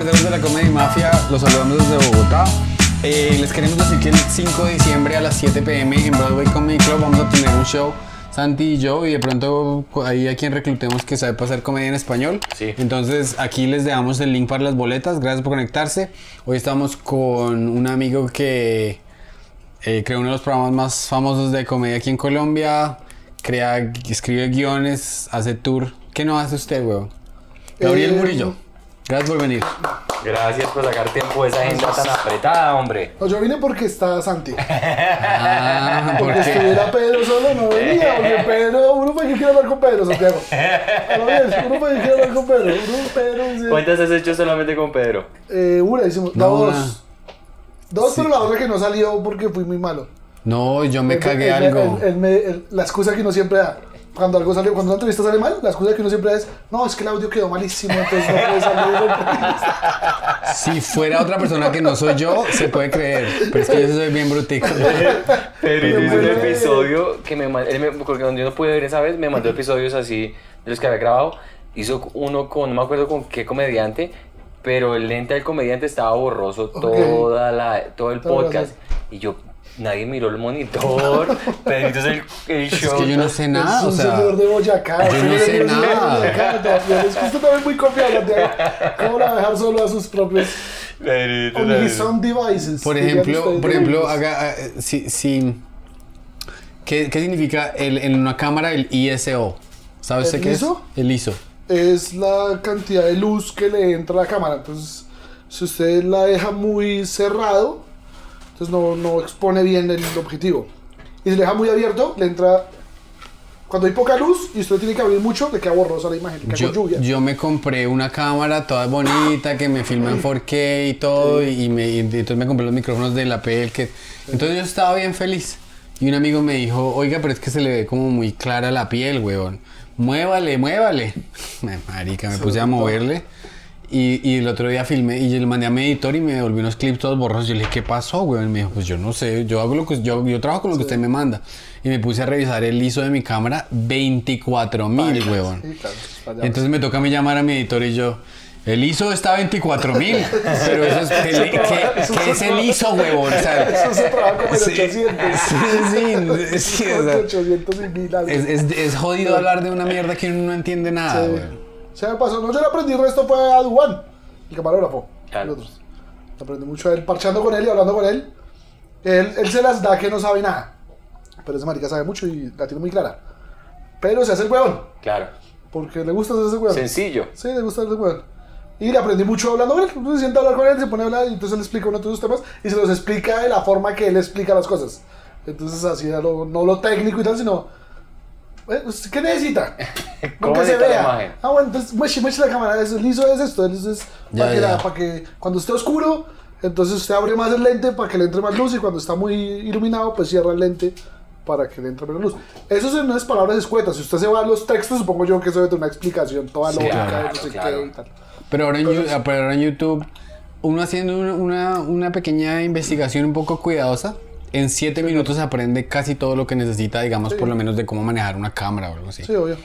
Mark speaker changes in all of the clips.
Speaker 1: parceros de la Comedy Mafia, los saludamos desde Bogotá. Eh, les queremos decir que el 5 de diciembre a las 7 pm en Broadway Comedy Club vamos a tener un show, Santi y yo, y de pronto ahí a quien reclutemos que sabe pasar comedia en español.
Speaker 2: Sí.
Speaker 1: Entonces aquí les dejamos el link para las boletas, gracias por conectarse. Hoy estamos con un amigo que eh, creó uno de los programas más famosos de comedia aquí en Colombia, crea, escribe guiones, hace tour. ¿Qué no hace usted, weón? Gabriel
Speaker 3: Eh,
Speaker 1: Murillo. Gracias por venir.
Speaker 2: Gracias por sacar tiempo de esa agenda tan apretada, hombre.
Speaker 3: No, yo vine porque está Santi.
Speaker 1: Ah, ¿por
Speaker 3: Porque
Speaker 1: qué?
Speaker 3: estuviera Pedro solo no venía. Porque Pedro, uno para que quiere hablar con Pedro, Santiago. A lo bien, uno para que quiere hablar con Pedro. Uno, Pedro, dice,
Speaker 2: ¿Cuántas has hecho solamente con Pedro?
Speaker 3: eh, una, hicimos,
Speaker 1: No,
Speaker 3: dos.
Speaker 1: una.
Speaker 3: Dos, pero la otra que no salió porque fui muy malo.
Speaker 1: No, yo me
Speaker 3: Él-
Speaker 1: cagué algo.
Speaker 3: la excusa que uno siempre da. Cuando algo sale, cuando una entrevista sale mal, la excusa que uno siempre es, no, es que el audio quedó malísimo, entonces no puede salir la entrevista".
Speaker 1: Si fuera otra persona que no soy yo, se puede creer. Pero es que yo soy bien brutico.
Speaker 2: Hizo un episodio que me mandó, él me, porque cuando yo no pude ver esa vez, me mandó episodios así de los que había grabado. Hizo uno con, no me acuerdo con qué comediante, pero el lente del comediante estaba borroso toda la, todo el podcast. Y yo, nadie miró el monitor. Pedrito es el, el
Speaker 1: Es
Speaker 2: show.
Speaker 1: que yo no sé nada,
Speaker 3: es
Speaker 1: o
Speaker 3: un
Speaker 1: sea.
Speaker 3: señor de Boyacá.
Speaker 1: yo no sé nada.
Speaker 3: Es que usted también es muy confiado, Santiago. ¿Cómo la dejar solo a sus propios
Speaker 2: Pedrito,
Speaker 3: on
Speaker 2: Pedrito.
Speaker 3: his own devices?
Speaker 1: Por ejemplo, por ejemplo, haga, eh, si, si- ¿qué, qué significa el, en una cámara el ISO? ¿Sabe
Speaker 3: ¿El
Speaker 1: usted qué
Speaker 3: ISO?
Speaker 1: es? El ISO.
Speaker 3: es la cantidad de luz que le entra a la cámara. Entonces, si usted la deja muy cerrado, entonces no, no expone bien el objetivo. Y si le deja muy abierto, le entra... Cuando hay poca luz y usted tiene que abrir mucho, le queda borrosa la imagen, le
Speaker 1: Yo,
Speaker 3: lluvia.
Speaker 1: yo me compré una cámara toda bonita que me filma en 4K y todo y, me, y entonces me compré los micrófonos de la PL que entonces yo estaba bien feliz. Y un amigo me dijo oiga pero es que se le ve como muy clara la piel weón. Muévale muévale Me- marica me puse a moverle y, y el otro día filmé y le mandé a mi editor y me devolvió unos clips todos borrosos. Yo le dije, ¿qué pasó, weón? Y me dijo, pues yo no sé, yo hago lo que yo, yo trabajo con lo que usted me manda. Y me puse a revisar el ISO de mi cámara, 24 mil, weón.
Speaker 3: Sí, claro, fallamos.
Speaker 1: Entonces me toca a mí llamar a mi editor y yo, el ISO está a 24 mil, pero eso es, ¿qué, le- qué- qué es el ISO, huevón? O sea,
Speaker 3: Eso se trabaja como en
Speaker 1: sí,
Speaker 3: 800.
Speaker 1: sí, sí, sí, o
Speaker 3: Como
Speaker 1: sea,
Speaker 3: en 800 y mil algo.
Speaker 1: es, es- es jodido hablar de una mierda que uno no entiende nada,
Speaker 3: Sí. Se me pasó. No, yo le aprendí el resto fue a Duan, el camarógrafo.
Speaker 2: Claro.
Speaker 3: Nosotros. Aprendí mucho a él, parchando con él y hablando con él. Él, él se las da que no sabe nada. Pero ese marica sabe mucho y la tiene muy clara. Pero se hace el huevón.
Speaker 2: Claro.
Speaker 3: Porque le gusta hacerse huevón.
Speaker 2: Sencillo.
Speaker 3: Sí, le gusta hacerse huevón. Y le aprendí mucho hablando con él. Uno se sienta a hablar con él, se pone a hablar y entonces le explica uno de sus temas y se los explica de la forma que él explica las cosas. Entonces así, lo- no lo técnico y tal, sino... eh, ¿usted ¿Qué necesita?
Speaker 2: ¿Cómo
Speaker 3: que se
Speaker 2: la
Speaker 3: vea.
Speaker 2: imagen?
Speaker 3: Ah, bueno, entonces mueche, mueche la cámara. Eso, el ISO es esto. El ISO es
Speaker 1: Ya,
Speaker 3: para, que
Speaker 1: ya.
Speaker 3: la- para que cuando esté oscuro, entonces usted abre más el lente para que le entre más luz y cuando está muy iluminado, pues cierra el lente para que le entre menos luz. Eso son unas palabras escuetas. Si usted se va a los textos, supongo yo que eso es de una explicación toda lógica
Speaker 2: claro,
Speaker 3: de no sé
Speaker 2: claro.
Speaker 3: qué y tal.
Speaker 1: Pero ahora, en, Yu- ah, pero ahora en YouTube, uno haciendo una, una, una pequeña investigación un poco cuidadosa, en 7 minutos aprende casi todo lo que necesita, digamos, por lo menos de cómo manejar una cámara o algo así.
Speaker 3: Sí, obvio.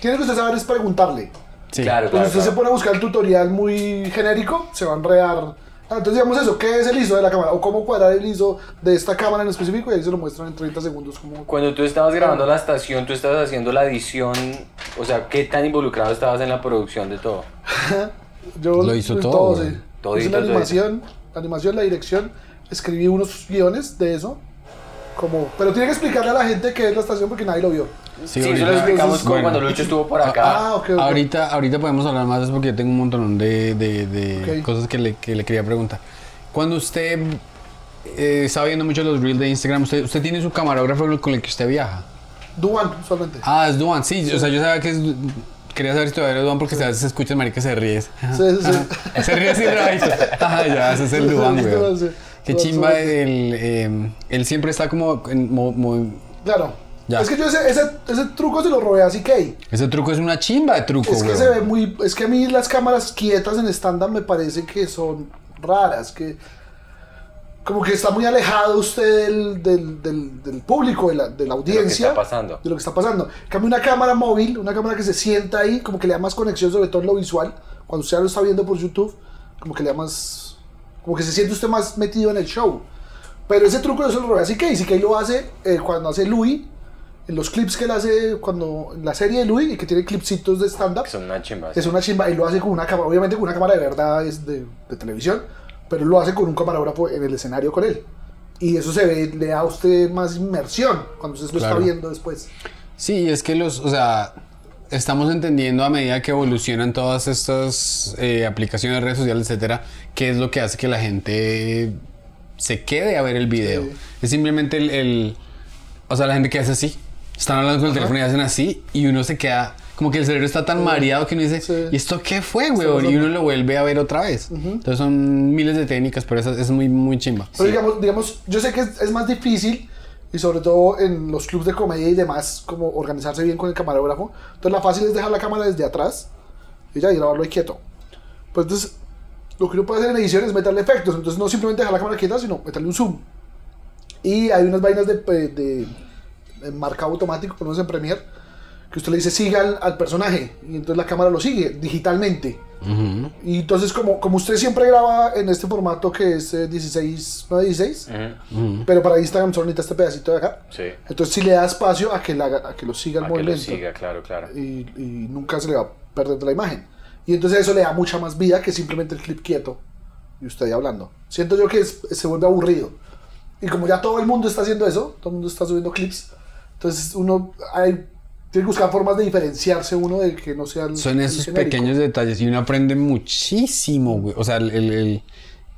Speaker 3: Tiene que usted saber es preguntarle.
Speaker 1: Sí.
Speaker 2: Claro,
Speaker 3: Pues
Speaker 2: claro.
Speaker 3: usted se
Speaker 2: claro.
Speaker 3: pone a buscar el tutorial muy genérico, se va a enredar. Ah, entonces digamos eso, ¿qué es el ISO de la cámara? O cómo cuadrar el ISO de esta cámara en específico y ahí se lo muestran en 30 segundos como...
Speaker 2: Cuando tú estabas grabando la estación, tú estabas haciendo la edición, o sea, ¿qué tan involucrado estabas en la producción de todo?
Speaker 3: Yo
Speaker 1: Lo hizo
Speaker 3: pues,
Speaker 1: todo,
Speaker 3: sí.
Speaker 2: Todito,
Speaker 3: Hice la
Speaker 2: todito.
Speaker 3: animación, la animación, la dirección, escribí unos guiones de eso. Como, pero tiene que explicarle a la gente qué es la estación porque nadie lo vio.
Speaker 2: Sí,
Speaker 1: ahorita-
Speaker 2: eso lo explicamos como
Speaker 1: bueno.
Speaker 2: cuando Lucho estuvo por acá.
Speaker 3: Ah, ok, ok.
Speaker 1: Ahorita, ahorita podemos hablar más de eso porque yo tengo un montón de, de- de
Speaker 3: Ok.
Speaker 1: cosas que le, que le quería preguntar. Cuando usted eh, está viendo mucho los reels de Instagram, usted, usted tiene su camarógrafo con el que usted viaja.
Speaker 3: Duan, usualmente.
Speaker 1: Ah, es Duan, sí, o sea, yo sabía que es. Quería saber si todavía era Duan porque a veces se escucha el marica se ríe.
Speaker 3: Sí, sí, sí.
Speaker 1: Se ríe así rajito. Ah, ya, ese es el Duan,
Speaker 3: Sí,
Speaker 1: güey. Qué chimba, el, eh, él siempre está como. en mo- mo-
Speaker 3: Claro.
Speaker 1: Ya.
Speaker 3: Es que yo ese, ese, ese truco se lo robé a CK.
Speaker 1: ese truco es una chimba de truco,
Speaker 3: Es que
Speaker 1: güey.
Speaker 3: se ve muy. Es que a mí las cámaras quietas en estándar me parece que son raras. Que. Como que está muy alejado usted del, del, del, del público, de la, de la audiencia.
Speaker 2: está pasando.
Speaker 3: De lo que está pasando. En cambio, una cámara móvil, una cámara que se sienta ahí, como que le da más conexión, sobre todo en lo visual. Cuando usted lo está viendo por YouTube, como que le da más, como que se siente usted más metido en el show. Pero ese truco no se lo robé a CK, CK lo hace eh, cuando hace Louis, en los clips que él hace cuando, en la serie de Louis, y que tiene clipsitos de stand-up.
Speaker 2: Que son una chimba.
Speaker 3: Es una chimba y lo hace con una cámara, obviamente con una cámara de verdad es de, de televisión, pero lo hace con un camarógrafo en el escenario con él. Y eso se ve, le da a usted más inmersión cuando usted lo
Speaker 1: Claro.
Speaker 3: está viendo después.
Speaker 1: Sí, es que los, o sea, estamos entendiendo a medida que evolucionan todas estas eh, aplicaciones, redes sociales, etcétera, qué es lo que hace que la gente se quede a ver el video.
Speaker 3: Sí.
Speaker 1: Es simplemente el, el- o sea, la gente que hace así, están hablando con el teléfono y hacen así, y uno se queda, como que el cerebro está tan mareado que uno dice,
Speaker 3: Sí.
Speaker 1: ¿y esto qué fue, weón? Y uno lo vuelve a ver otra vez. Entonces son miles de técnicas, pero eso es muy, muy chimba.
Speaker 3: Pero digamos, digamos, yo sé que es, es más difícil y sobre todo en los clubs de comedia y demás, como organizarse bien con el camarógrafo. Entonces la fácil es dejar la cámara desde atrás y ya y grabarlo ahí quieto. Pues entonces lo que uno puede hacer en edición es meterle efectos. Entonces no simplemente dejar la cámara quieta, sino meterle un zoom. Y hay unas vainas de, de, de marcado automático, es en Premiere, que usted le dice siga al, al personaje y entonces la cámara lo sigue digitalmente.
Speaker 1: Ujú.
Speaker 3: Y entonces, como, como usted siempre graba en este formato que es eh, 16, no 16,
Speaker 2: Ujú,
Speaker 3: pero para Instagram solo necesita este pedacito de acá.
Speaker 2: Sí.
Speaker 3: Entonces, si le da espacio a que, la a que lo siga el
Speaker 2: A que lo
Speaker 3: movimiento
Speaker 2: siga, claro, claro.
Speaker 3: y, y nunca se le va a perder de la imagen. Y entonces, eso le da mucha más vida que simplemente el clip quieto y usted ahí hablando. Siento yo que es- se vuelve aburrido. Y como ya todo el mundo está haciendo eso, todo el mundo está subiendo clips, entonces uno hay, tiene que buscar formas de diferenciarse uno de que no sea el.
Speaker 1: Son esos pequeños detalles y uno aprende muchísimo, güey. O sea, el, el- el-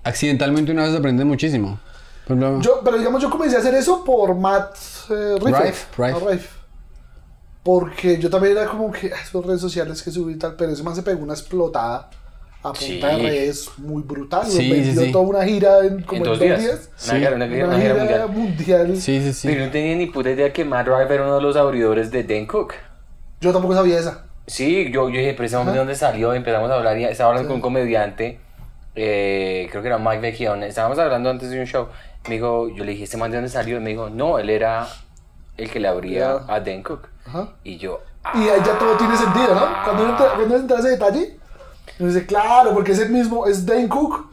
Speaker 1: accidentalmente una vez aprende muchísimo. Ejemplo,
Speaker 3: Yo, pero digamos, yo comencé a hacer eso por Matt eh, Rife.
Speaker 1: Rife, Rife.
Speaker 3: Rife. Porque yo también era como que "Ah, esas redes sociales que subí y tal, pero ese man se pegó una explotada a punta
Speaker 2: Sí.
Speaker 3: redes muy brutal.
Speaker 1: Sí, sí,
Speaker 3: vendió
Speaker 1: sí.
Speaker 3: toda una gira en como
Speaker 2: En
Speaker 3: en
Speaker 2: dos
Speaker 3: dos
Speaker 2: días.
Speaker 3: días.
Speaker 2: Una,
Speaker 1: Sí.
Speaker 2: gira- una,
Speaker 3: Una,
Speaker 2: una gira
Speaker 3: gira
Speaker 2: mundial.
Speaker 3: mundial.
Speaker 1: sí, sí, sí.
Speaker 2: Pero no tenía ni puta idea que Matt Rife era uno de los abridores de Dan Cook.
Speaker 3: Yo tampoco sabía esa.
Speaker 2: Sí, yo, yo dije, precisamente de dónde salió, empezamos a hablar y estaba hablando
Speaker 3: Sí.
Speaker 2: con un comediante, eh, creo que era Mike Vecchione, estábamos hablando antes de un show, me dijo, yo le dije, ¿este man de dónde salió? Y me dijo, no, él era el que le abría
Speaker 3: Ya.
Speaker 2: a Dan Cook.
Speaker 3: Ajá.
Speaker 2: Y yo,
Speaker 3: Y ya todo tiene sentido, ¿no? Cuando uno entra, cuando entra a ese detalle, dice, claro, porque es el mismo, es Dane Cook,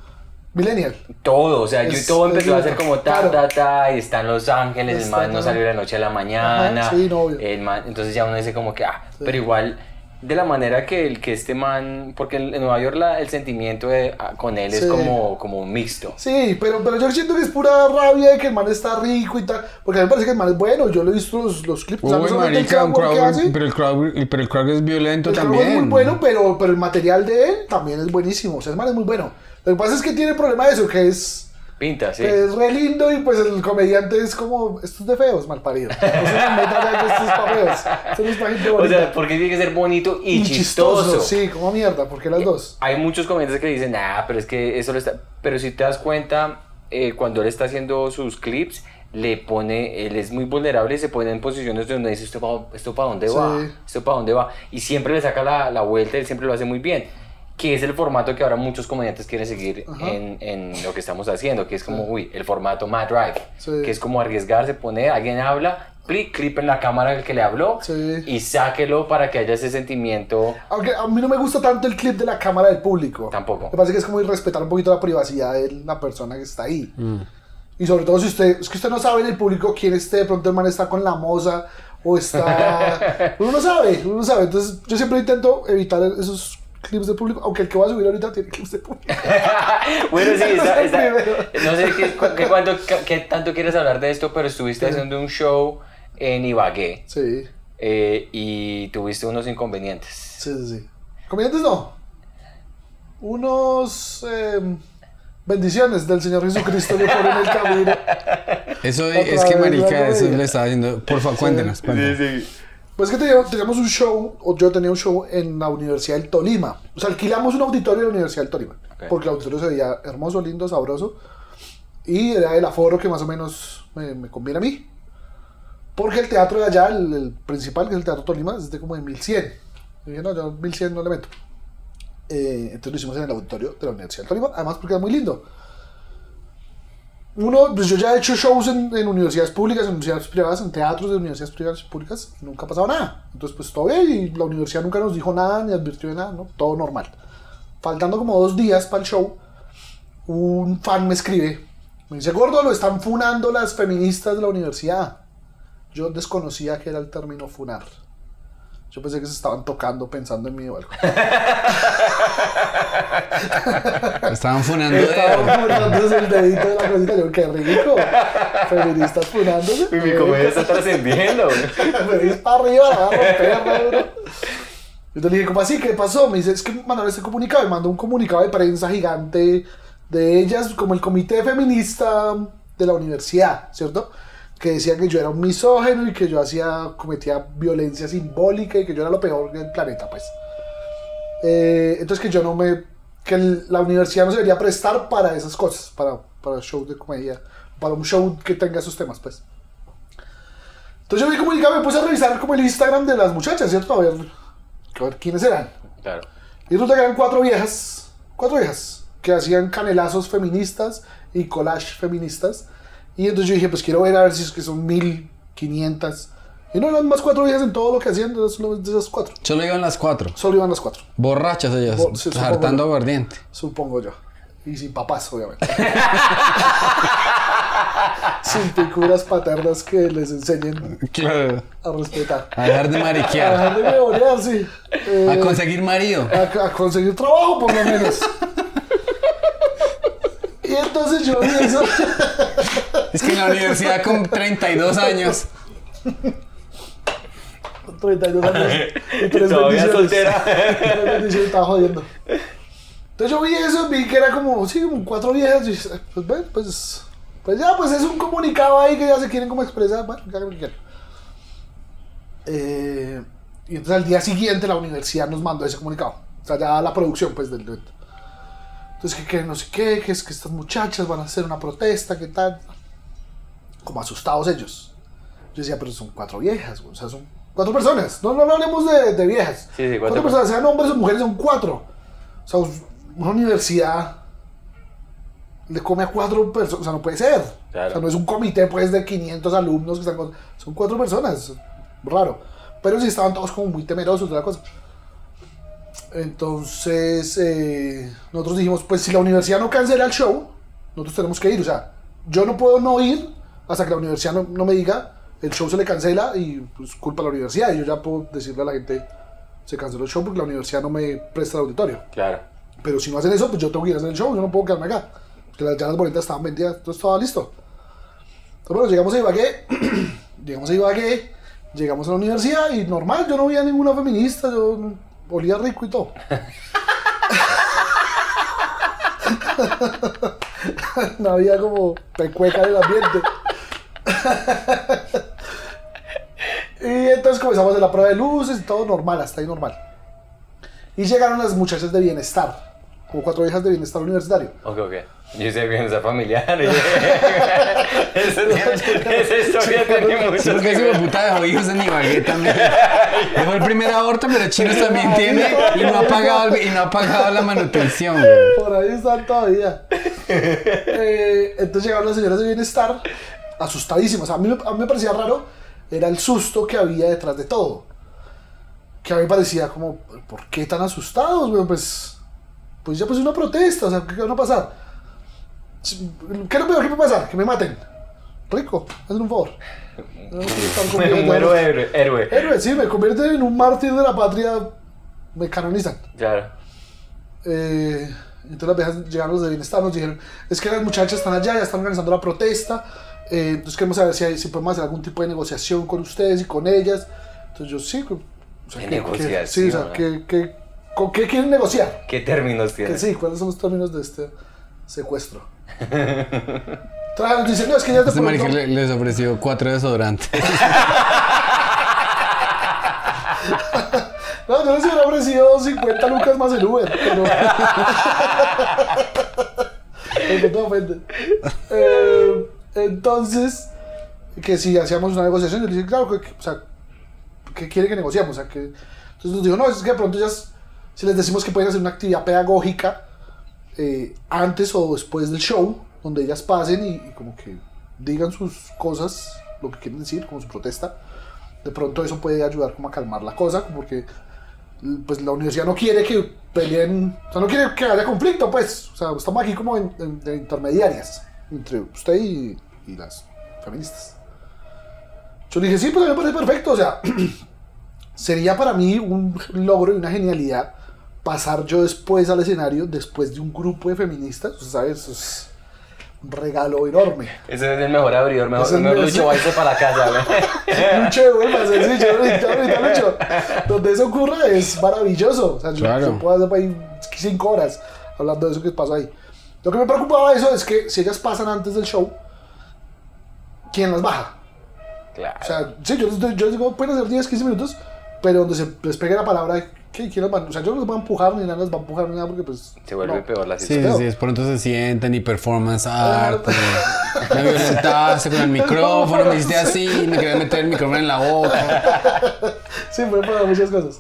Speaker 3: Millennial.
Speaker 2: todo, o sea, yo
Speaker 3: Es-
Speaker 2: todo
Speaker 3: es
Speaker 2: empezó a ser como ta,
Speaker 3: Claro.
Speaker 2: ta, ta, y está en Los Ángeles, el
Speaker 3: Está,
Speaker 2: man no salió de la noche a la mañana,
Speaker 3: Ajá, sí, no, obvio.
Speaker 2: el man, entonces ya uno dice como que, ah,
Speaker 3: Sí.
Speaker 2: pero igual, de la manera que, el, que este man, porque en, en Nueva York la- el sentimiento de- ah, con él es
Speaker 3: Sí.
Speaker 2: como, como mixto.
Speaker 3: Sí, pero, pero yo siento que es pura rabia de que el man está rico y tal. Porque a mí me parece que el man es bueno. Yo lo he visto los, los clips.
Speaker 1: Uy,
Speaker 3: el
Speaker 1: marica, un
Speaker 3: crowd hace,
Speaker 1: pero el crowd, pero el crowd es violento
Speaker 3: el crowd
Speaker 1: también.
Speaker 3: es muy bueno, pero, pero el material de él también es buenísimo. O sea, el man es muy bueno. Lo que pasa es que tiene el problema de eso, que es,
Speaker 2: Pinta, sí.
Speaker 3: que es re lindo y pues el comediante es como, esto es de feos, mal parido. No se nos metan ya que esto es para feos. Esto no es para gente
Speaker 2: O sea, porque tiene que ser bonito y, chistoso.
Speaker 3: Sí, como mierda, porque las dos.
Speaker 2: Hay muchos comediantes que dicen, nah, pero es que eso lo está. Pero si te das cuenta, eh, cuando él está haciendo sus clips, le pone, él es muy vulnerable y se pone en posiciones donde dice, ¿esto para esto pa dónde va?
Speaker 3: Sí.
Speaker 2: ¿Esto para dónde va? Y siempre le saca la, la vuelta, él siempre lo hace muy bien. Que es el formato que ahora muchos comediantes quieren seguir en, en lo que estamos haciendo, que es como, uy, el formato Mad Drive,
Speaker 3: Sí.
Speaker 2: que es como arriesgarse, poner, alguien habla, clic, clip en la cámara del que le habló
Speaker 3: Sí.
Speaker 2: y sáquelo para que haya ese sentimiento.
Speaker 3: Aunque a mí no me gusta tanto el clip de la cámara del público.
Speaker 2: Tampoco.
Speaker 3: Me parece que es como irrespetar un poquito la privacidad de la persona que está ahí.
Speaker 1: Mm.
Speaker 3: Y sobre todo si usted, es que usted no sabe en el público quién esté, de pronto el man está con la moza o está... uno no sabe, uno no sabe. Entonces yo siempre intento evitar esos clips de público, aunque el que voy a subir ahorita tiene clips de público.
Speaker 2: bueno, sí, está- no sé qué, qué cuánto- qué tanto quieres hablar de esto, pero estuviste haciendo un show en Ibagué
Speaker 3: Sí,
Speaker 2: eh, y tuviste unos inconvenientes.
Speaker 3: sí, sí. sí. Comediantes no. Unos... em, bendiciones del Señor Jesucristo que ponen en el camino.
Speaker 1: Eso
Speaker 3: Otra
Speaker 1: es que marica, eso le estaba diciendo. Por favor, cuéntenos, cuéntenos.
Speaker 3: Pues que teníamos, teníamos un show, o yo tenía un show en la Universidad del Tolima. O sea, alquilamos un auditorio en la Universidad del Tolima.
Speaker 2: Ok.
Speaker 3: Porque el auditorio se veía hermoso, lindo, sabroso. Y era el aforo que más o menos me, me conviene a mí. Porque el teatro de allá, el, el principal, que es el Teatro Tolima, es de como de 1100. Y dije, no, yo 1100 no le meto. Eh, entonces lo hicimos en el auditorio de la Universidad del Tolima, además porque era muy lindo. Uno, pues yo ya he hecho shows en, universidades públicas, en universidades privadas, en teatros de universidades privadas públicas, y nunca ha pasado nada. Entonces, pues todo bien, y la universidad nunca nos dijo nada, ni advirtió de nada, ¿no? Todo normal. Faltando como dos días para el show, un fan me escribe, me dice, gordo, lo están funando las feministas de la universidad. Yo desconocía que era el término funar. Yo pensé que se estaban tocando pensando en mí o algo.
Speaker 1: Estaban funando
Speaker 3: Estaban funándose el dedito de la cosita. Yo, qué rico. Feministas funándose.
Speaker 2: Y mi comedia está trascendiendo.
Speaker 3: Me dice para arriba, la va a romper. Yo te dije, ¿cómo así? ¿Qué pasó? Me dice, es que mandaron este comunicado. Me mandó un comunicado de prensa gigante de ellas, como el comité feminista de la universidad, ¿cierto? Que decía que yo era un misógeno y que yo hacía, cometía violencia simbólica y que yo era lo peor del planeta, pues. Eh, entonces que yo no me... que la universidad no se debería prestar para esas cosas, para, para shows de comedia, para un show que tenga esos temas, pues. Entonces yo vi comunicado, me puse a revisar como el Instagram de las muchachas, ¿cierto? A ver, a ver quiénes eran.
Speaker 2: Claro.
Speaker 3: Y resulta que eran cuatro viejas, cuatro viejas, que hacían canelazos feministas y collage feministas. Y entonces yo dije, pues quiero ver a ver si es que son mil quinientas. Y no eran más cuatro viejas en todo lo que hacían, eran de esas cuatro.
Speaker 1: Solo iban las cuatro.
Speaker 3: Solo iban las cuatro,
Speaker 1: Borrachas ellas,
Speaker 3: Bo- sí,
Speaker 1: hartando aguardiente.
Speaker 3: supongo yo. Y sin papás, obviamente. sin figuras paternas que les enseñen
Speaker 1: Claro.
Speaker 3: a respetar.
Speaker 1: A dejar de
Speaker 3: A
Speaker 1: mariquear.
Speaker 3: dejar de memorear, sí. Eh,
Speaker 1: A conseguir marido.
Speaker 3: a, a conseguir trabajo por lo menos. y entonces yo eso.
Speaker 1: Es que en la universidad con 32 años.
Speaker 3: Con 32 años y tres bendiciones.
Speaker 2: soltera.
Speaker 3: Tres bendiciones, estaba jodiendo. Entonces yo vi eso, vi que era como, sí, como cuatro viejas. Y pues bueno, pues, pues ya, pues es un comunicado ahí que ya se quieren como expresar. Bueno, lo que quieran. Eh, y entonces al día siguiente la universidad nos mandó ese comunicado. O sea, ya la producción, pues, del evento. Entonces, que, que no sé qué, que es que estas muchachas van a hacer una protesta, que tal. Como asustados ellos. Yo decía, pero son cuatro viejas, o sea, son cuatro personas. No, no, no hablemos de, de viejas.
Speaker 2: Sí, sí, cuatro
Speaker 3: cuatro personas, sean hombres o mujeres, son cuatro. O sea, una universidad le come a cuatro personas, o sea, no puede ser.
Speaker 2: Claro.
Speaker 3: O sea, no es un comité, pues, de 500 alumnos que están con... Son cuatro personas, raro. Pero sí estaban todos como muy temerosos de la cosa. Entonces, eh, nosotros dijimos, pues si la universidad no cancela el show, nosotros tenemos que ir. O sea, yo no puedo no ir hasta que la universidad no, no me diga, el show se le cancela y pues culpa a la universidad. Y yo ya puedo decirle a la gente, se canceló el show porque la universidad no me presta el auditorio.
Speaker 2: Claro.
Speaker 3: Pero si no hacen eso, pues yo tengo que ir a hacer el show, yo no puedo quedarme acá. Porque las- ya las boletas estaban vendidas, todo estaba listo. Entonces, bueno, llegamos a Ibagué, llegamos a Ibagué, llegamos a la universidad y normal, yo no veía ninguna feminista, yo olía rico y todo. no había como pecueca en el ambiente. y entonces comenzamos a hacer la prueba de luces y todo normal, hasta ahí normal. Y llegaron las muchachas de bienestar, como cuatro hijas de bienestar universitario.
Speaker 2: Ok, ok. Yo sé bien esa familiar. esa, esa historia tiene
Speaker 1: Sí,
Speaker 2: muchos
Speaker 1: porque ese hijo de puta dejó hijos en Ibagué también. Dejó el primer aborto, pero Chinos también tiene y no ha pagado, y no ha pagado la manutención.
Speaker 3: Por ahí están todavía. Eh, entonces llegaron las señoras de bienestar, asustadísimas. A mí, me- a mí me parecía raro, era el susto que había detrás de todo. Que a mí me parecía como, ¿por qué tan asustados, güey? Pues, pues ya pues una protesta, o sea, ¿qué, qué va a pasar? ¿Qué peor que puede pasar? Que me maten. Rico, hazme un favor. No,
Speaker 2: Me muero héroe. héroe.
Speaker 3: Héroe, sí, me convierten en un mártir de la patria. Me canonizan.
Speaker 2: Claro.
Speaker 3: Eh, entonces las viejas llegaron los de bienestar, nos dijeron, es que las muchachas están allá, ya están organizando la protesta, eh, entonces queremos saber si, hay- si podemos hacer algún tipo de negociación con ustedes y con ellas. Entonces yo sí. O sea,
Speaker 2: ¿Qué
Speaker 3: que- que-
Speaker 2: negociación,
Speaker 3: sí, o sea, que, que- ¿con qué quieren negociar?
Speaker 2: ¿Qué términos tiene?
Speaker 3: Que sí, ¿cuáles son los términos de este secuestro? Entonces dicen, no, es que ya te
Speaker 1: Este
Speaker 3: pronto-
Speaker 1: les ofreció cuatro desodorantes.
Speaker 3: No, yo les hubiera ofrecido 50 lucas más el Uber, pero. Pero no te ofende. Eh, entonces, que si hacíamos una negociación, yo le dije, claro, o sea, ¿qué quiere que negociamos? O sea, que, entonces nos dijo, no, es que de pronto ellas, si les decimos que pueden hacer una actividad pedagógica eh, antes o después del show, donde ellas pasen y, como que digan sus cosas, lo que quieren decir, como su protesta, de pronto eso puede ayudar como a calmar la cosa, porque pues la universidad no quiere que peleen, o sea, no quiere que haya conflicto, pues. O sea, estamos aquí como en, en- intermediarias entre usted y, y las feministas. Yo le dije, sí, pues a mí me parece perfecto, o sea, sería para mí un logro y una genialidad pasar yo después al escenario, después de un grupo de feministas, o sea, ¿sabes? Eso es un regalo enorme.
Speaker 2: Ese es el mejor abridor, mejor,
Speaker 3: Ese es
Speaker 2: mejor Lucho, váyase para la casa, güey.
Speaker 3: Lucho de Huelva, sencillo, ahorita, Lucho. Donde eso ocurra es maravilloso. O sea, yo,
Speaker 1: Claro.
Speaker 3: yo puedo hacer ahí cinco horas hablando de eso que pasó ahí. Lo que me preocupaba de eso es que si ellas pasan antes del show, ¿quién las baja?
Speaker 2: Claro.
Speaker 3: O sea, sí, yo, les doy- yo les digo, pueden hacer 10, 15 minutos, pero donde se les pegue la palabra, ¿qué, ¿quién las va? O sea, yo no les voy a empujar ni nada, les voy a empujar ni nada porque pues...
Speaker 2: se vuelve
Speaker 3: no.
Speaker 2: peor la
Speaker 1: Sí,
Speaker 2: situación.
Speaker 1: sí, sí, es pronto se sientan y performance art, me violentaste con el micrófono, me hiciste así, me quería meter el micrófono en la boca.
Speaker 3: Sí, puede pasar muchas cosas.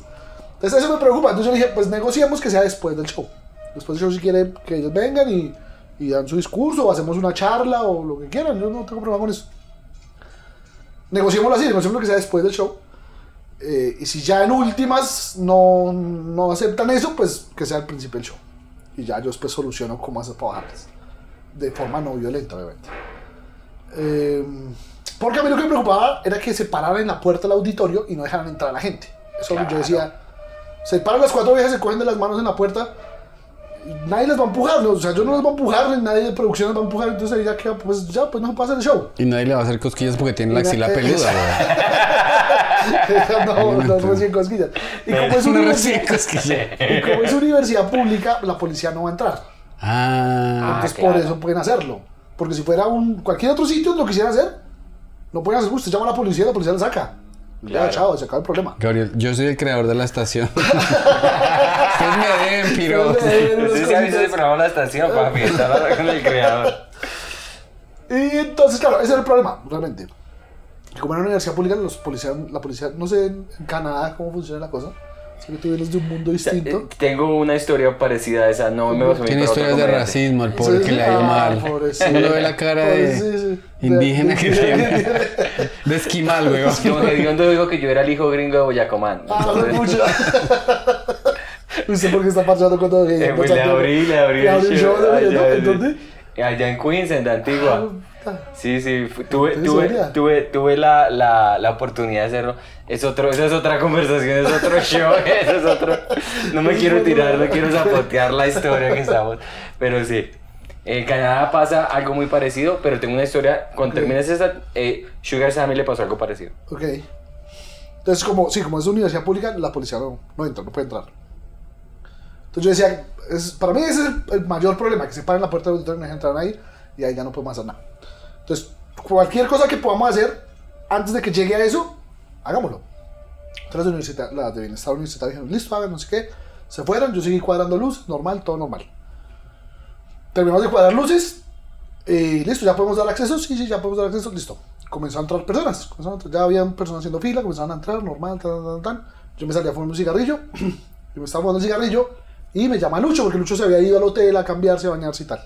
Speaker 3: Entonces eso me preocupa. Entonces yo dije, pues negociemos que sea después del show. Después del show si quiere que ellos vengan y, y dan su discurso o hacemos una charla o lo que quieran. Yo no tengo problema con eso. Negociémoslo así, negociémoslo que sea después del show. Eh, y si ya en últimas no, no aceptan eso, pues que sea al principio del show. Y ya yo después soluciono cómo hacer para bajarles. De forma no violenta, obviamente. Eh, porque a mí lo que me preocupaba era que se pararan en la puerta del auditorio y no dejaran entrar a la gente. Eso yo decía, se paran las cuatro viejas, se cogen de las manos en la puerta, nadie les va a empujar, ¿no? o sea, yo no les voy a empujar, nadie de producción les va a empujar, entonces ahí ya queda, pues ya, pues no hacer el show.
Speaker 1: Y nadie le va a hacer cosquillas porque tiene la axila
Speaker 3: eh,
Speaker 1: peluda, güey.
Speaker 3: no, no, recién cosquillas. Y como, es universidad,
Speaker 1: recién cosquilla.
Speaker 3: y como es universidad pública, la policía no va a entrar.
Speaker 1: Ah,
Speaker 3: Entonces
Speaker 2: claro.
Speaker 3: por eso pueden hacerlo. Porque si fuera un cualquier otro sitio lo quisieran hacer, no pueden hacer. Usted llama a la policía, la policía la saca. Y Ya,
Speaker 2: Claro.
Speaker 3: chao, se acaba el problema.
Speaker 1: Gabriel, yo soy el creador de la estación. Me deben, piro.
Speaker 2: Se ha visto ese programa en la estación, papi. Está hablando con el creador.
Speaker 3: Y entonces, claro, ese era el problema, realmente. Como en una universidad pública, los policías, la policía, no sé en Canadá cómo funciona la cosa. Sé que tú vienes de un mundo distinto.
Speaker 2: Eh, Tengo una historia parecida a esa. No me
Speaker 1: Tiene historias de racismo, el pobre
Speaker 3: Sí,
Speaker 1: que
Speaker 3: sí.
Speaker 1: le ha ido
Speaker 3: Ah,
Speaker 1: mal. Uno ve la cara de
Speaker 3: Sí, sí.
Speaker 1: indígena
Speaker 3: De-
Speaker 1: que tiene. De esquimal, güey.
Speaker 2: Don Hediondo dijo que yo era el hijo gringo de Boyacomán.
Speaker 3: Ah,
Speaker 2: Entonces,
Speaker 3: mucho. ¿Usted por qué está parchando con todo
Speaker 2: eh, pues le abrí, le abrí
Speaker 3: ¿Le
Speaker 2: el show.
Speaker 3: de
Speaker 2: allá?
Speaker 3: ¿En dónde?
Speaker 2: Allá en Queens, en la Antigua.
Speaker 3: Ah,
Speaker 2: Sí, sí, tuve,
Speaker 3: ¿En
Speaker 2: tuve, tuve, tuve la, la, la oportunidad de hacerlo. Es otro, esa es otra conversación, es otro show, eso es otro. No me quiero tirar, no quiero zapotear la historia que estamos. Pero sí. En Canadá pasa algo muy parecido, pero tengo una historia. Cuando
Speaker 3: Ok.
Speaker 2: termines esa, eh, Sugar Sammy le pasó algo parecido.
Speaker 3: Ok. Entonces, como, sí, como es universidad pública, la policía no, no entra, no puede entrar. Entonces yo decía, es, para mí ese es el, el mayor problema, que se paren la puerta del auditorio y no dejen entrar a nadie, y ahí ya no podemos hacer nada. Entonces, cualquier cosa que podamos hacer antes de que llegue a eso, hagámoslo. Entonces las de, las de bienestar universitario dijeron, listo, hagan no sé qué. Se fueron, yo seguí cuadrando luz, normal, todo normal. Terminamos de cuadrar luces, y listo, ya podemos dar acceso, sí, sí, ya podemos dar acceso, listo. Comenzó a entrar personas, a entrar- ya habían personas haciendo fila, comenzaron a entrar, normal, tan, tan, tan. Yo me salía a fumar un cigarrillo, yo me estaba fumando un cigarrillo, y me llama Lucho, porque Lucho se había ido al hotel a cambiarse, a bañarse y tal.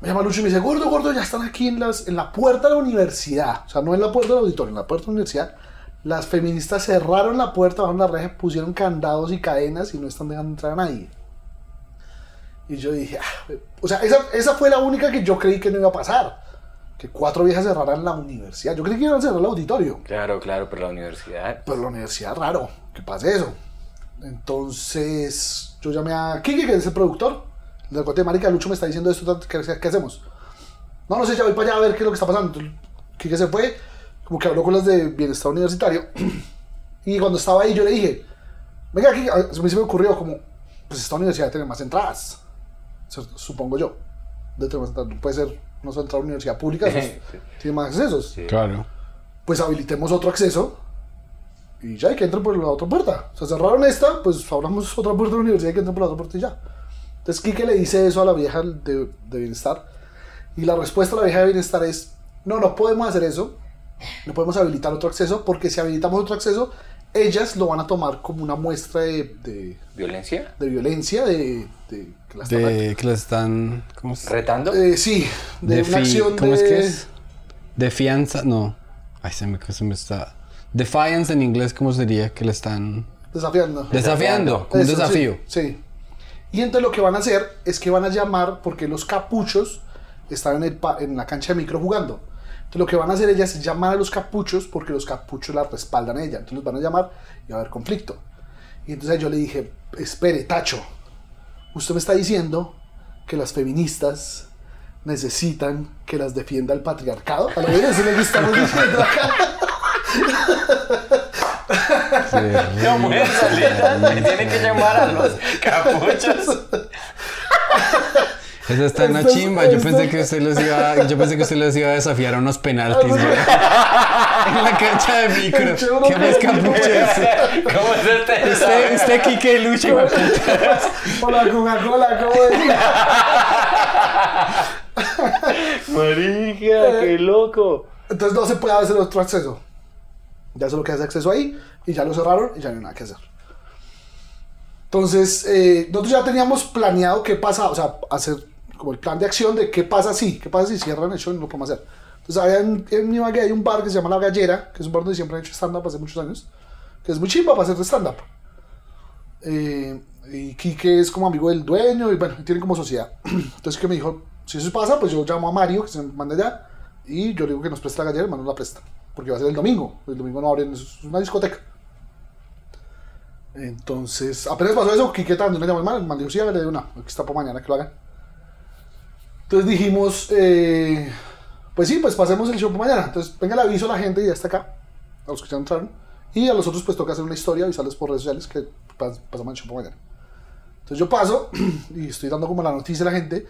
Speaker 3: Me llama Lucho y me dice, gordo, gordo, ya están aquí en, las, en la puerta de la universidad. O sea, no en la puerta del auditorio, en la puerta de la universidad. Las feministas cerraron la puerta, bajaron la reja, pusieron candados y cadenas y no están dejando entrar a nadie. Y yo dije, ah, o sea, esa, esa fue la única que yo creí que no iba a pasar. Que cuatro viejas cerraran la universidad. Yo creí que iban a cerrar el auditorio.
Speaker 2: Claro, claro, pero la universidad.
Speaker 3: Pero la universidad, raro, que pase eso. Entonces, yo llamé a Kiki, que es el productor. Del corte de marica, Lucho me está diciendo esto, ¿qué, qué hacemos? No, no sé, ya voy para allá a ver qué es lo que está pasando. Entonces, Kiki se fue, como que habló con las de bienestar universitario. Y cuando estaba ahí, yo le dije, venga, Kiki, a mí se me ocurrió como, pues esta universidad tiene más entradas. Su- Supongo yo. De más entradas. Puede ser, no solo entrar a una universidad pública, tiene más accesos
Speaker 1: Claro.
Speaker 3: pues habilitemos otro acceso y ya hay que entrar por la otra puerta. O sea, cerraron esta, pues abramos otra puerta de la universidad y que entren por la otra puerta y ya. Entonces Kike le dice eso a la vieja de, de bienestar y la respuesta de la vieja de bienestar es, no, no podemos hacer eso, no podemos habilitar otro acceso porque si habilitamos otro acceso, ellas lo van a tomar como una muestra de, de,
Speaker 2: ¿Violencia?
Speaker 3: de violencia, de, de que la están
Speaker 1: De que la están. ¿Cómo se
Speaker 2: ¿Retando?
Speaker 3: Eh, sí, de una
Speaker 1: Defi-
Speaker 3: acción
Speaker 1: ¿Cómo
Speaker 3: de...
Speaker 1: es que es? De fianza. No. Ay, se me, se me está. Defiance en inglés, ¿cómo sería? Que le están.
Speaker 3: Desafiando.
Speaker 1: Desafiando, como un
Speaker 3: Eso, sí,
Speaker 1: desafío.
Speaker 3: Sí, Y entonces lo que van a hacer es que van a llamar, porque los capuchos están en, el pa- en la cancha de micro jugando. Entonces lo que van a hacer ellas es llamar a los capuchos porque los capuchos la respaldan a ella. Entonces los van a llamar y va a haber conflicto. Y entonces yo le dije, espere, Tacho, usted me está diciendo que las feministas necesitan que las defienda el patriarcado. A lo mejor eso que estamos diciendo acá.
Speaker 2: ¿Cómo es, Salita? Tienen que llamar a los capuchos.
Speaker 1: Esa está en la chimba. Yo pensé que usted los iba, yo pensé que usted los iba a desafiar a unos penaltis, güey. En la cancha de micro. ¿Qué
Speaker 3: que-
Speaker 1: más?
Speaker 2: ¿Cómo es este?
Speaker 1: Usted, usted Kike Lucha, güey.
Speaker 3: Hola Coca-Cola, ¿cómo es?
Speaker 2: Marica, qué loco.
Speaker 3: Entonces no se puede hacer otro acceso. Ya solo queda ese acceso ahí y ya lo cerraron y ya no hay nada que hacer. Entonces, eh, nosotros ya teníamos planeado qué pasa, o sea, hacer como el plan de acción de qué pasa si, qué pasa si cierran el show y no lo podemos hacer. Entonces, había en, en Ibagué hay un bar que se llama La Gallera, que es un bar donde siempre han hecho stand-up hace muchos años, que es muy chimba para hacer stand-up. Eh, y Quique es como amigo del dueño y bueno, tienen como sociedad. Entonces, que me dijo, si eso pasa, pues yo llamo a Mario, que se manda allá, y yo le digo que nos preste la gallera, el man nos la presta. Porque va a ser el domingo. El domingo no abren, es una discoteca. Entonces, apenas pasó eso, Quique también me llamó el man, el man dijo, sí, hágale de una, aquí está para mañana que lo hagan. Entonces dijimos, eh, pues sí, pues pasemos el show para mañana. Entonces, venga el aviso a la gente y ya está acá, a los que ya entraron. Y a los otros pues toca hacer una historia, avisarles por redes sociales que pas- pasamos el show para mañana. Entonces yo paso y estoy dando como la noticia a la gente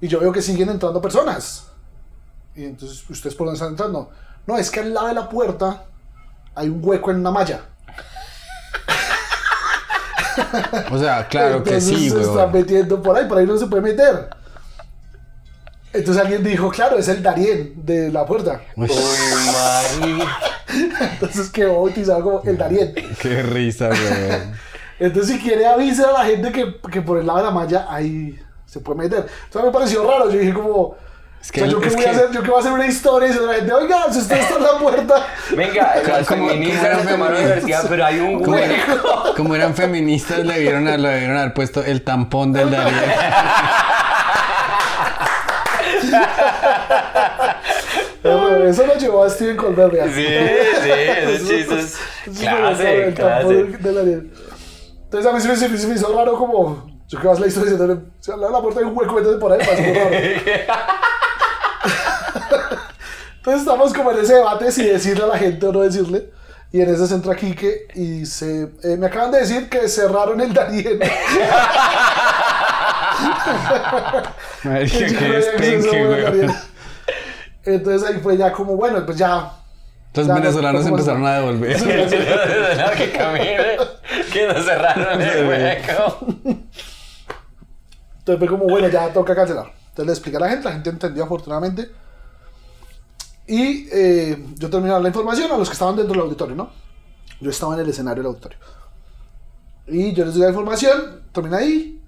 Speaker 3: y yo veo que siguen entrando personas. Y entonces, ¿ustedes por dónde están entrando? No, es que al lado de la puerta hay un hueco en una malla.
Speaker 1: O sea, claro que sí,
Speaker 3: se
Speaker 1: güey.
Speaker 3: están metiendo por ahí, por ahí no se puede meter. Entonces alguien dijo, claro, es el Darien de la puerta.
Speaker 1: Uy.
Speaker 3: Entonces quedó bautizado como el Darien.
Speaker 1: qué risa, güey.
Speaker 3: Entonces si quiere avisar a la gente que, que por el lado de la malla ahí se puede meter. Entonces me pareció raro, yo dije como...
Speaker 1: Es
Speaker 3: o
Speaker 1: que-
Speaker 3: sea, yo, qué
Speaker 1: es
Speaker 3: voy a
Speaker 1: que-
Speaker 3: hacer, yo que voy a hacer una historia y la gente, oiga, si usted está en la puerta...
Speaker 2: Venga, las
Speaker 1: ¿Cómo-
Speaker 2: feministas se tomaron pero hay un hueco.
Speaker 1: como eran feministas, le debieron, a- le debieron haber puesto el tampón del Darío.
Speaker 3: Eso lo llevó a Steven Colbert.
Speaker 2: Sí, sí, esos chistes. Clase, clase.
Speaker 3: de- de. Entonces a mí se me, se se hizo raro como... Yo que vas la historia diciéndole, al lado de la puerta hay un hueco, entonces por ahí muy raro. Entonces estamos como en ese debate si decirle a la gente o no decirle. Y en ese se entra Quique y dice, eh, me acaban de decir que cerraron el Darien.
Speaker 1: Marica,
Speaker 3: Que
Speaker 1: güey.
Speaker 3: Entonces ahí fue ya como, bueno, pues ya...
Speaker 1: Los
Speaker 3: ya no-
Speaker 1: venezolanos
Speaker 3: no
Speaker 1: empezaron a devolver.
Speaker 2: que camine, que nos cerraron el hueco.
Speaker 3: Entonces fue como, bueno, ya toca cancelar. Entonces le expliqué a la gente, la gente entendió afortunadamente. Y eh, yo dar la información a los que estaban dentro del auditorio, ¿no? Yo estaba en el escenario del auditorio. Y yo les doy la información, terminé ahí.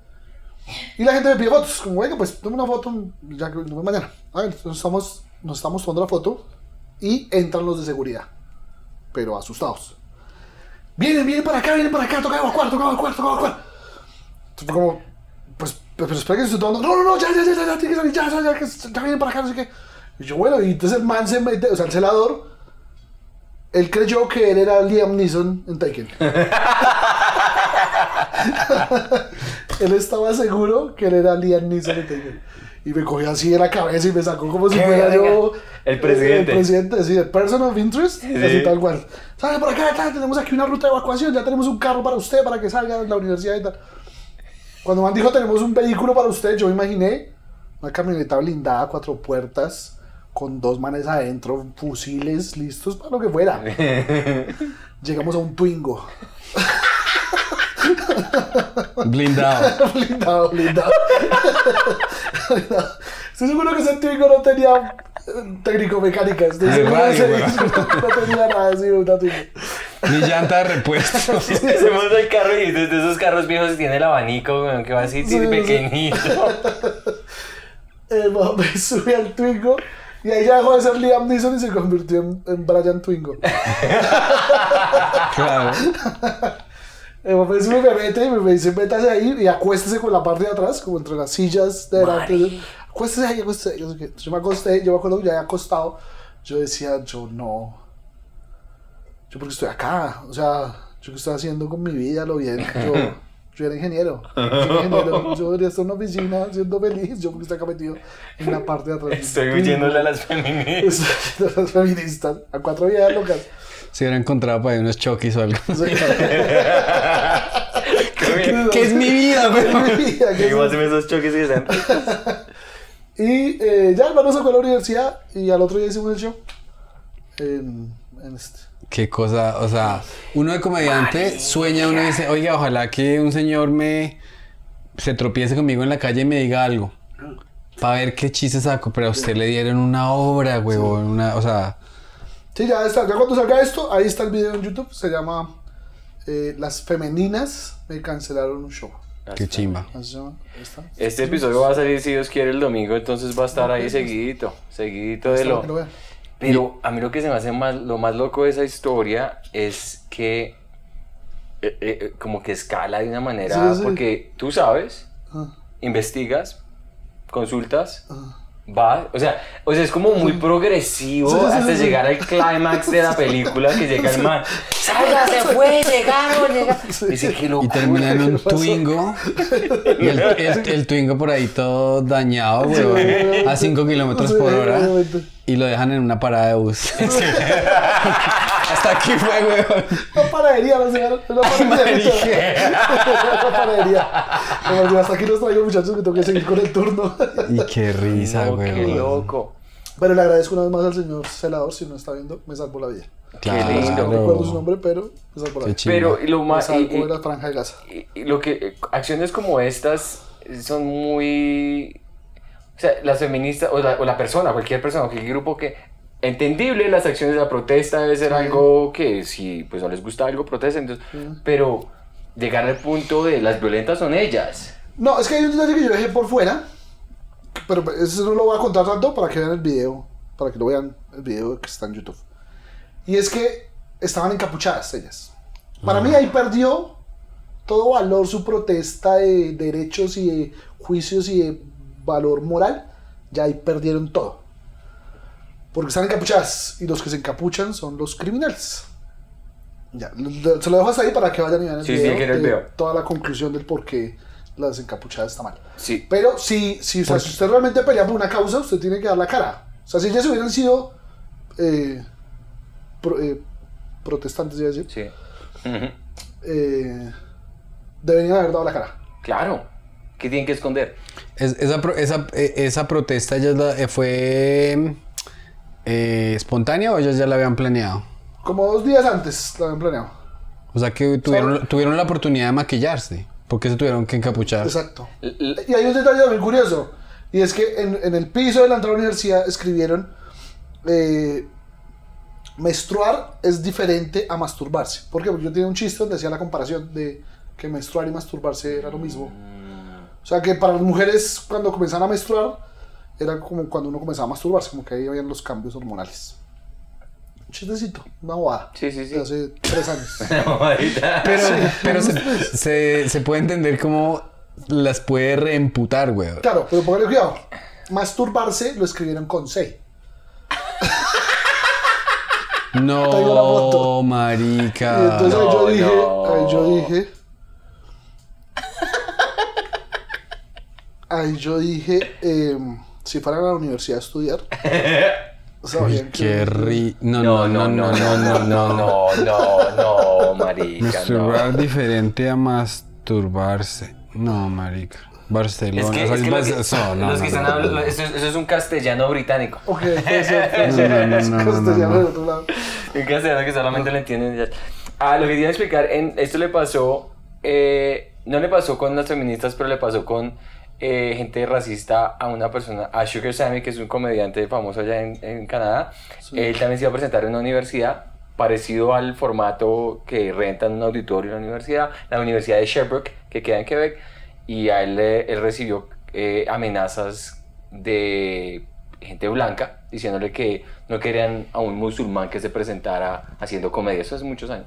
Speaker 3: Y la gente me pide fotos, como, venga, pues tome una foto, ya que vemos mañana. A ver, entonces estamos, nos estamos tomando la foto y entran los de seguridad, pero asustados. Vienen, vienen para acá, vienen para acá, toca evacuar, toca evacuar, toca evacuar. Entonces como, pues, pero espera que estoy tomando. No, no, no, ya, ya, ya, ya, ya, tiene que salir, ya, ya, ya, que ya vienen para acá, no sé qué. Y yo, bueno, y entonces el man se mete, o sea, el celador, él creyó que él era Liam Neeson en Taken. él estaba seguro que él era Liam Neeson en Taken. Y me cogió así de la cabeza y me sacó como si fuera yo.
Speaker 2: El presidente.
Speaker 3: El presidente, sí, el person of interest.
Speaker 2: Sí.
Speaker 3: Así tal cual. Sale por acá, acá, tenemos aquí una ruta de evacuación. Ya tenemos un carro para usted para que salga de la universidad y tal. Cuando man dijo tenemos un vehículo para usted, yo me imaginé una camioneta blindada, cuatro puertas, con dos manes adentro, fusiles listos para lo que fuera. Llegamos a un Twingo.
Speaker 1: Blindado.
Speaker 3: blindado, blindado. Estoy seguro que ese Twingo no tenía eh, técnico-mecánica. Estoy
Speaker 1: Ay,
Speaker 3: seguro que
Speaker 1: radio,
Speaker 3: ese
Speaker 1: weón.
Speaker 3: disco no tenía nada así, una Twingo.
Speaker 1: Ni llanta de repuesto.
Speaker 2: Se monta el carro y desde esos carros viejos tiene el abanico, que va así
Speaker 3: Sí, sí.
Speaker 2: pequeñito.
Speaker 3: El man me sube al Twingo y ahí ya dejó de ser Liam Neeson y se convirtió en, en Brian Twingo.
Speaker 1: Claro.
Speaker 3: El papá encima me mete y me dice, métase ahí y acuéstese con la parte de atrás, como entre las sillas de delante. Acuéstese ahí, acuéstese ahí. Yo, me acosté, yo me acuerdo que ya había acostado. Yo decía, yo no. Yo porque estoy acá. O sea, yo qué estoy haciendo con mi vida, lo bien. Yo, yo era ingeniero. Yo, ingeniero. yo debería estar en una oficina siendo feliz. Yo porque estoy acá metido en la parte de atrás.
Speaker 2: Estoy huyéndole a las feministas.
Speaker 3: de las feministas. A cuatro vidas locas.
Speaker 1: Se hubiera encontrado por ahí unos choquis o algo.
Speaker 2: Qué bien.
Speaker 1: ¿Qué es mi vida, güey?
Speaker 2: ¿Qué más hacen esos choques que sean?
Speaker 3: Y eh, ya el hermano se fue a la universidad y al otro día hicimos el show. En, en este.
Speaker 1: Qué cosa, o sea, uno de comediante sueña, uno dice, oiga, ojalá que un señor me se tropiece conmigo en la calle y me diga algo. Para ver qué chiste saco, pero a usted le dieron una obra, huevón, una, o sea,
Speaker 3: Sí, ya está. Ya cuando salga esto, ahí está el video en YouTube. Se llama eh, Las Femeninas me cancelaron un show.
Speaker 1: qué chimba.
Speaker 2: Este episodio va a salir si Dios quiere el domingo, entonces va a estar ahí seguidito, seguidito de lo... Pero a mí lo que se me hace más, lo más loco de esa historia es que eh, eh, como que escala de una manera,
Speaker 3: Sí, sí.
Speaker 2: porque tú sabes,
Speaker 3: Ah,
Speaker 2: investigas, consultas,
Speaker 3: ah.
Speaker 2: Vas, o sea, o sea, es como muy progresivo
Speaker 3: Sí, sí, sí,
Speaker 2: hasta
Speaker 3: sí.
Speaker 2: llegar al clímax de la película que llega el man, salga, se fue, llegaron, llegaron. Dice, qué
Speaker 1: Y termina en un. Twingo. Y el, el- el Twingo por ahí todo dañado, huevón, a 5 kilómetros por hora. Y lo dejan en una parada de bus. Hasta aquí fue, huevón.
Speaker 3: Una panadería, no sé, una panadería. Una panadería. Bueno, hasta aquí los traigo, muchachos, que tengo que seguir con el turno.
Speaker 1: Y qué risa,
Speaker 2: No, qué loco.
Speaker 3: Pero le agradezco una vez más al señor celador, si no está viendo, me salvó la vida.
Speaker 1: Claro.
Speaker 2: lindo.
Speaker 3: No recuerdo su nombre, pero me salvó la
Speaker 1: Qué
Speaker 3: vida.
Speaker 2: Pero lo más... y-
Speaker 3: la franja de Gaza.
Speaker 2: Y- y lo que eh, acciones como estas son muy o sea las feministas o la, o la persona cualquier persona cualquier grupo que entendible las acciones de la protesta debe ser algo que si pues no les gusta algo protesten entonces, pero llegar al punto de las violentas son ellas
Speaker 3: No, es que hay un detalle que yo dejé por fuera, pero eso no lo voy a contar tanto para que vean el video, para que lo vean el video que está en YouTube. Y es que estaban encapuchadas ellas. Para mí ahí perdió todo valor su protesta de derechos y de juicios y de valor moral. Ya ahí perdieron todo. Porque están encapuchadas y los que se encapuchan son los criminales. Ya, se lo dejo hasta ahí para que vayan y vean el
Speaker 2: Sí, sí,
Speaker 3: video.
Speaker 2: quiero el
Speaker 3: de
Speaker 2: video.
Speaker 3: Toda la conclusión del por qué las encapuchadas está mal.
Speaker 2: sí
Speaker 3: Pero si, si, o sea, si usted realmente pelea por una causa, usted tiene que dar la cara. O sea, si ellas hubieran sido eh, pro- eh, protestantes, iba a decir,
Speaker 2: sí Ujú.
Speaker 3: eh, deberían haber dado la cara.
Speaker 2: claro ¿qué tienen que esconder?
Speaker 1: Es- esa, eh, esa protesta ya eh, fue eh, espontánea o ellos ya la habían planeado.
Speaker 3: Como dos días antes lo habían planeado.
Speaker 1: O sea que tuvieron, tuvieron la oportunidad de maquillarse. porque se tuvieron que encapuchar?
Speaker 3: Exacto. Y hay un detalle muy curioso. Y es que en, en el piso de la entrada a la universidad escribieron: eh, menstruar es diferente a masturbarse. ¿Por qué? Porque yo tenía un chiste donde hacía la comparación de que menstruar y masturbarse era lo mismo. O sea que para las mujeres, cuando comenzaban a menstruar, era como cuando uno comenzaba a masturbarse, como que ahí habían los cambios hormonales. Un chistecito, una bobada.
Speaker 2: Sí, sí, sí.
Speaker 3: De hace tres años.
Speaker 1: Pero, pero se, se, se puede entender cómo las puede reemputar, güey.
Speaker 3: Claro, pero póngale cuidado. Masturbarse lo escribieron con C.
Speaker 1: No,
Speaker 3: Y
Speaker 1: marica.
Speaker 3: entonces ahí yo
Speaker 2: no,
Speaker 3: dije,
Speaker 2: no.
Speaker 3: ahí yo dije, ahí yo dije, em, si fueran a la universidad a estudiar, que
Speaker 1: Qué ri... No,
Speaker 2: No, no, no, no, no, no, no, no, no, marica, no.
Speaker 1: Masturbar diferente a masturbarse. No, marica. Barcelona.
Speaker 2: Es que, es que lo que-
Speaker 1: eso, no,
Speaker 2: los
Speaker 1: no,
Speaker 2: que
Speaker 1: no,
Speaker 2: están
Speaker 1: no,
Speaker 2: hablando,
Speaker 1: no.
Speaker 2: eso, es- eso es un castellano británico.
Speaker 3: Ok, puede ser, puede
Speaker 1: No,
Speaker 3: ser.
Speaker 1: no, no,
Speaker 3: Es
Speaker 1: no, no,
Speaker 3: castellano
Speaker 1: no.
Speaker 3: de otro lado.
Speaker 2: Un castellano que solamente lo entienden. Ah, lo que quería explicar, en, esto le pasó, eh, no le pasó con las feministas, pero le pasó con eh, gente racista a una persona, a Sugar Sammy, que es un comediante famoso allá en, en Canadá. Él también se iba a presentar en una universidad, parecido al formato que rentan un auditorio en la universidad, la Universidad de Sherbrooke, que queda en Quebec, y a él, él recibió eh, amenazas de gente blanca diciéndole que no querían a un musulmán que se presentara haciendo comedia. Eso hace muchos años.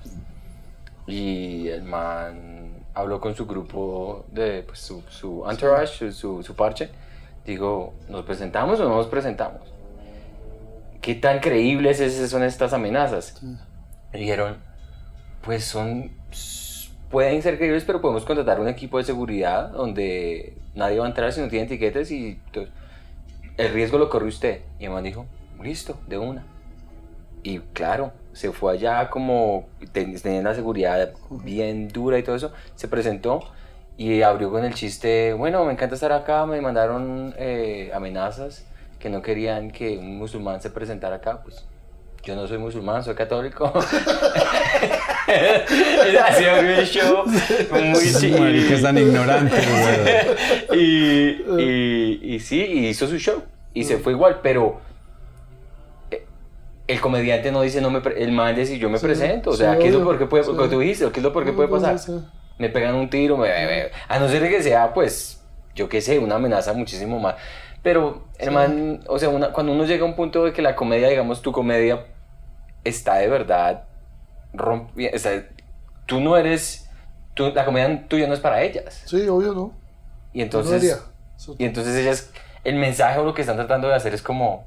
Speaker 2: Y el man habló con su grupo de pues, su, su entourage, su, su, parche. Digo, ¿nos presentamos o no nos presentamos? ¿Qué tan creíbles es- son estas amenazas? Me dijeron, pues son, pueden ser creíbles, pero podemos contratar un equipo de seguridad donde nadie va a entrar si no tiene etiquetas y to- el riesgo lo corre usted. Y el man dijo, listo, de una. Y claro, se fue allá como ten- tenía la seguridad bien dura y todo eso, se presentó y abrió con el chiste, bueno, me encanta estar acá, me mandaron eh, amenazas que no querían que un musulmán se presentara acá, pues yo no soy musulmán, soy católico. Abrió el show, muy chido.
Speaker 1: maricas tan ignorantes, güey.
Speaker 2: y, y, y sí, y hizo su show. Y se fue igual, pero el comediante no dice, no me el man dice, yo me
Speaker 3: Sí,
Speaker 2: presento. O
Speaker 3: sí,
Speaker 2: sea, ¿qué es lo por qué puede,
Speaker 3: sí.
Speaker 2: lo que tú dijiste, ¿qué es lo por qué puede
Speaker 3: No, no,
Speaker 2: pasar?
Speaker 3: sí.
Speaker 2: Me pegan un tiro, me, me- a no ser que sea, pues, yo qué sé, una amenaza muchísimo más. Pero, el man, o sea, una- cuando uno llega a un punto de que la comedia, digamos, tu comedia está de verdad rompiendo, tú no eres, tú- la comedia tuya no es para ellas.
Speaker 3: Sí, obvio, ¿no?
Speaker 2: Y
Speaker 3: No
Speaker 2: entonces...
Speaker 3: Eso-
Speaker 2: Y entonces ellas, el mensaje o lo que están tratando de hacer es como,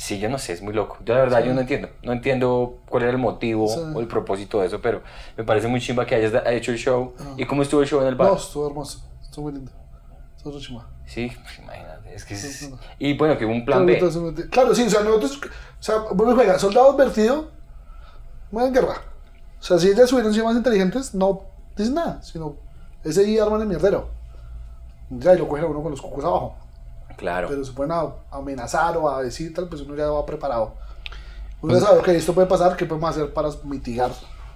Speaker 2: sí, yo no sé, es muy loco. Yo la verdad,
Speaker 3: Sí.
Speaker 2: yo no entiendo. No entiendo cuál era el motivo
Speaker 3: Sí.
Speaker 2: o el propósito de eso, pero me parece muy chimba que hayas hecho el show.
Speaker 3: Ah.
Speaker 2: ¿Y cómo estuvo el show en el bar?
Speaker 3: No, estuvo hermoso. Estuvo muy lindo. Estuvo chimba.
Speaker 2: Sí, pues, imagínate. Es que es-. Y bueno, que hubo un plan B.
Speaker 3: Claro, Claro, sí, o sea, nosotros, o sea, bueno, juega, soldado advertido, muere en guerra. O sea, si ellas hubieran sido más inteligentes, no dicen nada, sino ese día arman el mierdero. Ya, y lo cogen a uno con los cucos abajo.
Speaker 2: Claro.
Speaker 3: Pero se pueden a amenazar o a decir tal, pues uno ya va preparado. Uno
Speaker 1: Pues-
Speaker 3: ya sabe, ok, esto puede pasar, ¿qué podemos hacer para mitigar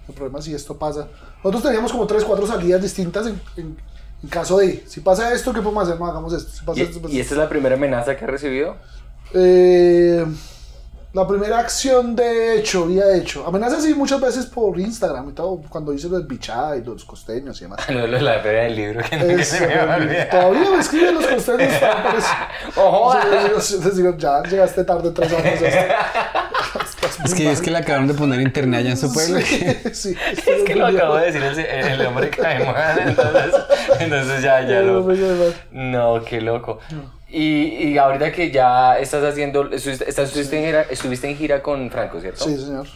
Speaker 3: el problema si esto pasa? Nosotros teníamos como tres, cuatro salidas distintas en, en- en caso de, si pasa esto, ¿qué podemos hacer? No hagamos esto. Si pasa
Speaker 2: ¿Y,
Speaker 3: esto, pues-
Speaker 2: y esta es la primera amenaza que ha recibido?
Speaker 3: Eh, la primera acción de hecho, día de hecho. Amenazas sí muchas veces por Instagram y todo, cuando hice lo del bichada y los costeños y demás.
Speaker 2: Lo de la feria del libro, que nunca
Speaker 3: Es,
Speaker 2: se me va a olvidar.
Speaker 3: todavía me escriben los costeños. pues,
Speaker 2: ¡Ojo!
Speaker 3: yo- yo les digo, ya llegaste tarde tres años.
Speaker 1: Es que es que le acabaron de poner internet allá en su pueblo.
Speaker 3: Sí, sí,
Speaker 2: Es que lo acabo de decir el, el hombre que entonces, entonces ya, ya lo... No, qué loco. Y, y ahorita que ya estás haciendo, estuviste, estás- estuviste, en gira, estuviste en gira con Franco, ¿cierto?
Speaker 3: Sí, señor.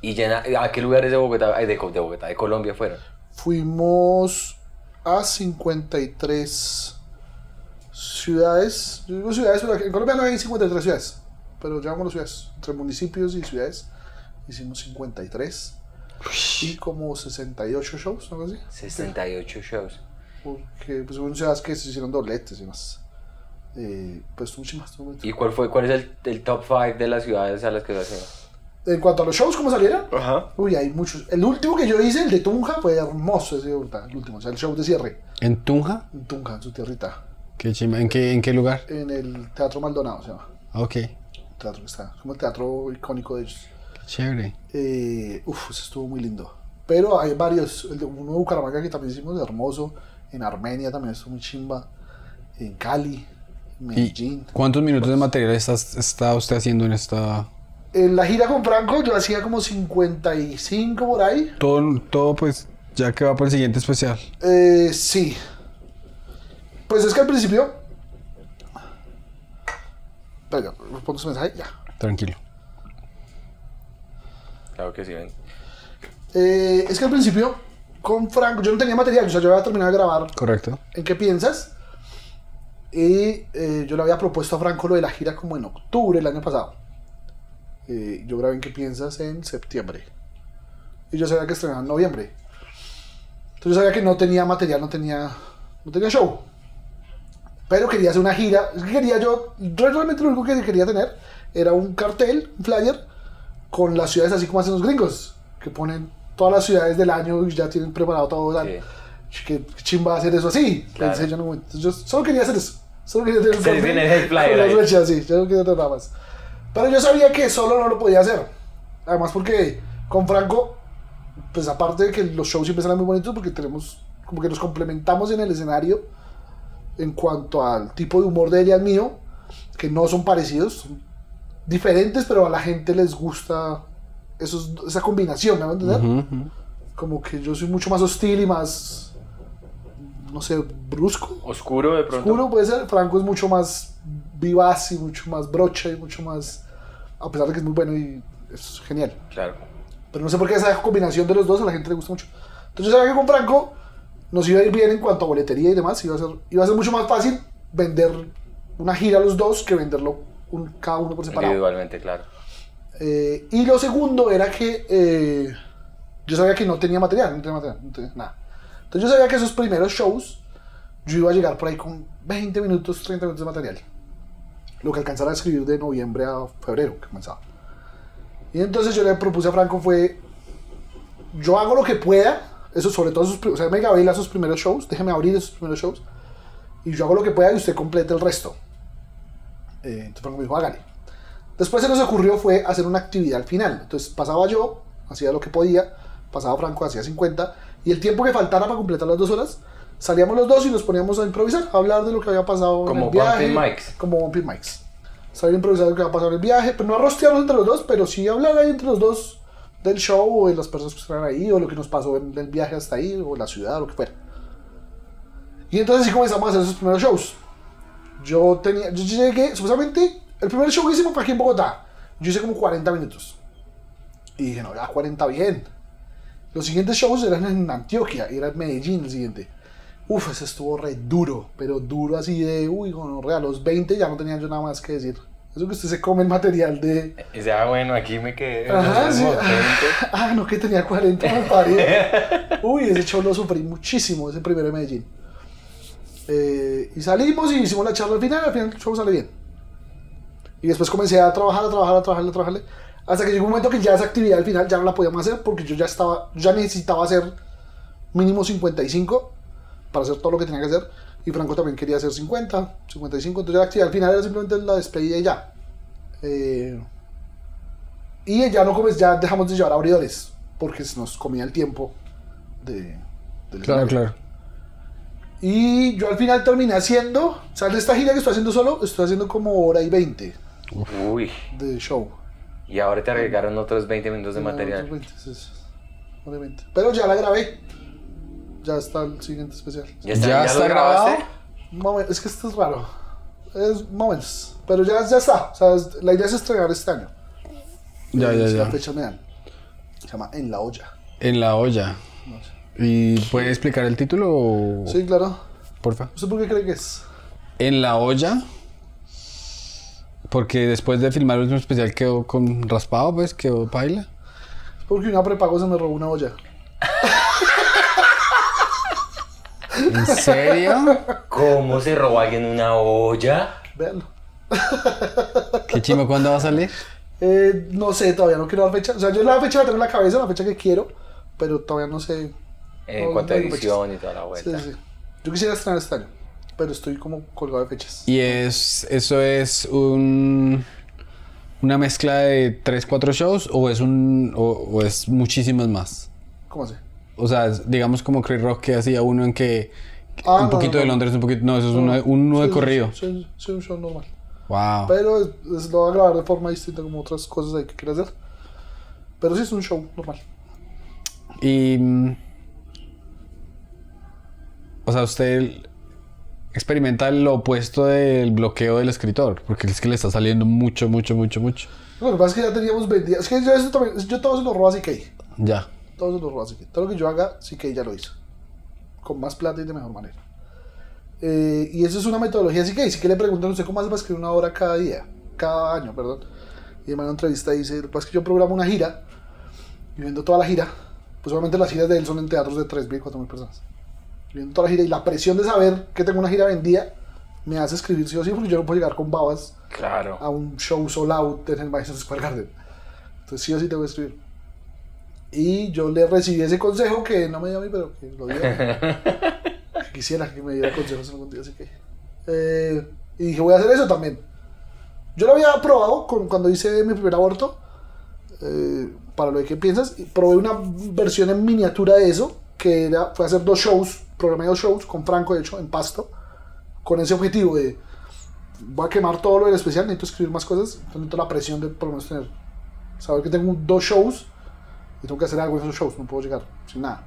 Speaker 2: ¿Y ya, en- a qué lugares de Bogotá, de, Bogotá, de Colombia fueron?
Speaker 3: Fuimos a 53 ciudades. Yo digo ciudades, pero en Colombia no hay 53 ciudades. Pero llamamos las ciudades. Entre municipios y ciudades hicimos 53. Y como 68 shows, algo así.
Speaker 2: 68 shows.
Speaker 3: Porque pues, ciudades que se hicieron dobletes y más. Eh, pues estuvo mucho más. estuvo muy-
Speaker 2: ¿Y cuál fue, cuál es el, el top 5 de las ciudades a las que has
Speaker 3: En cuanto a los shows, ¿cómo salieron?
Speaker 2: Ajá.
Speaker 3: Uy, hay muchos. El último que yo hice, el de Tunja, fue hermoso ese el último, o sea, el show de cierre.
Speaker 1: ¿En Tunja?
Speaker 3: En Tunja, en su tierrita.
Speaker 1: Qué chimba. ¿En qué, ¿En qué lugar?
Speaker 3: En el Teatro Maldonado se llama.
Speaker 1: Ah, Ok.
Speaker 3: El teatro que está. Es como el teatro icónico de ellos.
Speaker 1: Chévere.
Speaker 3: Eh, uf, ese estuvo muy lindo. Pero hay varios. El de uno de Bucaramanga que también hicimos hermoso. En Armenia también estuvo muy chimba. En Cali. En
Speaker 1: ¿Y
Speaker 3: Medellín.
Speaker 1: cuántos minutos de material está usted haciendo en esta...?
Speaker 3: En la gira con Franco yo hacía como 55 por ahí.
Speaker 1: Todo, todo pues, ya que va para el siguiente especial.
Speaker 3: Eh, sí. Pues es que al principio. Espera, respondo su mensaje. Ya.
Speaker 1: Tranquilo.
Speaker 2: Claro que sí, ven.
Speaker 3: Eh, es que al principio, con Franco, yo no tenía material. O sea, yo había terminado de grabar
Speaker 1: Correcto.
Speaker 3: ¿En qué piensas? Y eh, yo le había propuesto a Franco lo de la gira como en octubre del año pasado. Eh, yo grabé en qué piensas en septiembre. Y yo sabía que estrenaba en noviembre. Entonces yo sabía que no tenía material, no tenía, no tenía show. Pero quería hacer una gira. Que quería yo, yo realmente lo único que quería tener era un cartel, un flyer, con las ciudades así como hacen los gringos. Que ponen todas las ciudades del año y ya tienen preparado todo.
Speaker 2: Sí.
Speaker 3: ¿Qué chimba hacer eso así?
Speaker 2: Claro.
Speaker 3: momento. Entonces, yo solo quería hacer eso. Solo quería tener un
Speaker 2: Se tiene el flyer
Speaker 3: las sí. Yo no quería tener nada más. Pero yo sabía que solo no lo podía hacer. Además porque con Franco, pues aparte de que los shows siempre salen muy bonitos porque tenemos, como que nos complementamos en el escenario en cuanto al tipo de humor de ella y el mío, que no son parecidos, son diferentes, pero a la gente les gusta esos, esa combinación, ¿me van a entender?
Speaker 1: Ujú, ujú.
Speaker 3: como que yo soy mucho más hostil y más, no sé, brusco.
Speaker 2: Oscuro de pronto.
Speaker 3: Oscuro puede ser. Franco es mucho más vivaz y mucho más brocha y mucho más, a pesar de que es muy bueno y es genial.
Speaker 2: Claro.
Speaker 3: Pero no sé por qué esa combinación de los dos a la gente le gusta mucho. Entonces yo sabía que con Franco nos iba a ir bien en cuanto a boletería y demás. Iba a ser, iba a ser mucho más fácil vender una gira a los dos que venderlo un- cada uno por separado.
Speaker 2: Individualmente, claro.
Speaker 3: Eh, y lo segundo era que eh, yo sabía que no tenía material, no tenía material, no tenía nada. Entonces yo sabía que esos primeros shows yo iba a llegar por ahí con 20 minutos, 30 minutos de material. Lo que alcanzara a escribir de noviembre a febrero, que comenzaba. Y entonces yo le propuse a Franco fue, yo hago lo que pueda, eso sobre todo, pri- o sea, me grabé esos primeros shows, déjeme abrir esos primeros shows, y yo hago lo que pueda y usted complete el resto. Eh, entonces Franco me dijo, hágale. Después se nos ocurrió fue hacer una actividad al final. Entonces pasaba yo, hacía lo que podía, pasaba Franco, hacía 50, y el tiempo que faltara para completar las dos horas, salíamos los dos y nos poníamos a improvisar, a hablar de lo que había pasado
Speaker 2: Como
Speaker 3: en el viaje.
Speaker 2: Mics.
Speaker 3: Como Bumping Mics. Salir improvisar lo que había pasado en el viaje, pero no a rostearnos entre los dos, pero sí hablar ahí entre los dos del show o de las personas que estaban ahí, o lo que nos pasó en el viaje hasta ahí, o la ciudad, o lo que fuera. Y entonces sí comenzamos a hacer esos primeros shows. Yo tenía, yo llegué, supuestamente, el primer show que hicimos fue aquí en Bogotá. Yo hice como 40 minutos. Y dije, no, ya 40 bien. Los siguientes shows eran en Antioquia, era en Medellín el siguiente. Uf, ese estuvo re duro, pero duro así de, uy, bueno, a los 20 ya no tenía yo nada más que decir. Eso que usted se come el material de...
Speaker 2: Y dice, ah, bueno, aquí me quedé.
Speaker 3: Ajá,
Speaker 2: no
Speaker 3: sí.
Speaker 2: como 20.
Speaker 3: Ah, no, que tenía 40, me paré. Uy, ese show lo sufrí muchísimo, ese primero de Medellín. Eh, y salimos y hicimos la charla al final, al final el show sale bien. Y después comencé a trabajar, a trabajar, a trabajar, a trabajarle. Hasta que llegó un momento que ya esa actividad al final ya no la podíamos hacer porque yo ya estaba, yo ya necesitaba hacer mínimo 55 para hacer todo lo que tenía que hacer. Y Franco también quería hacer 50, 55. Entonces la actividad al final era simplemente la despedida y ya. Eh, y ya no comes, ya dejamos de llevar abridores porque se nos comía el tiempo de, del
Speaker 1: Claro, claro.
Speaker 3: Y yo al final terminé haciendo, o sea, de esta gira que estoy haciendo solo, estoy haciendo como hora y 20
Speaker 2: Uy.
Speaker 3: de show.
Speaker 2: Y ahora te agregaron otros 20 minutos de
Speaker 3: No,
Speaker 2: material.
Speaker 3: otros 20, sí, sí, hora y 20. Pero ya la grabé. Ya está el siguiente especial.
Speaker 2: ¿Ya está,
Speaker 1: ¿Ya
Speaker 2: ¿Ya
Speaker 1: está grabado?
Speaker 3: Es que esto es raro. Es menos. Pero ya, ya está. O sea, es- la idea es estrenar este año.
Speaker 1: Ya, ya, ya.
Speaker 3: La fecha me dan. Se llama En la olla.
Speaker 1: En la olla.
Speaker 3: No sé.
Speaker 1: ¿Y puede explicar el título? o-
Speaker 3: Sí, claro.
Speaker 1: Porfa.
Speaker 3: ¿Usted por qué cree que es?
Speaker 1: En la olla. Porque después de filmar el último especial quedó con raspado, pues, quedó paila.
Speaker 3: Porque una prepago se me robó una olla.
Speaker 1: ¿En serio?
Speaker 2: ¿Cómo se robó alguien una olla?
Speaker 3: Véanlo.
Speaker 1: ¿Qué chimo cuándo va a salir?
Speaker 3: Eh, no sé, todavía no quiero dar fecha. O sea, yo la fecha la tengo en la cabeza, la fecha que quiero, pero todavía no sé.
Speaker 2: En
Speaker 3: No,
Speaker 2: cuanto a
Speaker 3: no tengo
Speaker 2: edición y toda la
Speaker 3: Sí,
Speaker 2: vuelta.
Speaker 3: sí, sí. Yo quisiera estrenar este año, pero estoy como colgado de fechas.
Speaker 1: Y es, eso es un una mezcla de 3, 4 shows o es un o, o es muchísimas más.
Speaker 3: ¿Cómo así?
Speaker 1: O sea, digamos como Chris Rock que hacía uno en que
Speaker 3: Ah,
Speaker 1: un
Speaker 3: no,
Speaker 1: poquito
Speaker 3: no,
Speaker 1: de. Londres, un poquito, no, eso es uno, uno de
Speaker 3: Sí, sí,
Speaker 1: corrido.
Speaker 3: Sí, sí, un show normal.
Speaker 1: Wow.
Speaker 3: Pero es, es- lo voy a grabar de forma distinta como otras cosas ahí que quiero hacer. Pero sí es un show normal.
Speaker 1: Y mm, o sea, usted experimenta lo opuesto del bloqueo del escritor, porque es que le está saliendo mucho, mucho, mucho, mucho.
Speaker 3: Lo que pasa es que ya teníamos vendido. Es que yo, eso también, yo todo se lo robo a CK.
Speaker 1: Ya.
Speaker 3: Todo se lo robo a CK. Todo lo que yo haga, CK ya lo hizo. Con más plata y de mejor manera. Eh, y eso es una metodología CK. CK le preguntan a usted cómo hace para escribir una hora cada día. Cada año, perdón. Y en una entrevista dice: Lo que pasa es que yo programo una gira. Y viendo toda la gira. Pues obviamente las giras de él son en teatros de 3.000, 4.000 personas. Viendo toda la gira y la presión de saber que tengo una gira vendida. Me hace escribir sí o sí, porque yo no puedo llegar con babas
Speaker 2: Claro.
Speaker 3: a un show sold out en el Madison Square Garden. Entonces sí o sí tengo que escribir. Y yo le recibí ese consejo que no me dio a mí, pero que lo dio. Que Quisiera que me diera consejos algún día, así que... eh, y dije, voy a hacer eso también. Yo lo había probado con, cuando hice mi primer aborto, eh, para lo de qué piensas, probé una versión en miniatura de eso, que era, fue hacer dos shows, programé dos shows con Franco, de hecho, en Pasto, con ese objetivo de voy a quemar todo lo del especial, necesito escribir más cosas, entonces necesito la presión de por lo menos tener, saber que tengo dos shows y tengo que hacer algo en esos shows, no puedo llegar sin nada.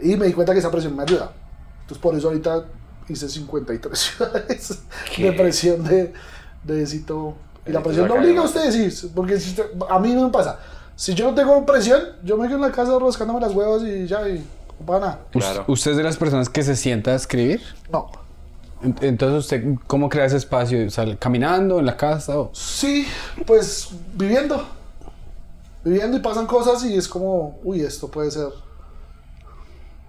Speaker 3: Y me di cuenta que esa presión me ayuda. Entonces por eso ahorita hice 53 ciudades
Speaker 2: ¿Qué?
Speaker 3: de presión de, de necesito... Y la presión no obliga a ustedes, sí, porque si a mí no me pasa. Si yo no tengo presión, yo me quedo en la casa rascándome las huevas y ya, y nada.
Speaker 2: Claro.
Speaker 1: ¿Usted es de las personas que se sienta a escribir?
Speaker 3: No.
Speaker 1: Ent- Entonces, ¿usted cómo crea ese espacio? ¿Sale caminando en la casa? o-
Speaker 3: Sí, pues viviendo. Viviendo y pasan cosas y es como, uy, esto puede ser.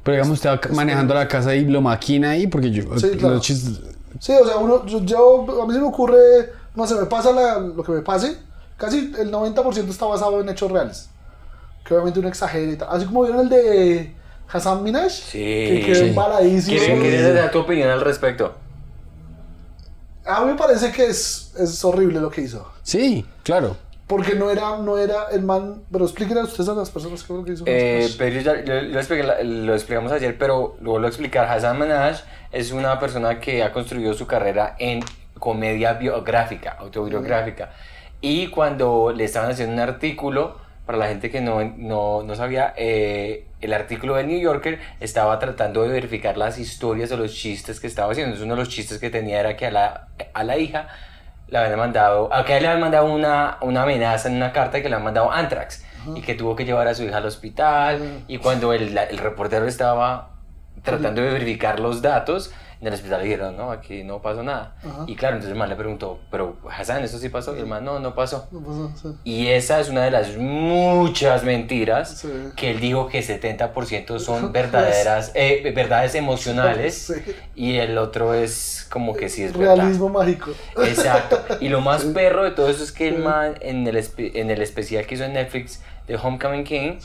Speaker 1: Pero digamos, usted va manejando la casa y lo maquina ahí, porque yo...
Speaker 3: Sí, claro. Sí, o sea, uno, yo, yo- a mí se me ocurre, no sé, me pasa la- lo que me pase. Casi el 90% está basado en hechos reales. Que obviamente uno exagera y tal. Así como vieron el de Hassan Minaj.
Speaker 2: Sí.
Speaker 3: Que quedó
Speaker 1: Sí.
Speaker 3: embaladísimo.
Speaker 2: ¿Quieres, quieres dar tu opinión al respecto?
Speaker 3: A mí me parece que es, es horrible lo que hizo.
Speaker 1: Sí, claro.
Speaker 3: Porque no era, no era el man. Pero explíquenle a ustedes a las personas que fue lo que hizo.
Speaker 2: Eh, pero yo ya- yo- lo, expliqué- lo explicamos ayer, pero lo vuelvo a explicar. Hassan Minaj es una persona que ha construido su carrera en comedia biográfica, autobiográfica. Y cuando le estaban haciendo un artículo, para la gente que no, no, no sabía, eh, el artículo del New Yorker estaba tratando de verificar las historias o los chistes que estaba haciendo. Entonces uno de los chistes que tenía era que a la, a la hija le habían mandado, a que le habían mandado una, una amenaza en una carta que le habían mandado Antrax y que tuvo que llevar a su hija al hospital y cuando el, la- el reportero estaba tratando de verificar los datos en el hospital le dijeron, no, aquí no pasó nada.
Speaker 3: Ajá.
Speaker 2: Y claro, entonces el man le preguntó, pero Hassan, ¿eso sí pasó? Y el man, no, no pasó.
Speaker 3: No pasa, sí.
Speaker 2: Y esa es una de las muchas mentiras
Speaker 3: Sí.
Speaker 2: que él dijo que 70% son verdaderas, eh, verdades emocionales
Speaker 3: Sí.
Speaker 2: y el otro es como que sí es verdad.
Speaker 3: Realismo mágico.
Speaker 2: Exacto. Y lo más perro de todo eso es que el man en el, en el especial que hizo en Netflix de Homecoming King,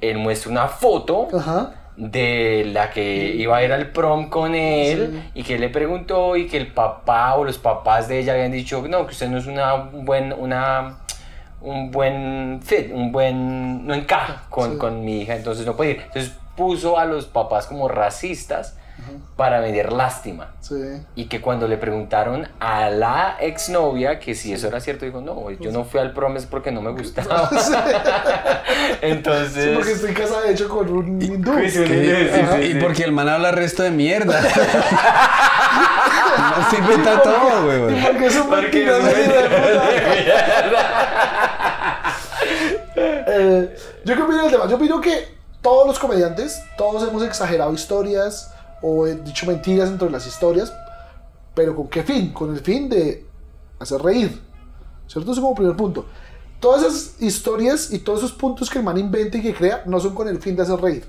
Speaker 2: él muestra una foto
Speaker 3: Ajá.
Speaker 2: De la que iba a ir al prom con él y que le preguntó y que el papá o los papás de ella habían dicho no que usted no es una un buen una un buen fit un buen no encaja con,
Speaker 3: Sí.
Speaker 2: con mi hija entonces no puede ir entonces puso a los papás como racistas para vender lástima
Speaker 3: Sí.
Speaker 2: y que cuando le preguntaron a la exnovia que si eso era cierto dijo no yo no fui al prom es porque no me gustaba entonces
Speaker 3: Sí, porque estoy casada de hecho con un hindú.
Speaker 2: Sí, sí,
Speaker 1: ¿Qué?
Speaker 2: sí,
Speaker 1: y,
Speaker 2: sí,
Speaker 1: y
Speaker 2: sí.
Speaker 1: porque el man habla resto de mierda. no se inventa todo,
Speaker 3: Y
Speaker 1: güey.
Speaker 3: porque es un
Speaker 2: Porque es
Speaker 3: de puta. Eh, yo qué opino del tema. Yo opino que todos los comediantes, todos hemos exagerado historias o he dicho mentiras dentro de las historias, pero ¿con qué fin? Con el fin de hacer reír. ¿Cierto? Eso como primer punto. Todas esas historias y todos esos puntos que el man inventa y que crea no son con el fin de hacer reír.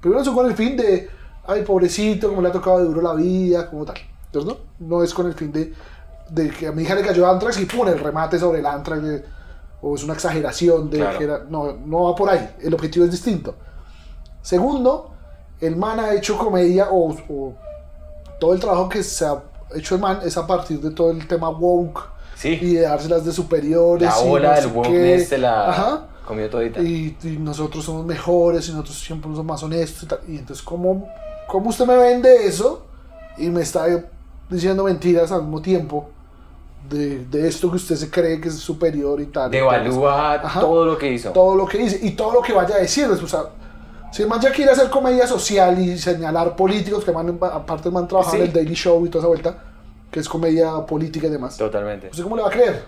Speaker 3: Primero son con el fin de, ay, pobrecito, como le ha tocado de duro la vida, como tal. ¿Cierto? No es con el fin de, de que a mi hija le cayó Antrax y pone el remate sobre el Antrax. o es una exageración de
Speaker 2: Claro.
Speaker 3: que era. No, no va por ahí. El objetivo es distinto. Segundo, el man ha hecho comedia o, o todo el trabajo que se ha hecho el man es a partir de todo el tema woke
Speaker 2: Sí.
Speaker 3: y de dárselas de superiores.
Speaker 2: La ola
Speaker 3: no
Speaker 2: del wokeness se la
Speaker 3: Ajá.
Speaker 2: comió todita.
Speaker 3: Y, y nosotros somos mejores y nosotros siempre somos más honestos y tal. Y entonces, ¿cómo, ¿cómo usted me vende eso y me está diciendo mentiras al mismo tiempo de, de esto que usted se cree que es superior y tal?
Speaker 2: Devalúa todo lo que hizo.
Speaker 3: todo lo que dice y todo lo que vaya a decir. O sea, si el man ya quiere hacer comedia social y señalar políticos, que man, aparte el man trabaja
Speaker 2: Sí.
Speaker 3: en el Daily Show y toda esa vuelta, que es comedia política y demás.
Speaker 2: Totalmente.
Speaker 3: ¿Usted cómo le va a creer?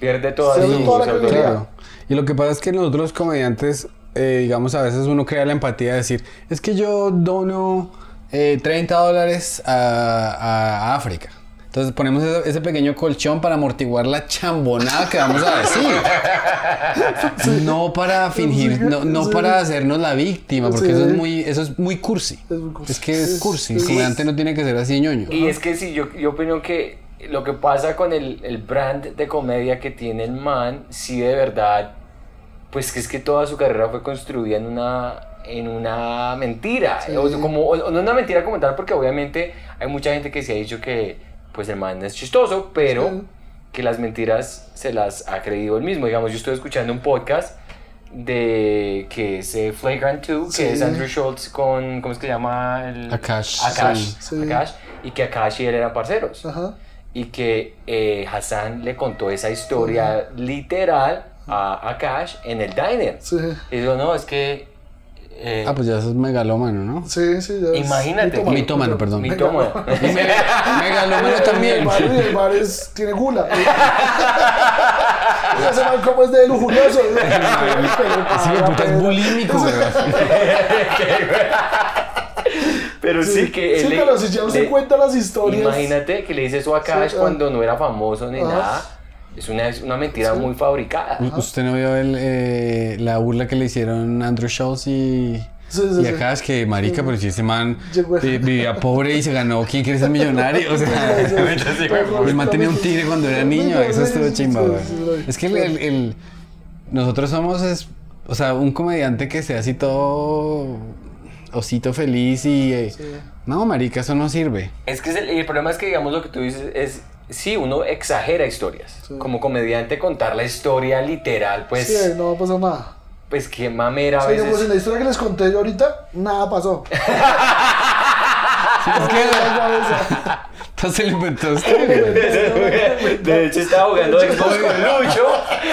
Speaker 2: Pierde toda
Speaker 3: Pierde
Speaker 2: su,
Speaker 3: toda la
Speaker 2: su
Speaker 3: credibilidad.
Speaker 2: autoridad.
Speaker 1: Claro. Y lo que pasa es que nosotros los comediantes, eh, digamos, a veces uno crea la empatía de decir, es que yo dono eh, 30 dólares a, a África. Entonces ponemos ese, ese pequeño colchón para amortiguar la chambonada que vamos a decir. No para fingir, no, no
Speaker 3: Sí.
Speaker 1: para hacernos la víctima, porque
Speaker 3: Sí.
Speaker 1: eso es muy, eso es muy cursi.
Speaker 3: Es muy cursi.
Speaker 1: Es que es cursi. El comediante no tiene que ser así ñoño.
Speaker 2: Y es que sí, yo, yo opino que lo que pasa con el, el brand de comedia que tiene el man, sí de verdad, pues que es que toda su carrera fue construida en una, en una mentira.
Speaker 3: Sí.
Speaker 2: O, como, o no una mentira como tal, porque obviamente hay mucha gente que se ha dicho que pues el man es chistoso, pero
Speaker 3: Sí.
Speaker 2: que las mentiras se las ha creído él mismo. Digamos, yo estoy escuchando un podcast de que es eh, Flagrant 2, que es Andrew Schultz con, ¿cómo es que se llama? El,
Speaker 1: Akash,
Speaker 2: Akash,
Speaker 1: sí.
Speaker 2: Akash, y que Akash y él eran parceros.
Speaker 3: Ajá.
Speaker 2: Y que eh, Hassan le contó esa historia literal a, a Cash en el diner.
Speaker 3: Sí.
Speaker 2: Y digo, no, es que... eh,
Speaker 1: Ah, pues ya es megalómano, ¿no?
Speaker 3: Sí, sí, ya es
Speaker 2: Imagínate,
Speaker 3: mitómano.
Speaker 1: Mitómano, perdón.
Speaker 2: mitómano.
Speaker 1: Megalómano también.
Speaker 3: El bar, y el bar es, tiene gula. Ese man como es de lujurioso.
Speaker 1: Hijo de puta es bulímico.
Speaker 2: Pero sí, que
Speaker 3: Sí,
Speaker 2: él le-
Speaker 3: pero si ya usted
Speaker 2: le-
Speaker 3: cuenta las historias.
Speaker 2: Imagínate que le dice eso a Cash
Speaker 3: Sí,
Speaker 2: cuando no era famoso ni
Speaker 3: Ah.
Speaker 2: nada. Es una, es una mentira muy fabricada.
Speaker 1: ¿Usted no vio el, eh, la burla que le hicieron Andrew Schultz y,
Speaker 3: Sí, sí,
Speaker 1: y
Speaker 3: sí.
Speaker 1: acá? Es que, marica, pero si ese man vivía pobre y se ganó ¿Quién quiere ser millonario? O sea, el man tenía un tigre cuando era niño. Eso estuvo chimba, güey.
Speaker 3: sí, sí.
Speaker 1: Es que el, el- el- nosotros somos, es- o sea, un comediante que sea así todo osito feliz y... eh, No, marica, eso no sirve.
Speaker 2: Es que es el, el problema es que, digamos, lo que tú dices es. Sí, uno exagera historias.
Speaker 3: Sí.
Speaker 2: Como comediante, contar la historia literal, pues.
Speaker 3: Sí, no va a pasar nada.
Speaker 2: Pues qué mamera a
Speaker 3: Sí,
Speaker 2: veces.
Speaker 3: digamos, en la historia que les conté yo ahorita, nada pasó.
Speaker 1: Es que... Entonces lo inventó usted.
Speaker 2: De hecho, estaba jugando Xbox con Lucho.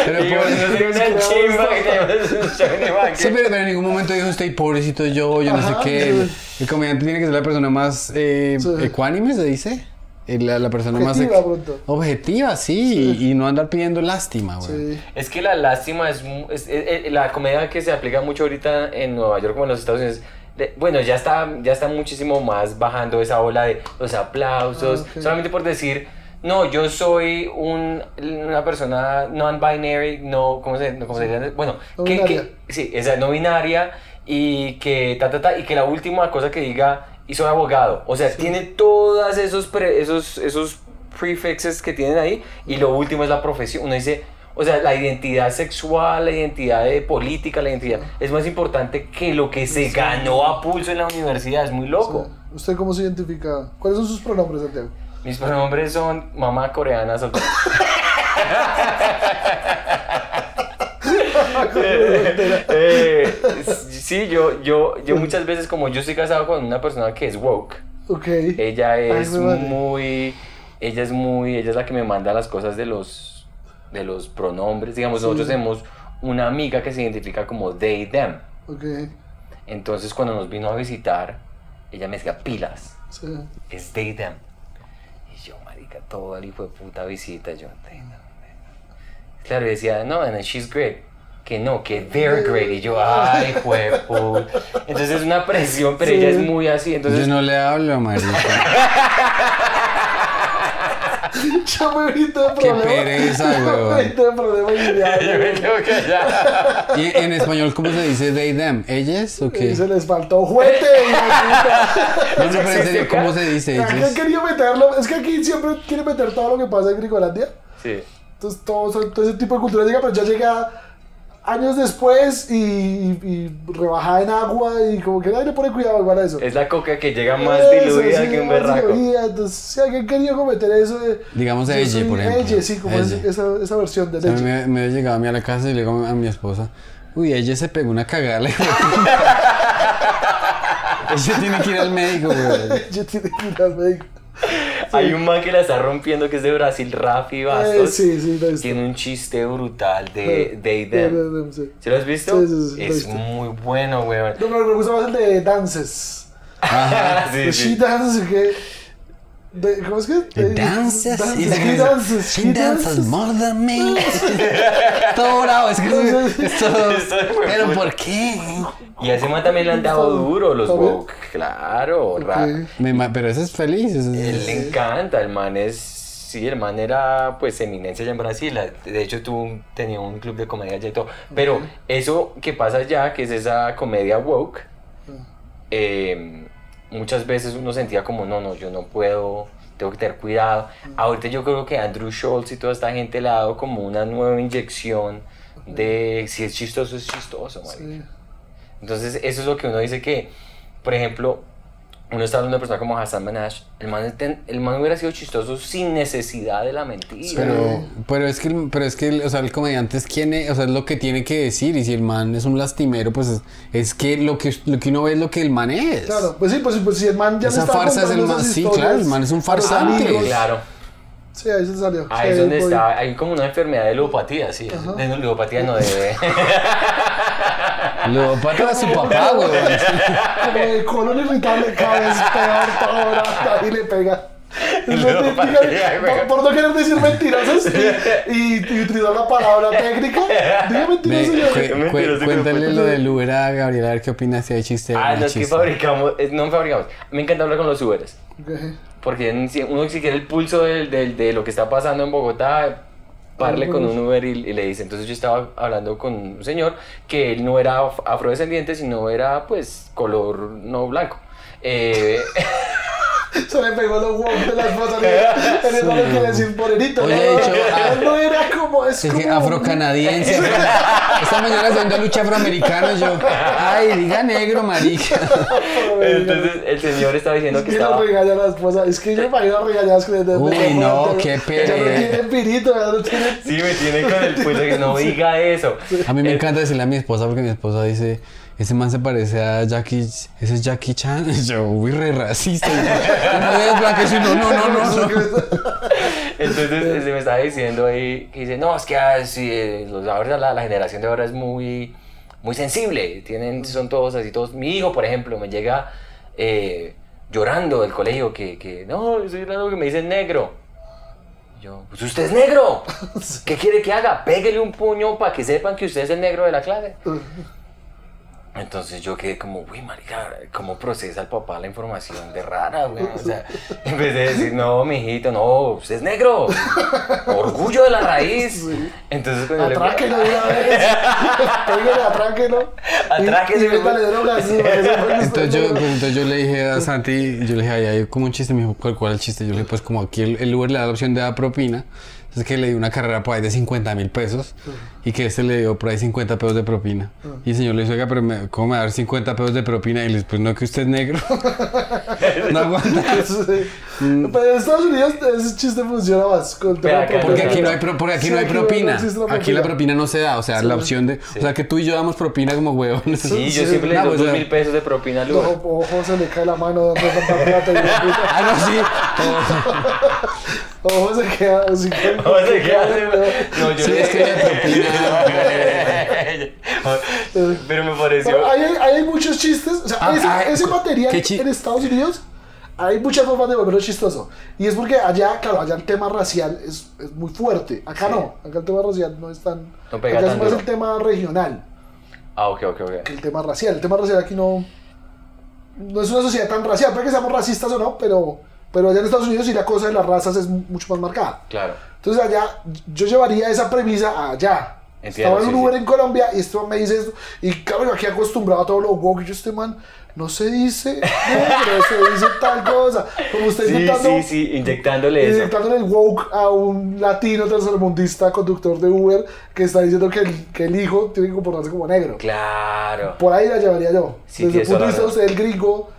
Speaker 1: Pero
Speaker 2: y yo,
Speaker 1: por-
Speaker 2: no sé, una chimba que tenemos un.
Speaker 1: Sí, pero, pero en ningún momento dijo usted, pobrecito yo, yo no
Speaker 3: Ajá,
Speaker 1: sé qué. El, comediante tiene que ser la persona más eh,
Speaker 3: Sí.
Speaker 1: ecuánime, se dice. Eh, La, la persona más
Speaker 3: Objetiva, pronto.
Speaker 1: objetiva, sí, Y, y no andar pidiendo lástima, güey.
Speaker 3: Sí.
Speaker 2: Es que la lástima es, es- es- es- la comedia que se aplica mucho ahorita en Nueva York como en los Estados Unidos. de- bueno, ya está, ya está muchísimo más bajando esa ola de los aplausos.
Speaker 3: Ah, ok.
Speaker 2: Solamente por decir, no, yo soy un, una persona non-binary, no, ¿cómo se, no, cómo se dice? Bueno,
Speaker 3: No
Speaker 2: que,
Speaker 3: binaria.
Speaker 2: que- sí, esa no binaria y que ta, ta, ta, y que la última cosa que diga, y soy abogado. O sea, tiene todos esos, pre- esos, esos prefixes que tienen ahí y lo último es la profesión. Uno dice, o sea, la identidad sexual, la identidad de política, la identidad es más importante que lo que se ganó a pulso en la universidad. Es muy loco.
Speaker 3: Sí. ¿Usted cómo se identifica? ¿Cuáles son sus pronombres, Santiago?
Speaker 2: Mis pronombres son mamá coreana soltera. Eh, sí, yo, yo, yo muchas veces como yo estoy casado con una persona que es woke.
Speaker 3: Ok.
Speaker 2: Ella es
Speaker 3: Ay,
Speaker 2: muy, ella es muy, ella es la que me manda las cosas de los, de los pronombres. Digamos, nosotros tenemos una amiga que se identifica como they, them.
Speaker 3: Ok.
Speaker 2: Entonces cuando nos vino a visitar, ella me decía pilas,
Speaker 3: Sí.
Speaker 2: es they, them. Y yo, marica, toda la hijo de puta visita, yo, they, them, they, them. Claro, y decía, no, and then she's great. Que no, que they're great. Y yo, ay, puta. Entonces es una presión, pero
Speaker 3: Sí.
Speaker 2: ella es muy así. Entonces,
Speaker 1: Yo no le hablo, marica.
Speaker 3: Yo me evito de
Speaker 1: Qué
Speaker 3: problema.
Speaker 1: pereza,
Speaker 3: Yo
Speaker 1: weón.
Speaker 3: me evito de problema y ya.
Speaker 2: yo me callado.
Speaker 1: ¿Y en español cómo se dice they, them? ¿Ellas o qué?
Speaker 3: se les faltó juguete.
Speaker 1: No, pero en serio, ¿cómo se dice
Speaker 3: Aquí han
Speaker 1: ellas?
Speaker 3: querido meterlo. Es que aquí siempre quieren meter todo lo que pasa en Grigolandia.
Speaker 2: Sí.
Speaker 3: Entonces todo, todo ese tipo de cultura llega, pero ya llega años después y, y, y rebajada en agua y como que nadie le pone cuidado igual a eso.
Speaker 2: Es la coca que llega más
Speaker 3: Eso,
Speaker 2: diluida
Speaker 3: sí,
Speaker 2: que un berraco.
Speaker 3: diluida. Entonces, si alguien quería cometer eso de...
Speaker 1: Digamos
Speaker 3: yo
Speaker 1: Elle, por ejemplo.
Speaker 3: Elle, sí, como
Speaker 1: Elle.
Speaker 3: esa, esa versión de leche.
Speaker 1: me, me llegaba a mí a la casa y le digo a mi esposa, uy, ella se pegó una cagada. ella tiene que ir al médico, güey.
Speaker 3: Yo tiene que ir al médico.
Speaker 2: Hay un man que la está rompiendo que es de Brasil, Rafi Bastos.
Speaker 3: Eh, sí, sí, lo.
Speaker 2: Tiene un chiste brutal de they,
Speaker 3: De-
Speaker 2: them.
Speaker 3: sí.
Speaker 2: ¿Sí lo has visto?
Speaker 3: Sí, sí, sí,
Speaker 2: es muy bueno, weón.
Speaker 3: No, pero me gusta más el de dances.
Speaker 2: Sí,
Speaker 3: The
Speaker 2: sí.
Speaker 3: She dances, que... de- ¿Cómo es que?
Speaker 1: It dances,
Speaker 3: Dances,
Speaker 1: y
Speaker 3: She dances,
Speaker 1: she dances more than me. todo bravo, es que es, es todo. Pero. ¿por qué?
Speaker 2: Y a ese man también le han dado duro los woke. Claro, ra-
Speaker 3: Ok.
Speaker 1: Me ma- pero ese es feliz. ese es-
Speaker 2: Él le encanta, el man es... Sí, el man era pues eminencia allá en Brasil. De hecho, tuvo un- tenía un club de comedia allá y todo. Pero eso que pasa allá, que es esa comedia woke, eh, muchas veces uno sentía como, no, no, yo no puedo, tengo que tener cuidado. Ahorita yo creo que Andrew Schultz y toda esta gente le ha dado como una nueva inyección de si es chistoso, es chistoso.
Speaker 3: Sí.
Speaker 2: Entonces, eso es lo que uno dice que, por ejemplo, uno está hablando de una persona como Hassan Minaj, el man, el man hubiera sido chistoso sin necesidad de la mentira.
Speaker 1: Pero, pero es que, el- pero es que, el- o sea, el comediante es quien, es- o sea, es lo que tiene que decir. Y si el man es un lastimero, pues es, es que lo que lo que uno ve es lo que el man es.
Speaker 3: Claro, pues sí, pues, pues si el man ya
Speaker 1: Esa farsa es el man- sí, claro, el man es un farsante.
Speaker 2: Claro.
Speaker 3: Sí, ahí se salió.
Speaker 2: Ahí
Speaker 3: Sí,
Speaker 2: es donde
Speaker 3: voy.
Speaker 2: está, hay como una enfermedad de ludopatía, sí. De ludopatía no, de...
Speaker 1: Lo pata a su papá, güey.
Speaker 3: Como de colon irritable, cada vez peor, todo, ahora, ahí le pega. Dígame, por, no querer decir mentirosas y, y, y utilizar la palabra técnica, diga mentiroso ya.
Speaker 1: cu-
Speaker 2: Es
Speaker 1: cu-
Speaker 2: mentiroso que
Speaker 1: cuéntale lo del Uber a Gabriela, a ver qué opina si hay chiste
Speaker 2: Ah,
Speaker 1: no
Speaker 2: es que fabricamos, es- no fabricamos. Me encanta hablar con los Uberes. Porque uno si quiere el pulso de, lo que está pasando en Bogotá, parle con un Uber y, y le dice. Entonces yo estaba hablando con un señor que él no era af- afrodescendiente, sino era pues color no blanco. Eh,
Speaker 3: Se le pegó los huevos de la esposa. Él no le quiere decir morenito.
Speaker 1: Oye,
Speaker 3: no,
Speaker 1: de hecho,
Speaker 3: él
Speaker 1: ah,
Speaker 3: no era como. Es,
Speaker 1: Es que afrocanadiense. afro- Esta mañana haciendo lucha afroamericana yo. Ay, diga negro, marica.
Speaker 2: entonces el señor estaba diciendo
Speaker 3: Es
Speaker 2: que
Speaker 3: que
Speaker 2: estaba...
Speaker 3: lo regaña a la esposa. Es que yo me imagino regañadas que desde
Speaker 1: Uy, no, qué
Speaker 3: Ya no
Speaker 1: pereza.
Speaker 3: tiene pirito, ya no tiene.
Speaker 2: Sí, me tiene con el pulso que no diga eso.
Speaker 1: A mí me
Speaker 2: Eh,
Speaker 1: encanta decirle a mi esposa porque mi esposa dice, ese man se parece a Jackie, ese es Jackie Chan. Y yo, uy, re racista. Y yo, no es blanco, y yo, no, no, no, no, no.
Speaker 2: Entonces se me estaba diciendo ahí que dice, no, es que ah, eh, ahora, la, la generación de ahora es muy, muy sensible, tienen, son todos así, todos. Mi hijo, por ejemplo, me llega eh, llorando del colegio que, que no, estoy llorando que me dicen negro. Yo, pues usted es negro. ¿Qué quiere que haga? Pégale un puño para que sepan que usted es el negro de la clase. Entonces yo quedé como, uy, marica, ¿cómo procesa el papá la información de rara, güey? O sea, empecé a decir, no, mijito, no, usted es negro. Orgullo de la raíz. Entonces cuando le-
Speaker 3: Atráquelo de una vez. Pégale, atráquelo.
Speaker 2: Atráquese,
Speaker 3: Y, y drogas. sí,
Speaker 1: Entonces yo, pues, entonces yo le dije a Santi, yo le dije, ay, hay como un chiste, me dijo, ¿cuál, cuál es el chiste? Yo le dije, pues como aquí el, el Uber le da la opción de dar propina, entonces que le di una carrera por ahí de 50 mil pesos y que este le dio por ahí 50 pesos de propina. Y el señor le dice, oiga, pero me, ¿cómo me va a dar 50 pesos de propina? Y le dice, pues no, que usted es negro. no aguanta.
Speaker 3: Sí. Pero en Estados Unidos ese chiste funciona más. Con
Speaker 2: acá-
Speaker 1: Porque aquí no hay, pro- porque aquí
Speaker 3: Sí,
Speaker 1: no hay
Speaker 3: no
Speaker 1: propina. Aquí la
Speaker 3: propina.
Speaker 1: no se da. O sea, la opción de. O sea, que tú y yo damos propina como huevones.
Speaker 2: Sí, yo
Speaker 3: Sí,
Speaker 2: siempre le
Speaker 1: no,
Speaker 2: doy
Speaker 1: pues,
Speaker 2: dos
Speaker 1: o sea,
Speaker 2: mil pesos de propina al
Speaker 3: ojo, se le cae la mano dando tanta plata. y la.
Speaker 1: Ah, no, sí.
Speaker 3: Ojo, se queda. así que-
Speaker 2: O sea, ¿qué hace? No, yo
Speaker 1: Sí, es que
Speaker 2: Pero me pareció.
Speaker 3: Pero hay, hay muchos chistes. O sea,
Speaker 1: Ah,
Speaker 3: ese,
Speaker 1: ah,
Speaker 3: ese material
Speaker 1: ¿qué chi-
Speaker 3: en Estados Unidos hay muchas formas de volverlo chistoso. Y es porque allá, claro, allá el tema racial es, es muy fuerte. Acá
Speaker 2: Sí.
Speaker 3: no. Acá el tema racial no es tan.
Speaker 2: No pega
Speaker 3: acá
Speaker 2: tan
Speaker 3: es más
Speaker 2: duro.
Speaker 3: el tema regional
Speaker 2: Ah, ok, ok, ok.
Speaker 3: que el tema racial. El tema racial aquí no. No es una sociedad tan racial. Puede que seamos racistas o no, pero, pero allá en Estados Unidos sí la cosa de las razas es mucho más marcada.
Speaker 2: Claro.
Speaker 3: Entonces allá yo llevaría esa premisa allá.
Speaker 2: Entiendo,
Speaker 3: Estaba en un Uber
Speaker 2: sí.
Speaker 3: en Colombia y man me dice esto. Y claro, yo aquí acostumbrado a todo lo woke. Y yo, este man, no se dice negro, se dice tal cosa. Como usted
Speaker 2: Sí,
Speaker 3: intentando,
Speaker 2: sí, sí, inyectándole eso.
Speaker 3: inyectándole el woke a un latino tercermundista conductor de Uber que está diciendo que el, que el hijo tiene que comportarse como negro.
Speaker 2: Claro.
Speaker 3: Por ahí la llevaría yo.
Speaker 2: Sí,
Speaker 3: Desde el punto de vista de usted, el gringo,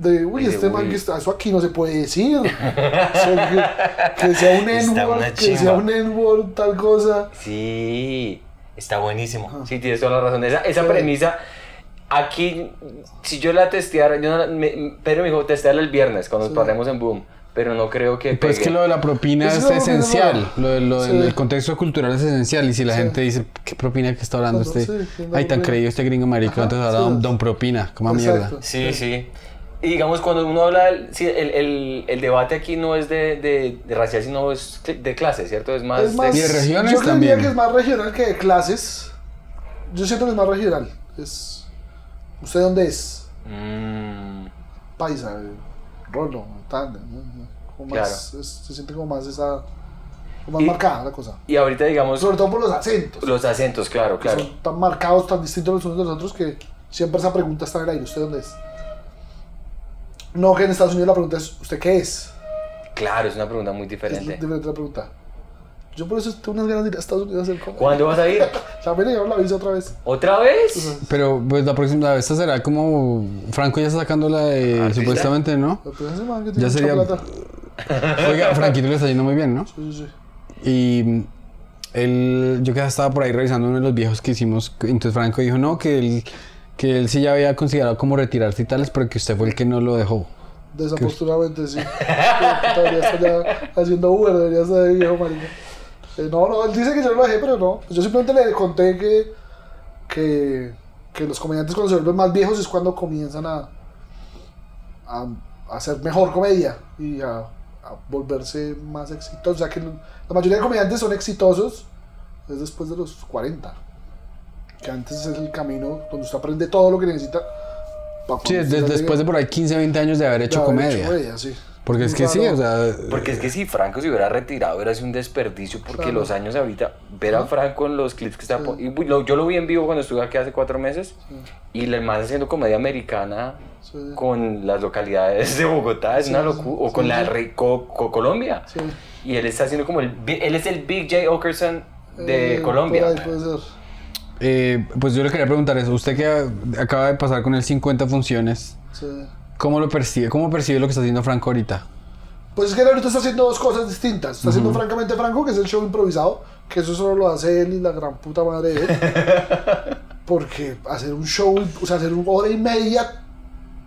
Speaker 3: de, uy,
Speaker 2: Dice,
Speaker 3: este man
Speaker 2: uy.
Speaker 3: que está, eso aquí no se puede decir. O sea, que, que sea un N-word, que sea un N-word, tal cosa.
Speaker 2: Sí, está buenísimo. Sí, tienes toda la razón. Esa, esa premisa, aquí, si yo la testeara, yo no la- me- Pedro me dijo, testearla el viernes cuando nos paremos en Boom. Pero no creo que.
Speaker 1: Pero es que lo de la propina
Speaker 3: Es
Speaker 1: esencial. Lo, de- lo del
Speaker 3: Sí.
Speaker 1: el contexto cultural es esencial. Y si la
Speaker 3: Sí.
Speaker 1: gente dice, ¿qué propina que está hablando este?
Speaker 3: sí, no
Speaker 1: Ay, tan creído este gringo marico. Entonces ahora
Speaker 3: sí.
Speaker 1: don, don propina. Como mierda.
Speaker 2: Sí, sí. Y digamos, cuando uno habla, del- sí, el, el, el debate aquí no es de, de, de racial, sino es de clase, ¿cierto? Es más,
Speaker 3: Es más,
Speaker 1: de regiones
Speaker 3: yo
Speaker 1: también.
Speaker 3: que es más regional que de clases. Yo siento que es más regional. Es, ¿Usted dónde es?
Speaker 2: Mm,
Speaker 3: Paisa, Rolo, Tanda. ¿no? Como más, es- se siente como más esa. como más
Speaker 2: Y-
Speaker 3: marcada la cosa.
Speaker 2: y ahorita, digamos,
Speaker 3: Sobre todo por los acentos.
Speaker 2: los acentos, claro, claro.
Speaker 3: Son tan marcados, tan distintos los unos de los otros que siempre esa pregunta está en el aire. ¿Usted dónde es? No, que en Estados Unidos la pregunta es: ¿usted qué es?
Speaker 2: Claro, es una pregunta muy
Speaker 3: Es
Speaker 2: diferente.
Speaker 3: diferente la pregunta. Yo por eso tengo unas ganas de ir a Estados Unidos a hacer comedia.
Speaker 2: ¿Cuándo vas a ir?
Speaker 3: Ya me llegaron la visa otra vez.
Speaker 2: ¿Otra vez?
Speaker 1: Pero pues la próxima vez será como. Franco ya está sacando la de.
Speaker 2: ¿Artista?
Speaker 1: Supuestamente, ¿no?
Speaker 3: La primera semana que tiene
Speaker 1: Ya sería-. Oiga, Franquito le está yendo muy bien, ¿no?
Speaker 3: Sí, sí, sí.
Speaker 1: Y mm, él, yo que estaba por ahí revisando uno de los viejos que hicimos. Entonces Franco dijo, no, que él, que él sí ya había considerado como retirarse y tales, pero que usted fue el que no lo dejó.
Speaker 3: Desafortunadamente, sí. Todavía está ya haciendo Uber, debería estar de viejo, marica. Eh, no, no, él dice que yo lo dejé, pero no. Yo simplemente le conté que, que, que los comediantes cuando se vuelven más viejos es cuando comienzan a, a, a hacer mejor comedia y a, a volverse más exitosos. O sea, que la mayoría de comediantes son exitosos es después de los 40. Que antes es el camino donde usted aprende todo lo que necesita.
Speaker 1: Sí, de- después de por ahí 15, 20 años de haber hecho
Speaker 3: de haber
Speaker 1: comedia.
Speaker 3: comedia, sí.
Speaker 1: Porque es que sí,
Speaker 3: raro.
Speaker 1: o sea.
Speaker 2: Porque es que si Franco se hubiera retirado hubiera sido un desperdicio porque
Speaker 3: Claro.
Speaker 2: los años ahorita, ver a. Franco en los clips que está...
Speaker 3: Sí.
Speaker 2: y lo- yo lo vi en vivo cuando estuve aquí hace cuatro meses y el man haciendo comedia americana
Speaker 3: Sí.
Speaker 2: con las localidades de Bogotá es
Speaker 3: Sí,
Speaker 2: una
Speaker 3: sí,
Speaker 2: locura, o
Speaker 3: sí,
Speaker 2: con la
Speaker 3: sí.
Speaker 2: re- co- co- Colombia.
Speaker 3: Sí.
Speaker 2: Y él está haciendo como el... Él es el Big J. Okerson de
Speaker 3: Eh,
Speaker 2: Colombia.
Speaker 3: por ahí puede ser.
Speaker 1: Eh, pues yo le quería preguntar eso. Usted que acaba de pasar con el 50 funciones,
Speaker 3: Sí.
Speaker 1: ¿cómo lo percibe? ¿Cómo percibe lo que está haciendo Franco ahorita?
Speaker 3: Pues es que él ahorita está haciendo dos cosas distintas. Está haciendo francamente Franco, que es el show improvisado, que eso solo lo hace él y la gran puta madre de él. Porque hacer un show, o sea, hacer una hora y media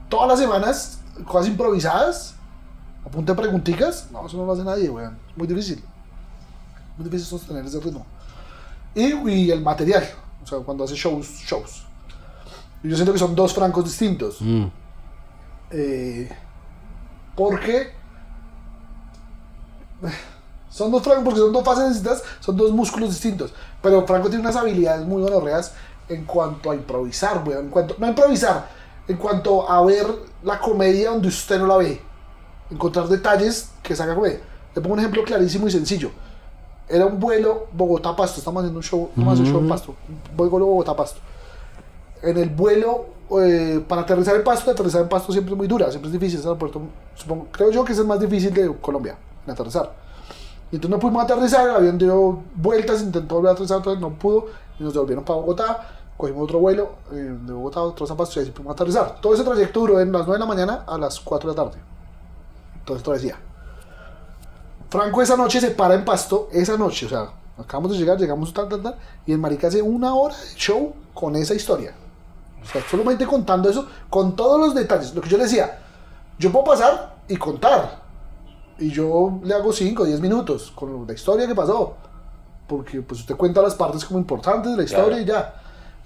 Speaker 3: todas las semanas, cosas improvisadas, a punta de preguntitas, no, eso no lo hace nadie, weón. Muy difícil. Muy difícil sostener ese ritmo. Y, y el material, o sea, cuando hace shows, shows. Y yo siento que son dos francos distintos.
Speaker 1: Mm.
Speaker 3: Eh, porque son dos francos, porque son dos fases distintas, son dos músculos distintos. Pero Franco tiene unas habilidades muy gonorreas en cuanto a improvisar, weón. En cuanto, no a improvisar, en cuanto a ver la comedia donde usted no la ve. Encontrar detalles que saca comedia. Le pongo un ejemplo clarísimo y sencillo. Era un vuelo Bogotá-Pasto. Estamos haciendo un show, estamos haciendo un show en Pasto. Un vuelo Bogotá-Pasto en el vuelo eh, para aterrizar en Pasto, aterrizar en Pasto siempre es muy dura, siempre es difícil, es el aeropuerto, supongo, creo yo que es el más difícil de Colombia, aterrizar. Y entonces no pudimos aterrizar, el avión dio vueltas, intentó volver a aterrizar, entonces no pudo, y nos devolvieron para Bogotá, cogimos otro vuelo eh, de Bogotá, otro a Pasto, y así pudimos aterrizar. Todo ese trayecto duró de las 9 de la mañana a las 4 de la tarde. Entonces travesía. Franco esa noche se para en Pasto, esa noche, o sea, acabamos de llegar, llegamos tal, tal, tal, y el marica hace una hora de show con esa historia. O sea, solamente contando eso, con todos los detalles. Lo que yo le decía, yo puedo pasar y contar. Y yo le hago 5 o 10 minutos con la historia que pasó. Porque pues usted cuenta las partes como importantes de la historia y ya.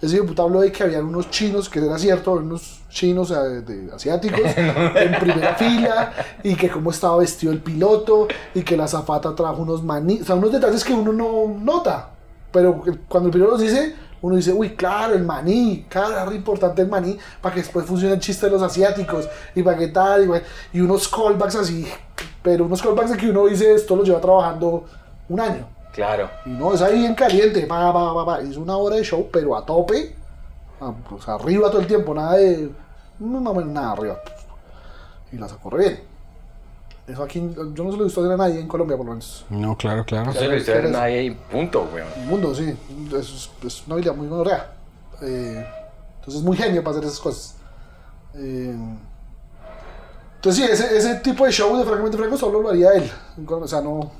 Speaker 3: Ese puta habló de que había unos chinos, que era cierto, unos chinos eh, de- asiáticos en primera fila y que cómo estaba vestido el piloto y que la zafata trajo unos maní, o sea, unos detalles que uno no nota. Pero cuando el piloto los dice, uno dice, uy, claro, el maní, claro, importante el maní para que después funcione el chiste de los asiáticos y para qué tal, y, y unos callbacks así, pero unos callbacks de que uno dice, esto lo lleva trabajando un año.
Speaker 2: Claro.
Speaker 3: Y no, es ahí en caliente, pa, pa, pa, pa. Es una hora de show, pero a tope. a- o sea, arriba todo el tiempo, nada de. No, no, nada arriba. Y la sacó re bien. Eso aquí, yo no se lo he visto hacer a nadie en Colombia, por lo menos.
Speaker 1: No, claro, claro.
Speaker 2: No se lo hizo ver nadie y punto, weón.
Speaker 3: En el mundo, sí. Es, es una habilidad muy gonorrea. Eh, entonces es muy genio para hacer esas cosas. Eh, entonces sí, ese, ese tipo de show de Francamente Franco solo lo haría él. O sea, no...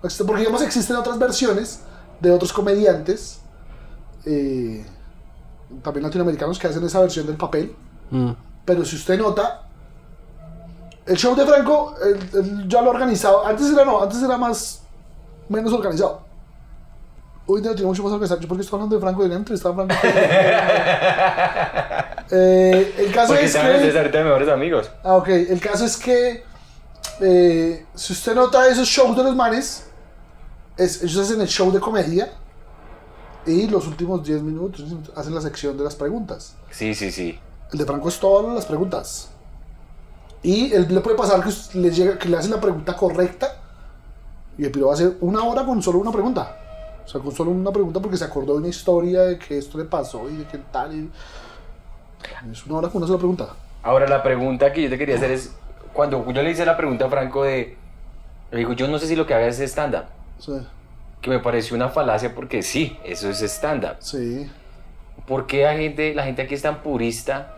Speaker 3: Porque digamos existen otras versiones de otros comediantes, eh, también latinoamericanos, que hacen esa versión del papel.
Speaker 1: Mm.
Speaker 3: Pero si usted nota, el show de Franco él- él ya lo organizado. Antes era no, antes era más menos organizado. Hoy día tiene mucho más organizado. Yo porque estoy hablando de Franco de la entrevista a Franco. Eh, el caso
Speaker 2: Porque
Speaker 3: es que.
Speaker 2: ustedes ahorita de mejores amigos.
Speaker 3: Ah, ok. El caso es que. Eh, si usted nota esos shows de los manes, es- ellos hacen el show de comedia. Y los últimos 10 minutos hacen la sección de las preguntas.
Speaker 2: Sí, sí, sí.
Speaker 3: El de Franco es todas las preguntas. Y él le puede pasar que le, llega, que le hacen la pregunta correcta. Y el piro va a hacer una hora con solo una pregunta. O sea, con solo una pregunta porque se acordó de una historia de que esto le pasó y de qué tal. y- Es una hora con una sola pregunta.
Speaker 2: Ahora la pregunta que yo te quería hacer es, cuando yo le hice la pregunta a Franco de, le digo, yo no sé si lo que haga es stand-up,
Speaker 3: Sí.
Speaker 2: que me pareció una falacia porque sí, eso es stand-up.
Speaker 3: Sí.
Speaker 2: ¿Por qué la gente, la gente aquí es tan purista?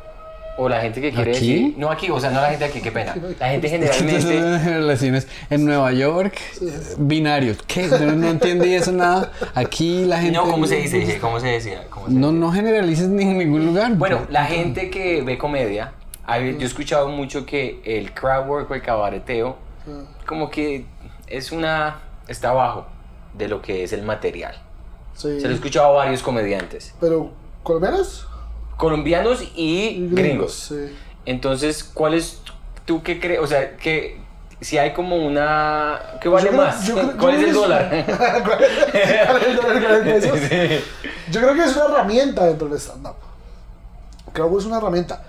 Speaker 2: O la gente que quiere
Speaker 1: ¿Aquí?
Speaker 2: decir... No aquí, o sea, no la gente aquí, qué pena. La gente generalmente...
Speaker 1: relaciones en Nueva York, binarios. ¿Qué? No, no entendí eso nada. Aquí la gente.
Speaker 2: No, ¿cómo se dice? ¿Cómo se decía? ¿Cómo se
Speaker 1: No, no generalices ni en ningún lugar.
Speaker 2: Bueno, la gente que ve comedia Hay- Yo he escuchado mucho que el crowd work o el cabareteo, como que es una. está abajo de lo que es el material.
Speaker 3: Sí.
Speaker 2: Se lo he escuchado a varios comediantes,
Speaker 3: Pero, ¿colombianos?
Speaker 2: colombianos y gringos.
Speaker 3: Sí.
Speaker 2: Entonces, ¿cuál es tú qué crees? O sea, que si hay como una. ¿Qué vale
Speaker 3: Yo creo-
Speaker 2: más?
Speaker 3: yo creo-
Speaker 2: ¿Cuál
Speaker 3: yo
Speaker 2: es el dólar?
Speaker 3: Yo creo que es una herramienta dentro del stand-up. Creo que es una herramienta.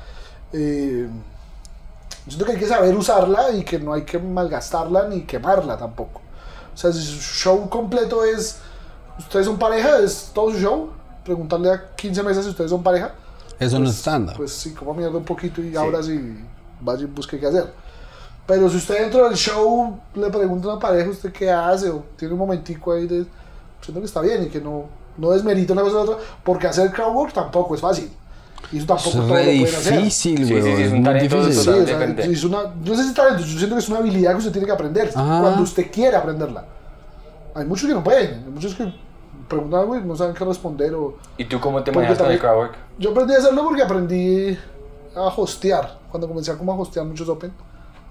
Speaker 3: Eh, yo siento que hay que saber usarla y que no hay que malgastarla ni quemarla tampoco. O sea, si su show completo es. Ustedes son pareja, es todo su show. Preguntarle a 15 meses si ustedes son pareja.
Speaker 1: Eso no es stand-up.
Speaker 3: Pues sí, como mierda un poquito y ahora sí vaya y busque qué hacer. Pero si usted dentro del show le pregunta a una pareja usted qué hace o tiene un momentico ahí de siento que está bien y que no, no desmerita una cosa a la otra, porque hacer crowd work tampoco es fácil. Y eso tampoco
Speaker 1: es re difícil,
Speaker 2: Sí, sí,
Speaker 1: güey.
Speaker 2: sí, es un
Speaker 1: muy
Speaker 2: talento
Speaker 1: difícil.
Speaker 3: Sí, o sea, es una, yo no sé si talento, yo siento que es una habilidad que usted tiene que aprender
Speaker 1: Ah.
Speaker 3: cuando usted quiere aprenderla. Hay muchos que no pueden, hay muchos que preguntan algo y no saben qué responder. O...
Speaker 2: ¿Y tú cómo te manejas con el
Speaker 3: también-
Speaker 2: crowd work?
Speaker 3: Yo aprendí a hacerlo porque aprendí a hostear, cuando comencé a como a hostear muchos Open,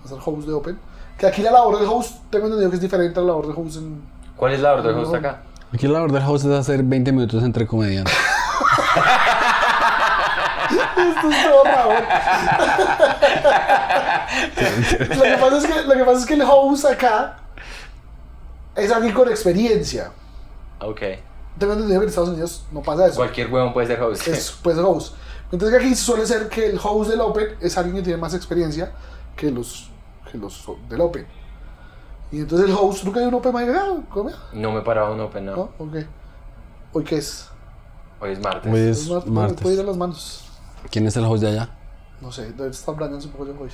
Speaker 3: a hacer host de Open. Que aquí la labor del host, tengo entendido que es diferente a la labor del host en...
Speaker 2: ¿Cuál es la orden
Speaker 3: No.
Speaker 2: host acá?
Speaker 1: Aquí la labor del host es hacer 20 minutos entre comediantes.
Speaker 3: Lo, que pasa es que, lo que pasa es que el host acá es alguien con experiencia.
Speaker 2: Ok.
Speaker 3: Tengo entendido que en Estados Unidos no pasa eso.
Speaker 2: Cualquier huevón puede ser host.
Speaker 3: Es pues host. Mientras que aquí suele ser que el host del Open es alguien que tiene más experiencia que los, que los del Open. Y entonces el host, ¿nunca hay un Open Mic acá? ¿Cómo?
Speaker 2: No me he parado un open, no.
Speaker 3: ¿No? Ok. ¿Hoy qué es?
Speaker 2: Hoy es martes.
Speaker 1: Hoy
Speaker 3: Es
Speaker 1: es
Speaker 3: martes.
Speaker 1: martes.
Speaker 3: Puede ir a las manos.
Speaker 1: ¿Quién es el host de allá?
Speaker 3: No sé, debe estar Brandon un poco de hoy.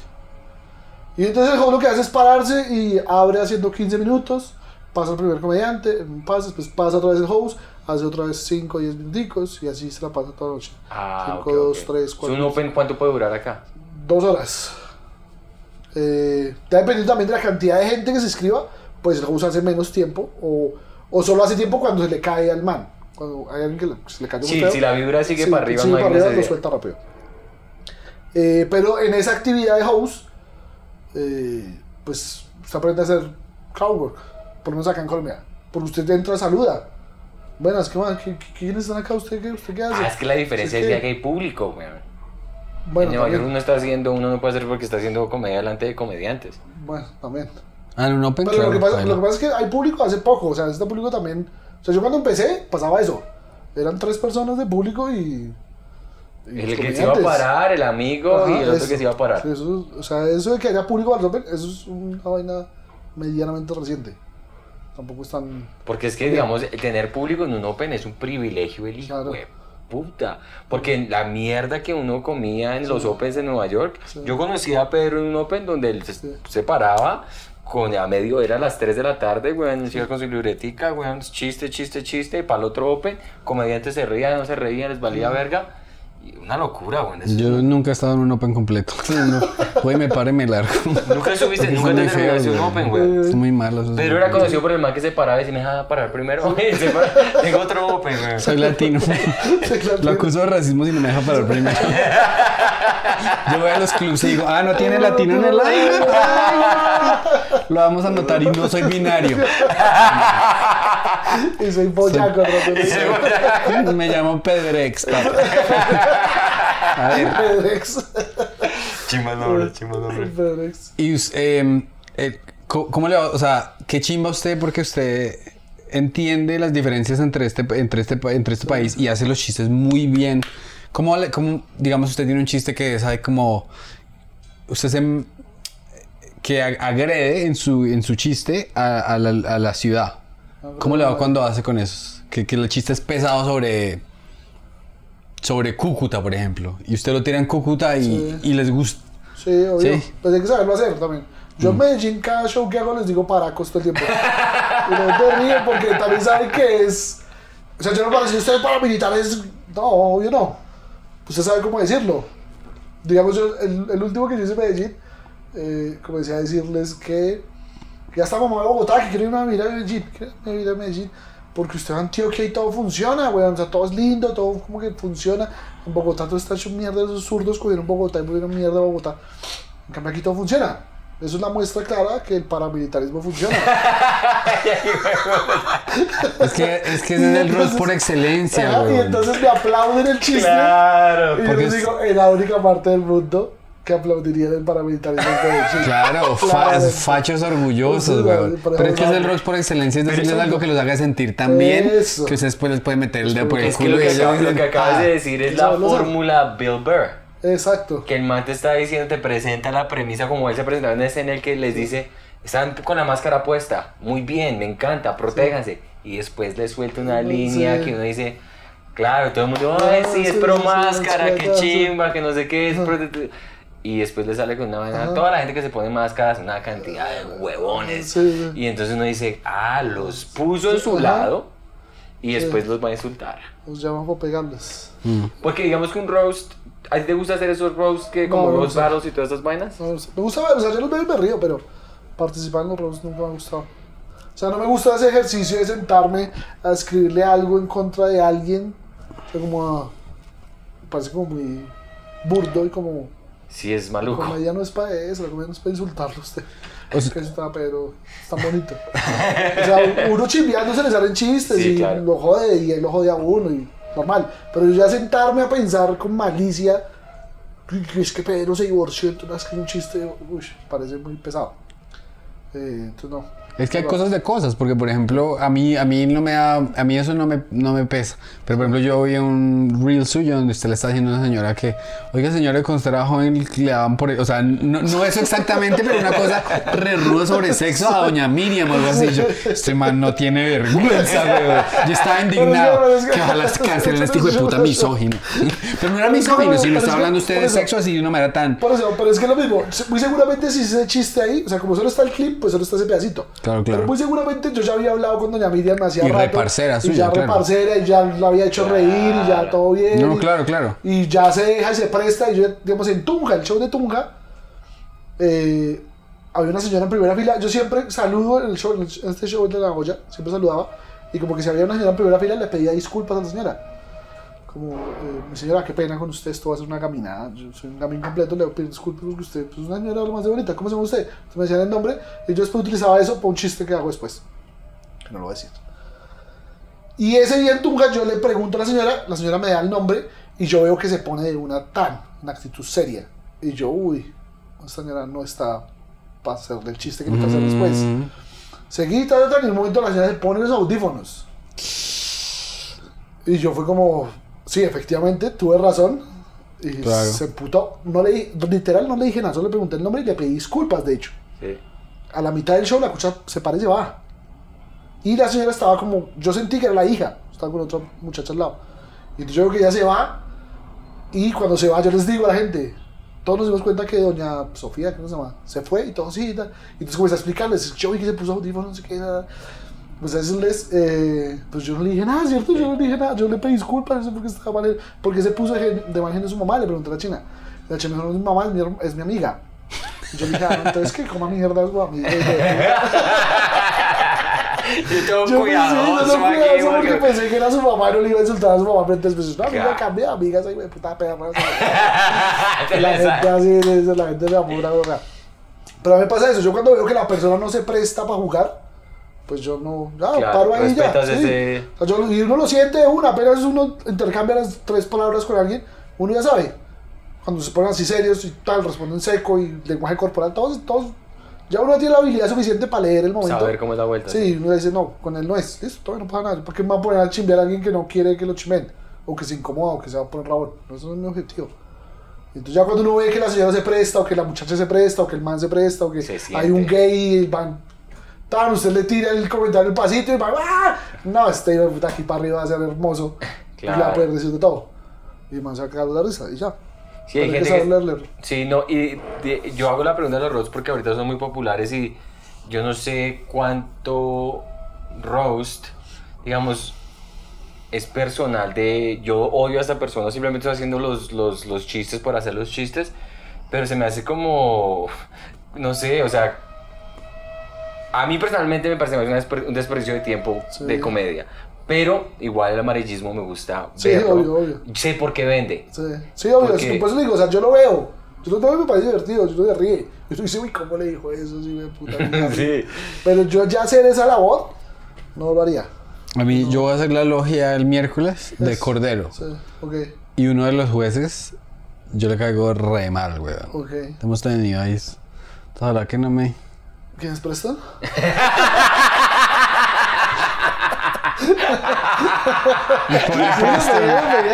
Speaker 3: Y entonces el host lo que hace es pararse y abre haciendo 15 minutos, pasa el primer comediante, pasa, después pasa otra vez el host, hace otra vez 5 o 10 minuticos y así se la pasa toda la noche.
Speaker 2: Ah,
Speaker 3: 5,
Speaker 2: ok,
Speaker 3: 2,
Speaker 2: ok.
Speaker 3: 3,
Speaker 2: ¿Es
Speaker 3: 4.
Speaker 2: ¿Un open cuánto puede durar acá?
Speaker 3: Dos horas. Eh, dependiendo también de la cantidad de gente que se escriba, pues el host hace menos tiempo o, o solo hace tiempo cuando se le cae al man. Cuando hay alguien que le, se le cae muy
Speaker 2: Sí,
Speaker 3: feo.
Speaker 2: si la vibra sigue
Speaker 3: Sí,
Speaker 2: para arriba,
Speaker 3: sigue
Speaker 2: no hay
Speaker 3: para arriba, lo suelta rápido. Eh, pero en esa actividad de host, eh, pues usted aprende a hacer crowdwork, por lo menos acá en Colombia. Porque usted entra, saluda. Buenas, ¿qué más? ¿Qué, ¿Quiénes están acá? ¿Usted qué, usted qué hace?
Speaker 2: Ah, es que la diferencia
Speaker 3: Es
Speaker 2: es
Speaker 3: que-
Speaker 2: ya que hay público, weón.
Speaker 3: Bueno,
Speaker 2: en Nueva York uno está haciendo, uno no puede hacer porque está haciendo comedia delante de comediantes.
Speaker 3: Bueno, también.
Speaker 1: Ah, open,
Speaker 3: Pero lo, que
Speaker 1: claro,
Speaker 3: pasa, lo que pasa es que hay público hace poco, o sea, este público también. O sea, yo cuando empecé pasaba eso. Eran tres personas de público y. y
Speaker 2: El que se iba a parar, el amigo
Speaker 3: Ajá,
Speaker 2: y el otro
Speaker 3: eso.
Speaker 2: que se iba a parar.
Speaker 3: Sí, eso, o sea, eso de que haya público al Open, eso es una vaina medianamente reciente. Tampoco es tan.
Speaker 2: Porque es que, digamos, tener público en un open es un privilegio, el hijo
Speaker 3: Claro.
Speaker 2: de puta. Porque la mierda que uno comía en los opens de Nueva York,
Speaker 3: Sí.
Speaker 2: yo conocí a Pedro en un open donde él
Speaker 3: Sí.
Speaker 2: se paraba con a medio, era las 3 de la tarde, weón, se iba con su libretica, weón, chiste, chiste, chiste, y para el otro open, comediantes se reían, no se reían, les valía verga. Una locura, eso-
Speaker 1: Yo nunca he estado en un open completo. No, Voy, me paro y me largo.
Speaker 2: Nunca subiste, nunca te terminaste un
Speaker 1: güey.
Speaker 2: open, weón.
Speaker 1: Es muy malo. muy
Speaker 2: era conocido por el man que se paraba y decía, me deja parar primero. Se para- Tengo otro open, weón.
Speaker 1: Soy latino. Lo acuso de racismo si no me deja parar primero. Yo voy a los clubs y digo, ah, no tiene latino en el aire. Lo vamos a anotar y no soy binario.
Speaker 3: Y soy ¿no?
Speaker 1: Me llamo Pedrex. papá. A ver,
Speaker 3: Pedrex.
Speaker 2: Chimba nombre, chimba nombre.
Speaker 3: Pedrex.
Speaker 1: y em, eh, ¿cómo le va? O sea, qué chimba usted porque usted entiende las diferencias entre este, entre este, entre este país y hace los chistes muy bien. ¿Cómo, cómo, digamos, usted tiene un chiste que sabe como... Usted se... que ag- agrede en su, en su chiste a, a la, a la ciudad. ¿Cómo le va cuando hace con eso? Que, que el chiste es pesado sobre... Sobre Cúcuta, por ejemplo. Y usted lo tira en Cúcuta y,
Speaker 3: Sí.
Speaker 1: y les gusta.
Speaker 3: Sí, obvio.
Speaker 1: Sí.
Speaker 3: Pues hay que saberlo hacer también. Yo
Speaker 2: Mm.
Speaker 3: en Medellín, cada show que hago les digo paracos todo el tiempo. y no te ríen porque también saben que es. O sea, yo no para decir ustedes paramilitares. No, obvio no. Usted sabe cómo decirlo. Digamos, yo, el, el último que yo hice en Medellín, eh, comencé a decirles que ya está de Bogotá, que quiero ir a vivir a Medellín. Quiero ir a vivir a Medellín. porque usted va a Antioquia y todo funciona, weón. O sea, todo es lindo, todo como que funciona. En Bogotá todo está hecho mierda, esos zurdos cogieron Bogotá y pusieron mierda a Bogotá. En cambio aquí todo funciona. Eso es la muestra clara que el paramilitarismo funciona.
Speaker 1: Es que, es que ese es el roast por excelencia,
Speaker 3: Ajá, y entonces me aplauden el chiste.
Speaker 2: Claro.
Speaker 3: Y yo
Speaker 1: porque
Speaker 3: les
Speaker 1: es-
Speaker 3: digo, en la única parte del mundo que aplaudirían el paramilitarismo de Chile.
Speaker 1: Claro, fa- fachos orgullosos,
Speaker 3: Sí, por
Speaker 1: Pero es que es el roast por excelencia, es decirles algo que los haga sentir tan bien
Speaker 3: Eso.
Speaker 1: que ustedes después les pueden meter el dedo por el
Speaker 2: Es que
Speaker 1: culo
Speaker 2: lo
Speaker 1: y
Speaker 2: que, acabas, lo que acabas
Speaker 1: "Ah".
Speaker 2: de decir es la
Speaker 3: lo
Speaker 2: fórmula Bill Burr.
Speaker 3: Exacto.
Speaker 2: Que el man te está diciendo, te presenta la premisa como él se presentaba en ese en el que les dice, están con la máscara puesta, muy bien, me encanta, protéjanse. Y después le suelta una
Speaker 3: Sí.
Speaker 2: línea que uno dice, claro, todo el mundo, ay,
Speaker 3: Ah,
Speaker 2: sí, es
Speaker 3: sí,
Speaker 2: pro
Speaker 3: sí,
Speaker 2: máscara,
Speaker 3: sí,
Speaker 2: qué
Speaker 3: sí.
Speaker 2: chimba, que no sé qué, es pro- Y después le sale con una vaina,
Speaker 3: Ajá.
Speaker 2: toda la gente que se pone máscaras, una cantidad de huevones.
Speaker 3: Sí, sí.
Speaker 2: Y entonces uno dice, ah, los puso en su
Speaker 3: Ajá.
Speaker 2: lado y después los va a insultar.
Speaker 3: Nos llaman para pegarles.
Speaker 1: Mm.
Speaker 2: Porque digamos que un roast, ¿a ti te gusta hacer esos roasts que como
Speaker 3: No,
Speaker 2: roast battles y todas estas vainas?
Speaker 3: No, me gusta o sea, yo los veo y me río, pero participar en los roasts nunca me ha gustado. O sea, no me gusta ese ejercicio de sentarme a escribirle algo en contra de alguien. O sea, como a- me parece como muy burdo y como...
Speaker 2: Sí, es
Speaker 3: La
Speaker 2: maluco.
Speaker 3: comedia no es para eso, la comedia no es para insultarlo a usted.
Speaker 1: O sea-
Speaker 3: que está, pero está bonito. O sea, uno chimbeando se le salen chistes
Speaker 2: Sí,
Speaker 3: y
Speaker 2: claro.
Speaker 3: lo jode y él lo jode a uno y normal. Pero ya sentarme a pensar con malicia, "Uy, que es que Pedro se divorció, entonces es que un chiste, uy, parece muy pesado. Eh, entonces no.
Speaker 1: Es que hay cosas de cosas, porque por ejemplo, a mí, a mí no me da, a mí eso no me, no me pesa. Pero por ejemplo, yo vi un reel suyo donde usted le está diciendo a una señora que, oiga señora, cuando usted era joven le daban por, o sea, no, no eso exactamente, pero una cosa re ruda sobre sexo a doña Miriam o algo así. Yo, este man no tiene vergüenza, weón. Yo estaba indignado.
Speaker 3: Que-
Speaker 1: ojalá cancelen a este hijo de puta misógino. Pero no era misógino, sino está hablando usted de sexo así de una manera tan...
Speaker 3: Por eso, pero es que es lo mismo. Muy seguramente si ese chiste ahí, o sea, como solo está el clip, pues solo está ese pedacito.
Speaker 1: Claro, claro.
Speaker 3: Pero muy seguramente yo ya había hablado con doña Miriam hacía
Speaker 1: Y
Speaker 3: rato.
Speaker 1: reparcera
Speaker 3: Y
Speaker 1: suya,
Speaker 3: ya
Speaker 1: claro.
Speaker 3: reparcera y ya la había hecho reír y ya todo bien.
Speaker 1: No,
Speaker 3: y-
Speaker 1: claro, claro.
Speaker 3: Y ya se deja y se presta. Y yo, digamos, en Tunja, el show de Tunja, eh, había una señora en primera fila. Yo siempre saludo en, el show, en este show de la olla, siempre saludaba. Y como que si había una señora en primera fila, le pedía disculpas a la señora. Como, eh, mi señora, qué pena con usted, esto va a ser una caminada. Yo soy un gamín completo, le pido disculpas porque usted pues, es una señora lo más de bonita. ¿Cómo se llama usted? Entonces me decían el nombre y yo después utilizaba eso para un chiste que hago después. Que no lo voy a decir. Y ese día en Tunja yo le pregunto a la señora, la señora me da el nombre y yo veo que se pone de una tan, una actitud seria. Y yo, uy, esta señora no está para hacer el chiste que me hacer después.
Speaker 1: Mm.
Speaker 3: Seguí, tal, tal, y en un momento la señora se pone los audífonos. Y yo fue como, sí, efectivamente, tuve razón. Y
Speaker 1: Claro.
Speaker 3: se putó. No le, literal no le dije nada, solo le pregunté el nombre y le pedí disculpas, de hecho.
Speaker 2: Sí.
Speaker 3: A la mitad del show la cucha se para y se va. Y la señora estaba como, yo sentí que era la hija, estaba con otra muchacha al lado. Y entonces yo creo que ella se va. Y cuando se va, yo les digo a la gente, todos nos dimos cuenta que doña Sofía, ¿cómo se llama? Se fue y todo así y tal. Y entonces comencé a explicarles, yo vi que se puso audífonos, no sé qué, nada. Pues a eso les, eh, pues yo no le dije nada, ¿cierto? Yo no le dije nada, yo le pedí disculpas, no sé por qué estaba mal, porque se puso de, de mal genio su mamá, le pregunté a la china. La china me dijo, no es mi mamá, es mi, herm- es mi amiga. Y yo le dije, ah, no, entonces que coma mierda es su.
Speaker 2: Yo tengo
Speaker 3: Yo
Speaker 2: cuidado,
Speaker 3: pensé, yo no cuidadoso porque pensé que era su mamá y no le iba a insultar a su mamá frente a veces. No, amiga, cambia, amiga, hijo de puta perra. La gente así, la gente se apura, ¿verdad? Pero a mí me pasa eso, yo cuando veo que la persona no se presta para jugar, pues yo no, ya,
Speaker 2: Claro,
Speaker 3: paro ahí ya. sí.
Speaker 2: ese-
Speaker 3: O sea, yo- y uno lo siente de una, apenas uno intercambia las tres palabras con alguien, uno ya sabe. Cuando se ponen así serios y tal, responden seco y lenguaje corporal, todos, todos, ya uno tiene la habilidad suficiente para leer el momento.
Speaker 2: Saber cómo es la vuelta.
Speaker 3: Sí, uno dice, no, con él no es. Listo, todavía no pasa nada. ¿Por qué me va a poner a chimbear a alguien que no quiere que lo chimen? O que se incomoda, o que se va a poner rabón. No, eso no es mi objetivo. Entonces ya cuando uno ve que la señora se presta, o que la muchacha se presta, o que el man se presta, o que
Speaker 2: Se
Speaker 3: hay un gay y van... Tan, usted le tira el comentario el pasito y van... ¡Ah! No, este hijo de puta aquí para arriba va a ser hermoso. Y le va a
Speaker 2: Claro.
Speaker 3: poder decir de todo. Y el man se va a la risa y ya.
Speaker 2: Sí, hay gente
Speaker 3: que
Speaker 2: que... Sí, no, y de- yo hago la pregunta de los roasts porque ahorita son muy populares y yo no sé cuánto roast, digamos, es personal de yo odio a esta persona, simplemente estoy haciendo los, los, los chistes por hacer los chistes, pero se me hace como, no sé, o sea, a mí personalmente me parece más un desperdicio de tiempo
Speaker 3: Sí.
Speaker 2: de comedia. Pero igual el amarillismo me gusta
Speaker 3: Sí,
Speaker 2: verlo.
Speaker 3: obvio, obvio.
Speaker 2: Sé por qué vende.
Speaker 3: Sí, sí obvio,
Speaker 2: Porque-
Speaker 3: por eso digo, o sea, yo lo veo. Yo lo veo y me parece divertido, yo lo ríe. Yo dice, uy, ¿cómo le dijo eso? Sí, me puta. madre".
Speaker 2: Sí.
Speaker 3: Pero yo ya hacer esa labor, no lo haría.
Speaker 1: A mí, yo voy a hacer la logia el miércoles de Cordero.
Speaker 3: Sí, ok,
Speaker 1: Y uno de los jueces, yo le caigo re mal, weón.
Speaker 3: ok.
Speaker 1: Hemos tenido ahí. Ojalá que no me.
Speaker 3: ¿Quién es Preston?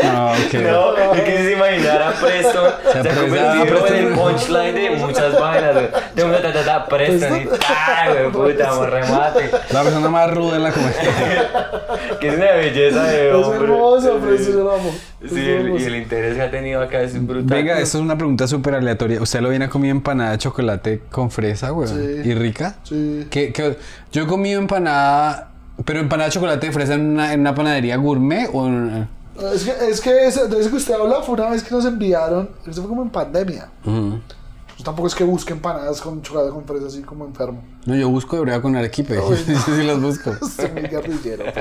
Speaker 1: No, ok.
Speaker 2: No, es que se imaginara a Preston. Se ha
Speaker 1: apresa-
Speaker 2: convertido en el punchline de muchas vainas. güey. Tengo una ta, ta, ta, Preston y ta, güey, puta, remate.
Speaker 1: La persona más ruda en la comedia.
Speaker 2: Que es una belleza de
Speaker 3: Es
Speaker 2: hombre.
Speaker 3: hermoso,
Speaker 2: Sí.
Speaker 3: Preston, lo amo. Es
Speaker 2: Sí, el-
Speaker 3: hermoso.
Speaker 2: y el interés que ha tenido acá es brutal.
Speaker 1: Venga, esto es una pregunta súper aleatoria. ¿Usted lo viene a comer empanada de chocolate con fresa, weón?
Speaker 3: Sí.
Speaker 1: ¿Y rica?
Speaker 3: Sí.
Speaker 1: ¿Qué- qué- Yo he comido empanada, pero empanada de chocolate de fresa en una, en una panadería gourmet o en...
Speaker 3: Es que, es que ese, de ese que usted habla fue una vez que nos enviaron, eso fue como en pandemia. Pues tampoco es que busque empanadas con chocolate con fresa así como enfermo.
Speaker 1: No, yo busco de breva con arequipe.
Speaker 3: No.
Speaker 1: sí las busco.
Speaker 3: Soy muy guerrillero.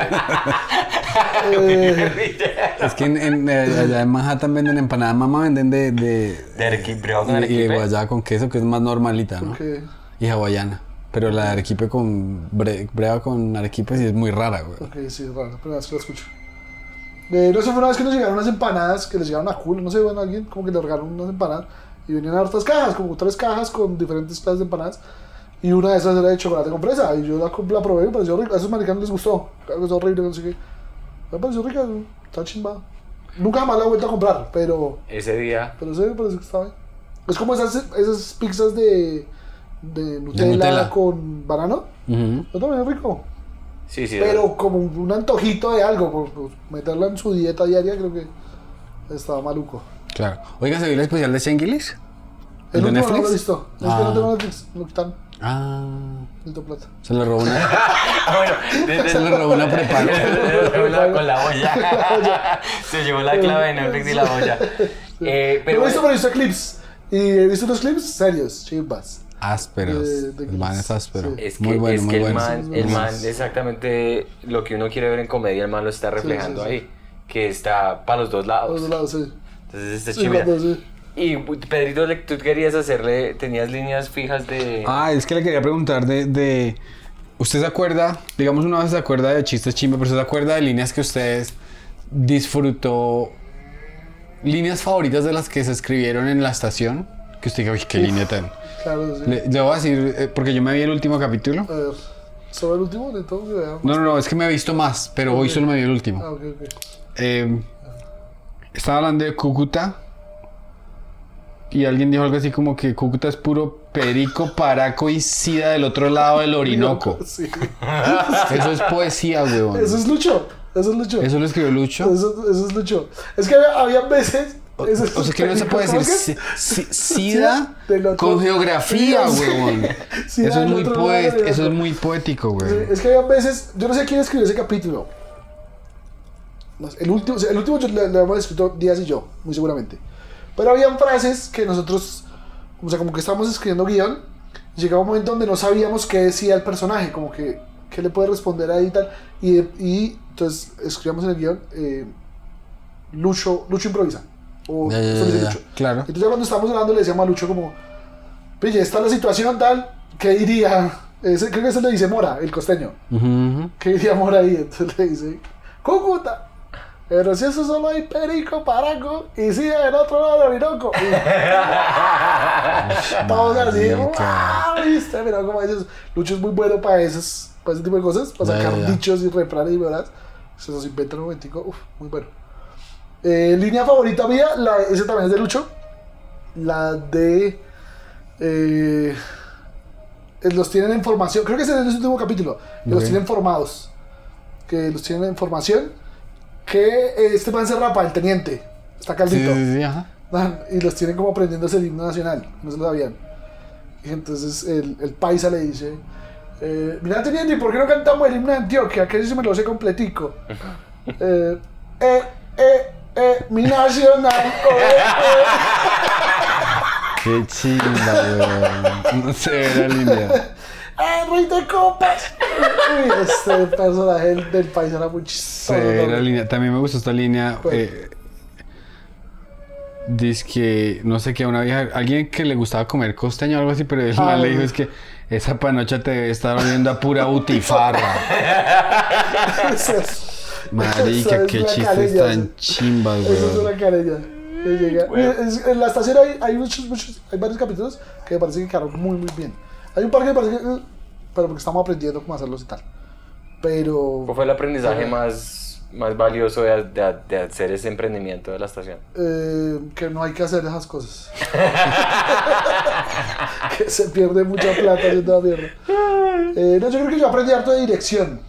Speaker 3: eh,
Speaker 1: Es que en, en- eh, allá en Manhattan venden empanadas, mamá venden de... de
Speaker 2: De arequipe, con
Speaker 1: y- y de guayaba con queso, que es más normalita, ¿no? Y hawaiana. Pero la de arequipe con... bre- breva con arequipe sí es muy rara, güey.
Speaker 3: Ok, sí, es raro, pero vez que lo escucho. Eh, no sé, fue una vez que nos llegaron unas empanadas que les llegaron a culo, no sé, bueno, alguien como que le regalaron unas empanadas y venían hartas cajas, como tres cajas con diferentes clases de empanadas. Y una de esas era de chocolate con fresa. Y yo la, la probé y me pareció rica. A esos americanos les gustó. Claro que es horrible, no sé qué. Me pareció rica, está chimba. Nunca más la he vuelto a comprar, pero,
Speaker 2: Ese día.
Speaker 3: pero sí, me parece que está bien. Es como esas, esas pizzas de, de Nutella,
Speaker 1: Nutella.
Speaker 3: con banano.
Speaker 1: Ujú.
Speaker 3: Eso también es rico.
Speaker 2: Sí, sí.
Speaker 3: Pero como un antojito de algo, por, por meterla en su dieta diaria, creo que estaba maluco.
Speaker 1: Claro. Oiga, ¿se vio el especial de Shengilis?
Speaker 3: El
Speaker 1: ¿El de
Speaker 3: último no lo he
Speaker 1: Netflix?
Speaker 3: visto. Es que
Speaker 1: Ah.
Speaker 3: no tengo Netflix, lo quitan.
Speaker 1: Ah...
Speaker 3: Plata.
Speaker 1: Se le robó una...
Speaker 2: Ah, bueno, de- de-
Speaker 1: Se le robó una prepago.
Speaker 2: Una con la olla. Se llevó la clave de Netflix y la olla. Eh,
Speaker 3: Pero he visto, pero he visto clips. Y he visto unos clips serios, chimbas.
Speaker 1: Ásperos.
Speaker 3: De- de
Speaker 1: el man es áspero.
Speaker 3: Sí.
Speaker 2: es que,
Speaker 1: muy bueno,
Speaker 2: es
Speaker 1: muy
Speaker 2: que el
Speaker 1: bueno.
Speaker 2: man, el man exactamente lo que uno quiere ver en comedia, el man lo está reflejando
Speaker 3: sí, sí.
Speaker 2: ahí. Que está para los dos lados.
Speaker 3: los dos lados, sí.
Speaker 2: Entonces está
Speaker 3: sí.
Speaker 2: Y Pedrito, tú querías hacerle, tenías líneas fijas de...
Speaker 1: Ah, es que le quería preguntar de, de- ¿Usted se acuerda, digamos una vez se acuerda de chistes chimba, pero se acuerda de líneas que ustedes disfrutó, líneas favoritas de las que se escribieron en la estación? Que usted diga, uy, qué línea tan...
Speaker 3: Claro, sí.
Speaker 1: Le, le voy a decir, eh, porque yo me vi el último capítulo.
Speaker 3: A ver. ¿Sobre el último de todo?
Speaker 1: No, no, no, es que me he visto más, pero hoy solo me vi el último.
Speaker 3: Ah, ok, ok.
Speaker 1: Eh, estaba hablando de Cúcuta y alguien dijo algo así como que Cúcuta es puro perico, paraco y sida del otro lado del Orinoco.
Speaker 3: Sí.
Speaker 1: Eso es poesía, weón.
Speaker 3: Eso es Lucho. Eso es Lucho.
Speaker 1: Eso lo escribió Lucho.
Speaker 3: Eso, eso es Lucho. Es que había, había veces.
Speaker 1: O sea que no se puede decir sida con geografía, weón. Eso es muy eso es muy poético, weón.
Speaker 3: Es que había veces. Yo no sé quién escribió ese capítulo. El último, el último yo- le hemos escrito Díaz y yo, muy seguramente. Pero habían frases que nosotros, o sea, como que estábamos escribiendo guion, llegaba un momento donde no sabíamos qué decía el personaje, como que qué le puede responder ahí y tal. Y, y entonces escribíamos en el guion, eh, Lucho, Lucho improvisa. O
Speaker 1: Ya, ya, ya.
Speaker 3: Lucho.
Speaker 1: Claro.
Speaker 3: Entonces cuando estábamos hablando le decíamos a Lucho como, pille, esta es la situación tal, ¿qué diría? Ese, creo que eso le dice Mora, el costeño.
Speaker 1: Ujú, ujú.
Speaker 3: ¿Qué diría Mora ahí? Entonces le dice, Cúcuta. Pero si eso solo hay perico, paraco y sí en otro lado del Orinoco. Todos así. ¡wow! ¿Viste? Mira cómo dices, Lucho es muy bueno para esas, para ese tipo de cosas, para sacar dichos y refranes y verdad. Se los inventa en un momentico, uf, muy bueno. Eh, línea favorita mía, la, ese también es de Lucho. La de. eh, eh, los tienen en formación. Creo que ese es el último capítulo. que Los tienen formados. Que los tienen en formación. Que eh, este man se rapa, el teniente. Está caldito.
Speaker 1: sí, sí, ajá.
Speaker 3: Man, y los tienen como aprendiéndose el himno nacional. No se lo sabían. Y entonces el, el paisa le dice. Eh, Mira, teniente, ¿y por qué no cantamos el himno de Antioquia? Que ese sí me lo sé completico. Eh, eh, eh, eh, mi nacional. oh, eh,
Speaker 1: Qué weón. No sé, era línea.
Speaker 3: ¡Ah, rey de copas! Uy, este personaje del, país era muy chistoso.
Speaker 1: Severa línea. También me gustó esta línea.
Speaker 3: ¿Cuál?
Speaker 1: Eh, dice que, no sé qué, una vieja, alguien que le gustaba comer costeño o algo así, pero
Speaker 3: Ah,
Speaker 1: man le dijo es que esa panocha te debe estar oliendo a pura butifarra.
Speaker 3: Es- eso es
Speaker 1: qué chistes
Speaker 3: carella,
Speaker 1: tan
Speaker 3: eso-
Speaker 1: chimbas,
Speaker 3: Eso es una carella. que llega.
Speaker 2: Bueno.
Speaker 3: Es- en la estación hay, hay muchos, muchos, hay varios capítulos que me parece que quedaron muy, muy bien. Hay un par que me parece que, pero porque estamos aprendiendo cómo hacerlos y tal. Pero,
Speaker 2: ¿Cuál fue el aprendizaje más, más valioso de, de- de hacer ese emprendimiento de la estación?
Speaker 3: eh, que no hay que hacer esas cosas. que se pierde mucha plata haciendo la mierda. Eh, no, yo creo que yo aprendí harto de dirección.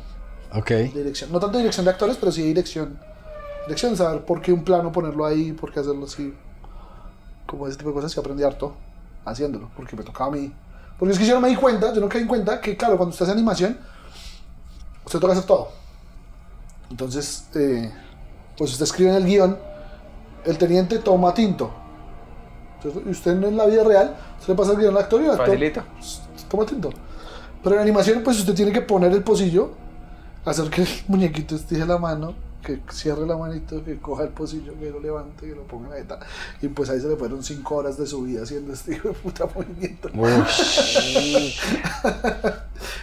Speaker 1: Ok.
Speaker 3: dirección. No tanto dirección de actores, pero sí dirección. Dirección, saber por qué un plano ponerlo ahí, por qué hacerlo así. Como ese tipo de cosas que aprendí harto haciéndolo, porque me tocaba a mí. Porque es que yo no me di cuenta, yo no caí en cuenta que, claro, cuando usted hace animación, usted toca hacer todo. Entonces, eh, pues usted escribe en el guion, el teniente toma tinto. Y usted en la vida real, se le pasa el guion al actor y el actor
Speaker 2: Facilito.
Speaker 3: toma tinto. Pero en animación, pues usted tiene que poner el pocillo, hacer que el muñequito estire la mano, que cierre la manito, que coja el pocillo, que lo levante, que lo ponga en la neta. Y pues ahí se le fueron 5 horas de su vida haciendo este hijo de puta movimiento.
Speaker 1: Ush.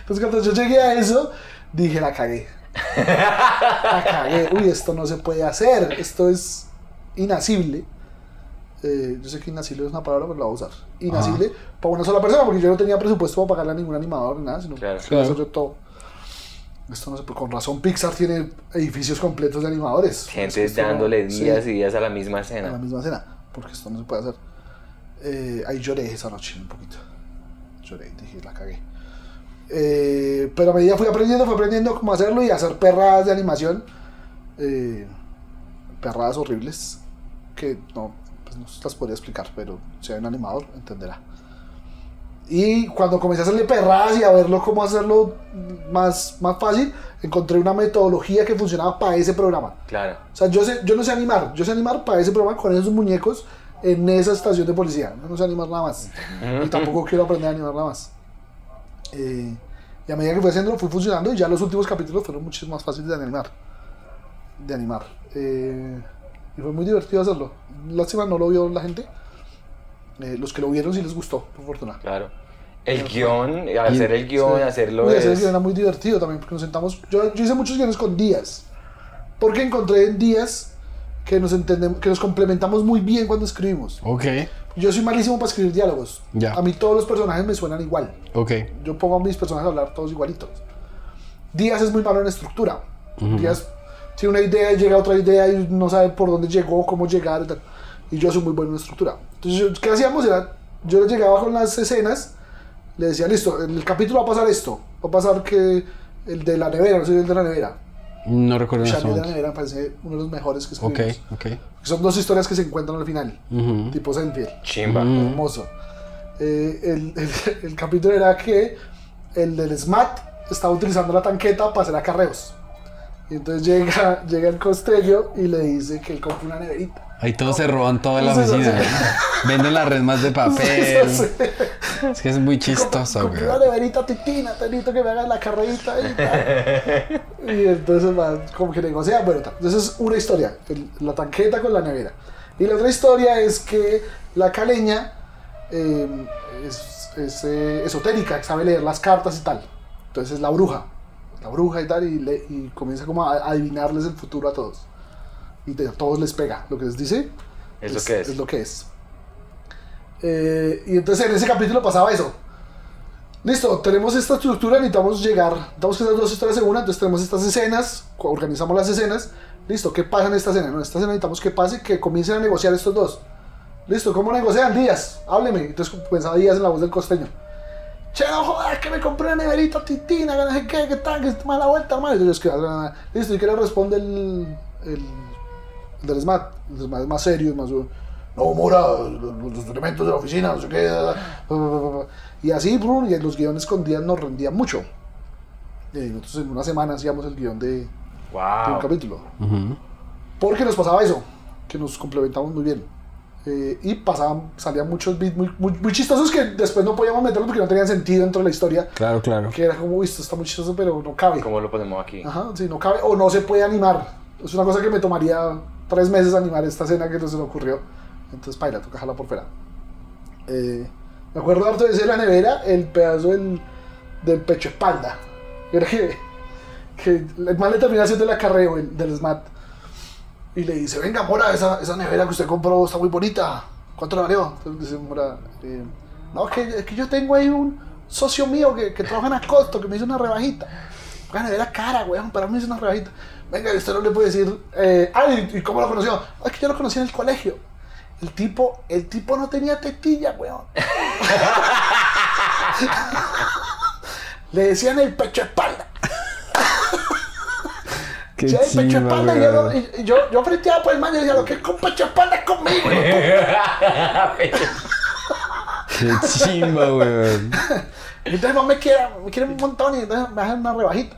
Speaker 3: Pues cuando yo llegué a eso, dije, la cagué. La cagué. Uy, esto no se puede hacer. Esto es inasible. Eh, yo sé que inasible es una palabra, pero la voy a usar. Inasible para una sola persona, porque yo no tenía presupuesto para pagarle a ningún animador ni nada, sino
Speaker 2: Claro.
Speaker 3: que
Speaker 1: Claro.
Speaker 3: yo todo. Esto no puede. Con razón, Pixar tiene edificios completos de animadores. Es que
Speaker 2: Gente
Speaker 3: no-
Speaker 2: dándole
Speaker 3: sí,
Speaker 2: días y días a la misma
Speaker 3: a la
Speaker 2: escena.
Speaker 3: misma escena, porque esto no se puede hacer. Eh, ahí lloré esa noche un poquito. Lloré, dije, la cagué. Eh, pero a medida fui aprendiendo, fui aprendiendo cómo hacerlo y hacer perradas de animación. eh, perradas horribles que no, pues no las podría explicar, pero si hay un animador entenderá. Y cuando comencé a hacerle perradas y a verlo cómo hacerlo más, más fácil, encontré una metodología que funcionaba para ese programa.
Speaker 2: Claro.
Speaker 3: O sea, yo, sé, yo no sé animar, yo sé animar para ese programa con esos muñecos en esa estación de policía. Yo no sé animar nada más. Y tampoco quiero aprender a animar nada más. Eh, y a medida que fui haciendo, fui funcionando y ya los últimos capítulos fueron mucho más fáciles de animar. De animar. Eh, y fue muy divertido hacerlo. Lástima no lo vio la gente. Eh, los que lo vieron sí les gustó, por fortuna.
Speaker 2: Claro. El guion, hacer el guion,
Speaker 3: Sí.
Speaker 2: hacerlo
Speaker 3: Uy, hacer el guion era muy divertido también, porque nos sentamos. Yo, yo hice muchos guiones con días. Porque encontré en días que nos entendemos, que nos complementamos muy bien cuando escribimos.
Speaker 1: Ok.
Speaker 3: Yo soy malísimo para escribir diálogos.
Speaker 1: Ya.
Speaker 3: A mí todos los personajes me suenan igual.
Speaker 1: Ok.
Speaker 3: Yo pongo a mis personajes a hablar todos igualitos. Díaz es muy malo en estructura. Díaz tiene una idea y llega a otra idea y no sabe por dónde llegó, cómo llegar. y tal. Y yo soy muy bueno en estructura. Entonces, yo- ¿qué hacíamos? Era, yo le llegaba con las escenas, le decía, listo, en el capítulo va a pasar esto. Va a pasar que el de la nevera, no soy el de la nevera.
Speaker 1: No recuerdo
Speaker 3: Shani de la nevera me parece uno de los mejores que
Speaker 1: Ok,
Speaker 3: escribimos.
Speaker 1: ok.
Speaker 3: Son dos historias que se encuentran al final,
Speaker 1: Ujú.
Speaker 3: tipo Seinfeld.
Speaker 2: Chimba.
Speaker 1: Mm.
Speaker 3: Hermoso. Eh, el, el- el capítulo era que el del SMAT estaba utilizando la tanqueta para hacer acarreos. Y entonces llega, llega el costello y le dice que él compra una neverita.
Speaker 1: Ahí todos se roban toda la oficina.
Speaker 3: sí.
Speaker 1: Venden las resmas de papel. Es que es muy chistoso, güey.
Speaker 3: una neverita titina, tenito que me haga la carrerita y tal. Y entonces va, como que negocia, bueno. Entonces es una historia, el- la tanqueta con la nevera. Y la otra historia es que la caleña eh, es, es, eh, esotérica, sabe leer las cartas y tal. Entonces es la bruja, la bruja y tal, y, le- y comienza como a adivinarles el futuro a todos. Y a todos les pega lo que les dice.
Speaker 2: Es lo que es.
Speaker 3: Es lo que es. Eh, y entonces en ese capítulo pasaba eso. Listo, tenemos esta estructura, necesitamos llegar, necesitamos que estas dos historias se unan, entonces tenemos estas escenas, organizamos las escenas. Listo, ¿qué pasa en esta escena? No, en esta escena necesitamos que pase, que comiencen a negociar estos dos. Listo, ¿cómo negocian? Díaz, hábleme. Entonces pensaba Díaz en la voz del costeño. Che, no jodas, que me compré una neverita titina, que no sé qué, que tal, que está mala vuelta, hermano. Y yo es que, ah, listo, ¿y qué le responde el del SMAT? El SMAT es más serio, es más... No, Mora, los, los elementos de la oficina, no sé qué. Y así, y los guiones con días nos rendían mucho. Y nosotros en una semana hacíamos el guion de, de un
Speaker 2: Wow.
Speaker 3: capítulo.
Speaker 1: Ujú.
Speaker 3: Porque nos pasaba eso, que nos complementamos muy bien. Eh, y pasaban, salían muchos beats muy, muy, muy chistosos que después no podíamos meterlos porque no tenían sentido dentro de la historia.
Speaker 1: Claro, claro.
Speaker 3: Que era como, esto está muy chistoso, pero no cabe.
Speaker 2: ¿Cómo lo ponemos aquí?
Speaker 3: Ajá, sí, no cabe. O no se puede animar. Es una cosa que me tomaría tres meses animar esta escena que no se me ocurrió. Entonces, paila, toca dejarla por fuera. Eh, me acuerdo harto de ese la nevera, el pedazo del, del pecho espalda. Era que, que el man le termina haciendo el acarreo el- del SMAT. Y le dice, venga, Mora, esa, esa nevera que usted compró está muy bonita. ¿Cuánto la valió? Entonces dice Mora, eh, no, es que, es que yo tengo ahí un socio mío que, que trabaja en Acosto, que me hizo una rebajita. Una nevera cara, weón, para mí me hizo una rebajita. Venga, usted no le puede decir, eh, ay, ¿y cómo lo conoció? "Ah, Es que yo lo conocí en el colegio. El tipo, el tipo no tenía tetilla, weón. le decían el pecho espalda.
Speaker 1: Qué
Speaker 3: Ya el pecho espalda, y yo, y- yo, yo freteaba por el man y decía, lo que es con pecho espalda es conmigo.
Speaker 1: Qué chimba, weón.
Speaker 3: Entonces no me quiere, me quiere un montón y entonces me hacen una rebajita.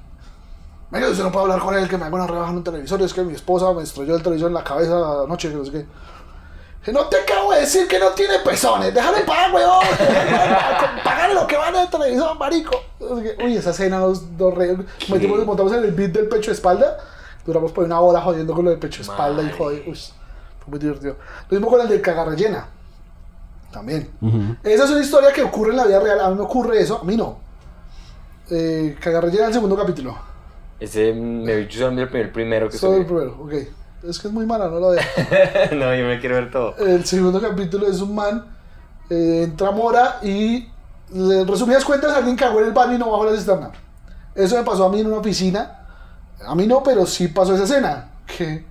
Speaker 3: Venga, usted no puede hablar con él que me haga una rebaja en un televisor. Es que mi esposa me estrelló el televisor en la cabeza anoche, que no sé qué. No te acabo de decir que no tiene pezones. Déjame pagar, weón. Pagarle lo que vale el televisor, marico. Uy, esa escena nos, nos re... Metimos, nos montamos en el beat del pecho espalda. Duramos por una hora jodiendo con lo del pecho espalda y joder. Uy, fue muy divertido. Lo mismo con el del cagar rellena. También. Esa es una historia que ocurre en la vida real. A mí me ocurre eso, a mí no. Eh, cagar rellena el segundo capítulo.
Speaker 2: Ese me vi yo solo el primer, primero que
Speaker 3: Solo el primero, ok. Es que es muy mala, no lo veo.
Speaker 2: no, yo me quiero ver todo.
Speaker 3: El segundo capítulo es un man, eh, entra Mora y, en resumidas cuentas, alguien cagó en el baño y no bajó la cisterna. Eso me pasó a mí en una piscina. A mí no, pero sí pasó esa escena. Que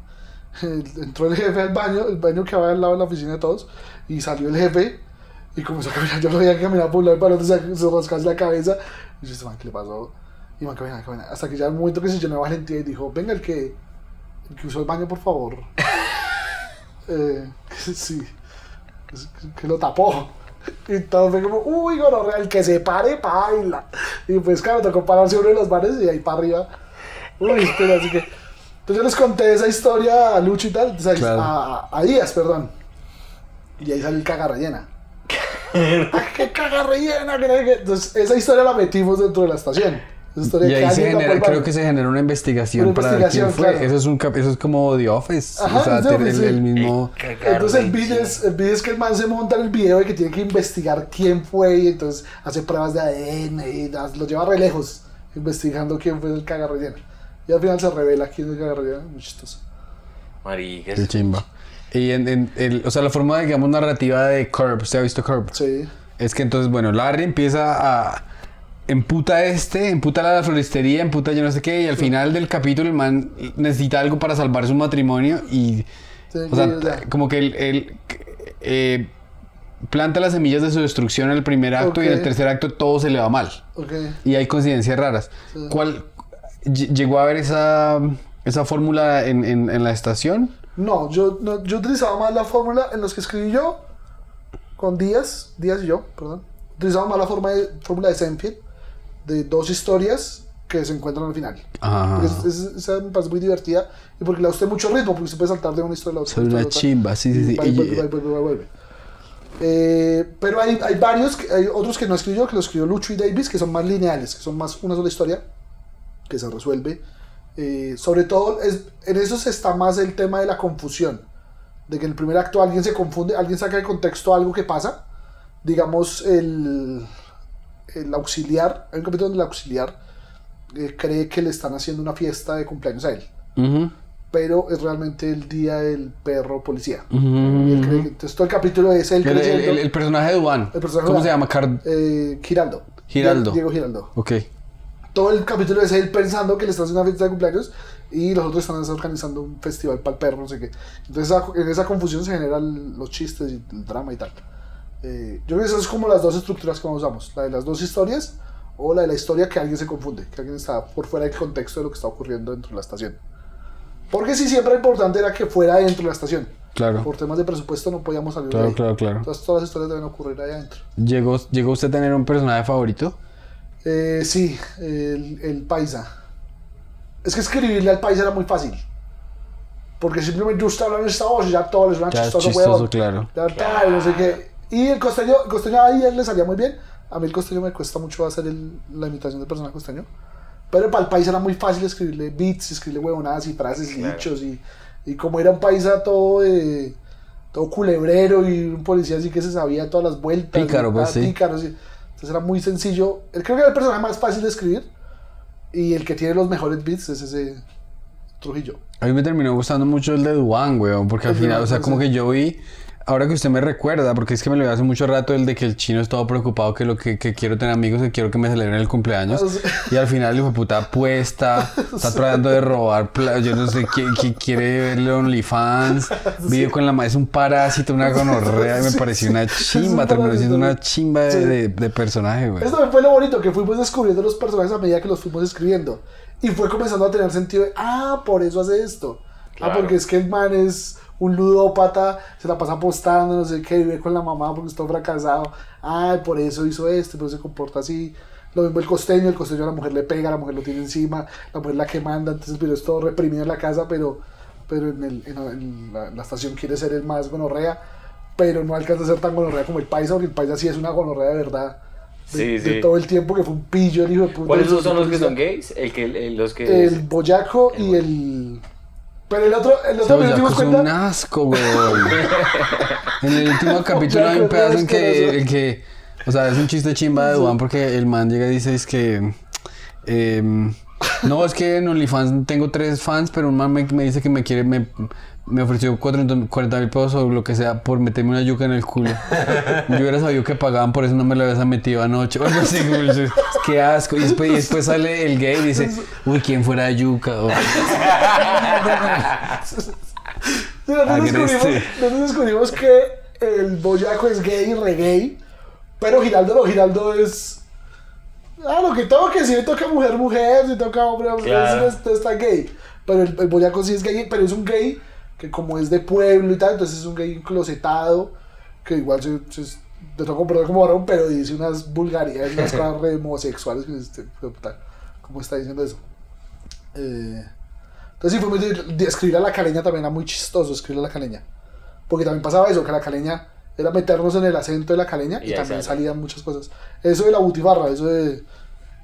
Speaker 3: entró el jefe al baño, el baño que va al lado de la oficina de todos, y salió el jefe y comenzó a caminar. Yo lo veía caminar por un lado y para otro, se, se rascase la cabeza. Y yo, este man, ¿qué le pasó? Y man, camina, camina. Hasta que ya el momento que se llenó valentía y dijo, venga, el que, el que usó el baño, por favor. Eh, sí, que, que lo tapó. Y todo fue como, uy, gonorrea, el que se pare, baila. Y pues, claro, tocó pararse uno de los bares y ahí para arriba. Uy, pero así que. Entonces yo les conté esa historia a Lucho y tal, o sea,
Speaker 1: Claro.
Speaker 3: a, a- Díaz, perdón. Y ahí salió el caga rellena. ¡Ah, ¡Qué caga rellena! Entonces, esa historia la metimos dentro de la estación. Historia
Speaker 1: Y
Speaker 3: que
Speaker 1: ahí se genera, creo que se genera una investigación
Speaker 3: Una
Speaker 1: para ver quién
Speaker 3: investigación,
Speaker 1: fue.
Speaker 3: claro.
Speaker 1: Eso es un eso es como The Office.
Speaker 3: Ajá,
Speaker 1: o sea,
Speaker 3: The
Speaker 1: el,
Speaker 3: Office,
Speaker 1: el-
Speaker 3: sí.
Speaker 1: el mismo.
Speaker 3: Entonces el video, es, el video es que el man se monta en el video y que tiene que investigar quién fue y entonces hace pruebas de ADN y das- lo lleva re lejos investigando quién fue el caga rellena. Y al final se revela quién es el caga rellena. Muy chistoso.
Speaker 2: Marica,
Speaker 1: Qué chimba. Y en, en- el- o sea, la forma, digamos, narrativa de Curb, ¿usted ha visto Curb?
Speaker 3: Sí.
Speaker 1: Es que entonces, bueno, Larry empieza a. Emputa este, emputa la floristería, emputa yo no sé qué, y al final del capítulo el man necesita algo para salvar su matrimonio y.
Speaker 3: Sí,
Speaker 1: O sea,
Speaker 3: sí, o sea.
Speaker 1: como que él, él, eh, planta las semillas de su destrucción en el primer acto y en el tercer acto todo se le va mal.
Speaker 3: Ok.
Speaker 1: Y hay coincidencias raras.
Speaker 3: Sí.
Speaker 1: ¿Cuál ll- llegó a ver esa, esa fórmula en, en- en la estación?
Speaker 3: No yo, no, yo utilizaba más la fórmula en los que escribí yo con Díaz, Díaz y yo, perdón. Utilizaba más la forma de, fórmula de de dos historias que se encuentran al final.
Speaker 1: Ajá.
Speaker 3: Porque es- es- esa me parece muy divertida y porque le da usted mucho ritmo, porque usted puede saltar de una historia a la otra. A
Speaker 1: una chimba, sí, sí, sí.
Speaker 3: Eh, pero hay, hay varios, que- hay otros que no escribió, que lo escribió Lucho y Davis, que son más lineales, que son más una sola historia que se resuelve. Eh, sobre todo, es, en esos está más el tema de la confusión. De que en el primer acto alguien se confunde, alguien saca de contexto algo que pasa. Digamos, el, el auxiliar, hay un capítulo donde el auxiliar eh, cree que le están haciendo una fiesta de cumpleaños a él. Pero es realmente el día del perro policía.
Speaker 1: ujú,
Speaker 3: Y él
Speaker 1: ujú.
Speaker 3: cree que- entonces todo el capítulo es él
Speaker 1: El, el-
Speaker 3: creyendo...
Speaker 1: el- el personaje de Juan.
Speaker 3: El personaje
Speaker 1: ¿Cómo
Speaker 3: de
Speaker 1: se llama? Car-
Speaker 3: eh, Giraldo.
Speaker 1: Giraldo.
Speaker 3: Diego Giraldo.
Speaker 1: Ok.
Speaker 3: Todo el capítulo es él pensando que le están haciendo una fiesta de cumpleaños y los otros están organizando un festival para el perro, no sé qué. Entonces en esa confusión se generan los chistes y el drama y tal. Eh, yo creo que esas son como las dos estructuras que usamos. La de las dos historias o la de la historia que alguien se confunde, que alguien está por fuera del contexto de lo que está ocurriendo dentro de la estación. Porque sí, siempre lo importante era que fuera dentro de la estación.
Speaker 1: Claro.
Speaker 3: Por temas de presupuesto no podíamos salir de
Speaker 1: Claro,
Speaker 3: ahí.
Speaker 1: claro, claro.
Speaker 3: Entonces todas las historias deben ocurrir ahí adentro.
Speaker 1: ¿Llegó, ¿Llegó usted a tener un personaje favorito?
Speaker 3: Eh, sí, el, el paisa. Es que escribirle al paisa era muy fácil. Porque simplemente usted habla en esta voz y ya todo les suena chistoso,
Speaker 1: chistoso,
Speaker 3: huevón.
Speaker 1: claro.
Speaker 3: Ya está, y no sé qué. Y el costeño, el costeño ahí él le salía muy bien. A mí el costeño me cuesta mucho hacer el- la imitación del personaje costeño. Pero para el país era muy fácil escribirle beats, escribirle huevonadas y frases y
Speaker 2: Claro.
Speaker 3: dichos. Y, y como era un paisa todo, eh, todo culebrero y un policía así que se sabía todas las vueltas.
Speaker 1: Pícaro,
Speaker 3: y
Speaker 1: pues,
Speaker 3: tal,
Speaker 1: sí.
Speaker 3: pícaro, sí. Entonces era muy sencillo. Él creo que era el personaje más fácil de escribir. Y el que tiene los mejores beats es ese Trujillo.
Speaker 1: A mí me terminó gustando mucho el de Duan, weón, porque al
Speaker 3: de
Speaker 1: final, o sea,
Speaker 3: Duan,
Speaker 1: como que yo vi, ahora que usted me recuerda, porque es que me lo hace mucho rato, el de que el chino es todo preocupado, que lo que, que quiero tener amigos, que quiero que me celebren el cumpleaños,
Speaker 3: Ah, sí.
Speaker 1: y al final el hijo de puta apuesta, está tratando de robar, yo no sé, qui- qui- quiere verle OnlyFans, vive con la madre, es un parásito, una gonorrea, y me
Speaker 3: Sí,
Speaker 1: pareció
Speaker 3: sí.
Speaker 1: una chimba,
Speaker 3: un
Speaker 1: terminó siendo una chimba de,
Speaker 3: Sí.
Speaker 1: de- de personaje, güey.
Speaker 3: Eso también fue lo bonito, que fuimos descubriendo los personajes a medida que los fuimos escribiendo. Y fue comenzando a tener sentido de, ah, por eso hace esto. Ah, porque es que el man es un ludópata, se la pasa apostando, no sé qué, vive con la mamá porque está fracasado. Ah, por eso hizo esto, por eso se comporta así. Lo mismo el costeño, el costeño a la mujer le pega, la mujer lo tiene encima, la mujer la que manda, entonces pero es todo reprimido en la casa, pero, pero en, el, en, la, en la- la estación quiere ser el más gonorrea, pero no alcanza a ser tan gonorrea como el paisa, porque el paisa sí es una gonorrea de verdad. De,
Speaker 2: Sí,
Speaker 3: de
Speaker 2: sí.
Speaker 3: todo el tiempo que fue un pillo el hijo de puta.
Speaker 2: ¿Cuáles son los que son gays? El que, el- los que...
Speaker 3: El boyaco y el... Pero el otro, el otro nos dimos
Speaker 1: boyaco es
Speaker 3: cuenta...
Speaker 1: un asco, güey. en el último capítulo hay un pedazo en que, que, o sea, es un chiste chimba de Duan porque el man llega y dice es que, em, no, es que en OnlyFans tengo tres fans, pero un man me, me dice que me quiere, me, me ofreció 40 mil pesos o lo que sea por meterme una yuca en el culo. Yo hubiera sabido que pagaban, por eso no me lo habías metido anoche. Qué asco. Y después, y después sale el gay y dice, uy, ¿quién fuera yuca? O-
Speaker 3: Sí, nosotros, descubrimos,
Speaker 1: Agreste.
Speaker 3: nosotros descubrimos que el boyaco es gay, re gay, pero Giraldo no, Giraldo es... Ah, lo que toque, si le toca mujer, mujer, si toca hombre, hombre,
Speaker 2: Claro.
Speaker 3: está gay. Pero el, el boyaco sí es gay, pero es un gay que como es de pueblo y tal, entonces es un gay enclosetado, que igual se, se, le toca comportar como varón, pero dice unas vulgaridades, unas cosas re homosexuales, que este, ¿cómo está diciendo eso? Eh, entonces sí fue muy de, escribir a la caleña también era muy chistoso escribir a la caleña. Porque también pasaba eso, que la caleña era meternos en el acento de la caleña y,
Speaker 2: Y
Speaker 3: también
Speaker 2: sale.
Speaker 3: salían muchas cosas. Eso de la butifarra, eso de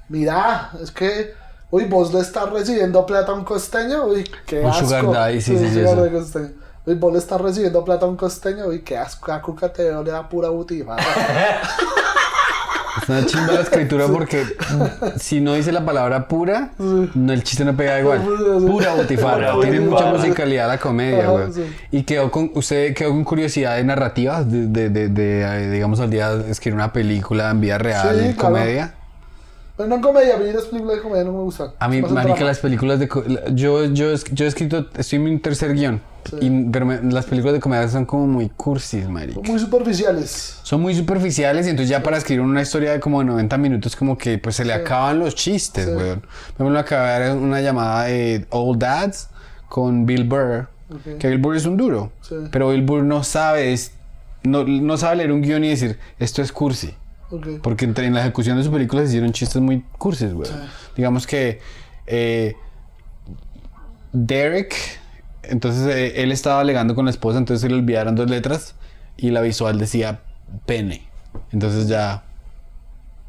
Speaker 3: mira, es que uy, vos le estás recibiendo plata a un costeño, uy, qué
Speaker 1: Un
Speaker 3: asco.
Speaker 1: sugar daddy, sí, sí, sí,
Speaker 3: costeño. Uy, vos le estás recibiendo plata a un costeño, uy, qué asco, a Cuca te veo, le da pura butifarra.
Speaker 1: Es una chimba la escritura porque si no dice la palabra pura, no, el chiste no pega igual. Pura botifarra.
Speaker 2: Pura
Speaker 1: Tiene mucha musicalidad la comedia, güey.
Speaker 3: sí.
Speaker 1: Y quedó con, usted quedó con curiosidad de narrativa, de, de, de, de, digamos, al día de escribir una película en vida real,
Speaker 3: Sí, claro. Pero no en comedia, a mí las películas de comedia no me gustan.
Speaker 1: A mí, marica, las películas de... Yo, yo, yo he escrito, estoy en mi tercer guion,
Speaker 3: Sí.
Speaker 1: y, pero me- las películas de comedia son como muy cursis, marica.
Speaker 3: Son muy superficiales.
Speaker 1: Son muy superficiales y entonces ya para escribir una historia de como 90 minutos como que pues se le acaban los chistes, weón. Ejemplo, acabé de ver una llamada de Old Dads con Bill Burr, que Bill Burr es un duro, pero Bill Burr no sabe, es- no, no sabe leer un guion y decir, esto es cursi. Porque entre- en la ejecución de su película se hicieron chistes muy cursis, güey. Digamos que eh, Derek, entonces eh, él estaba alegando con la esposa, entonces se le olvidaron dos letras y la visual decía pene. Entonces ya,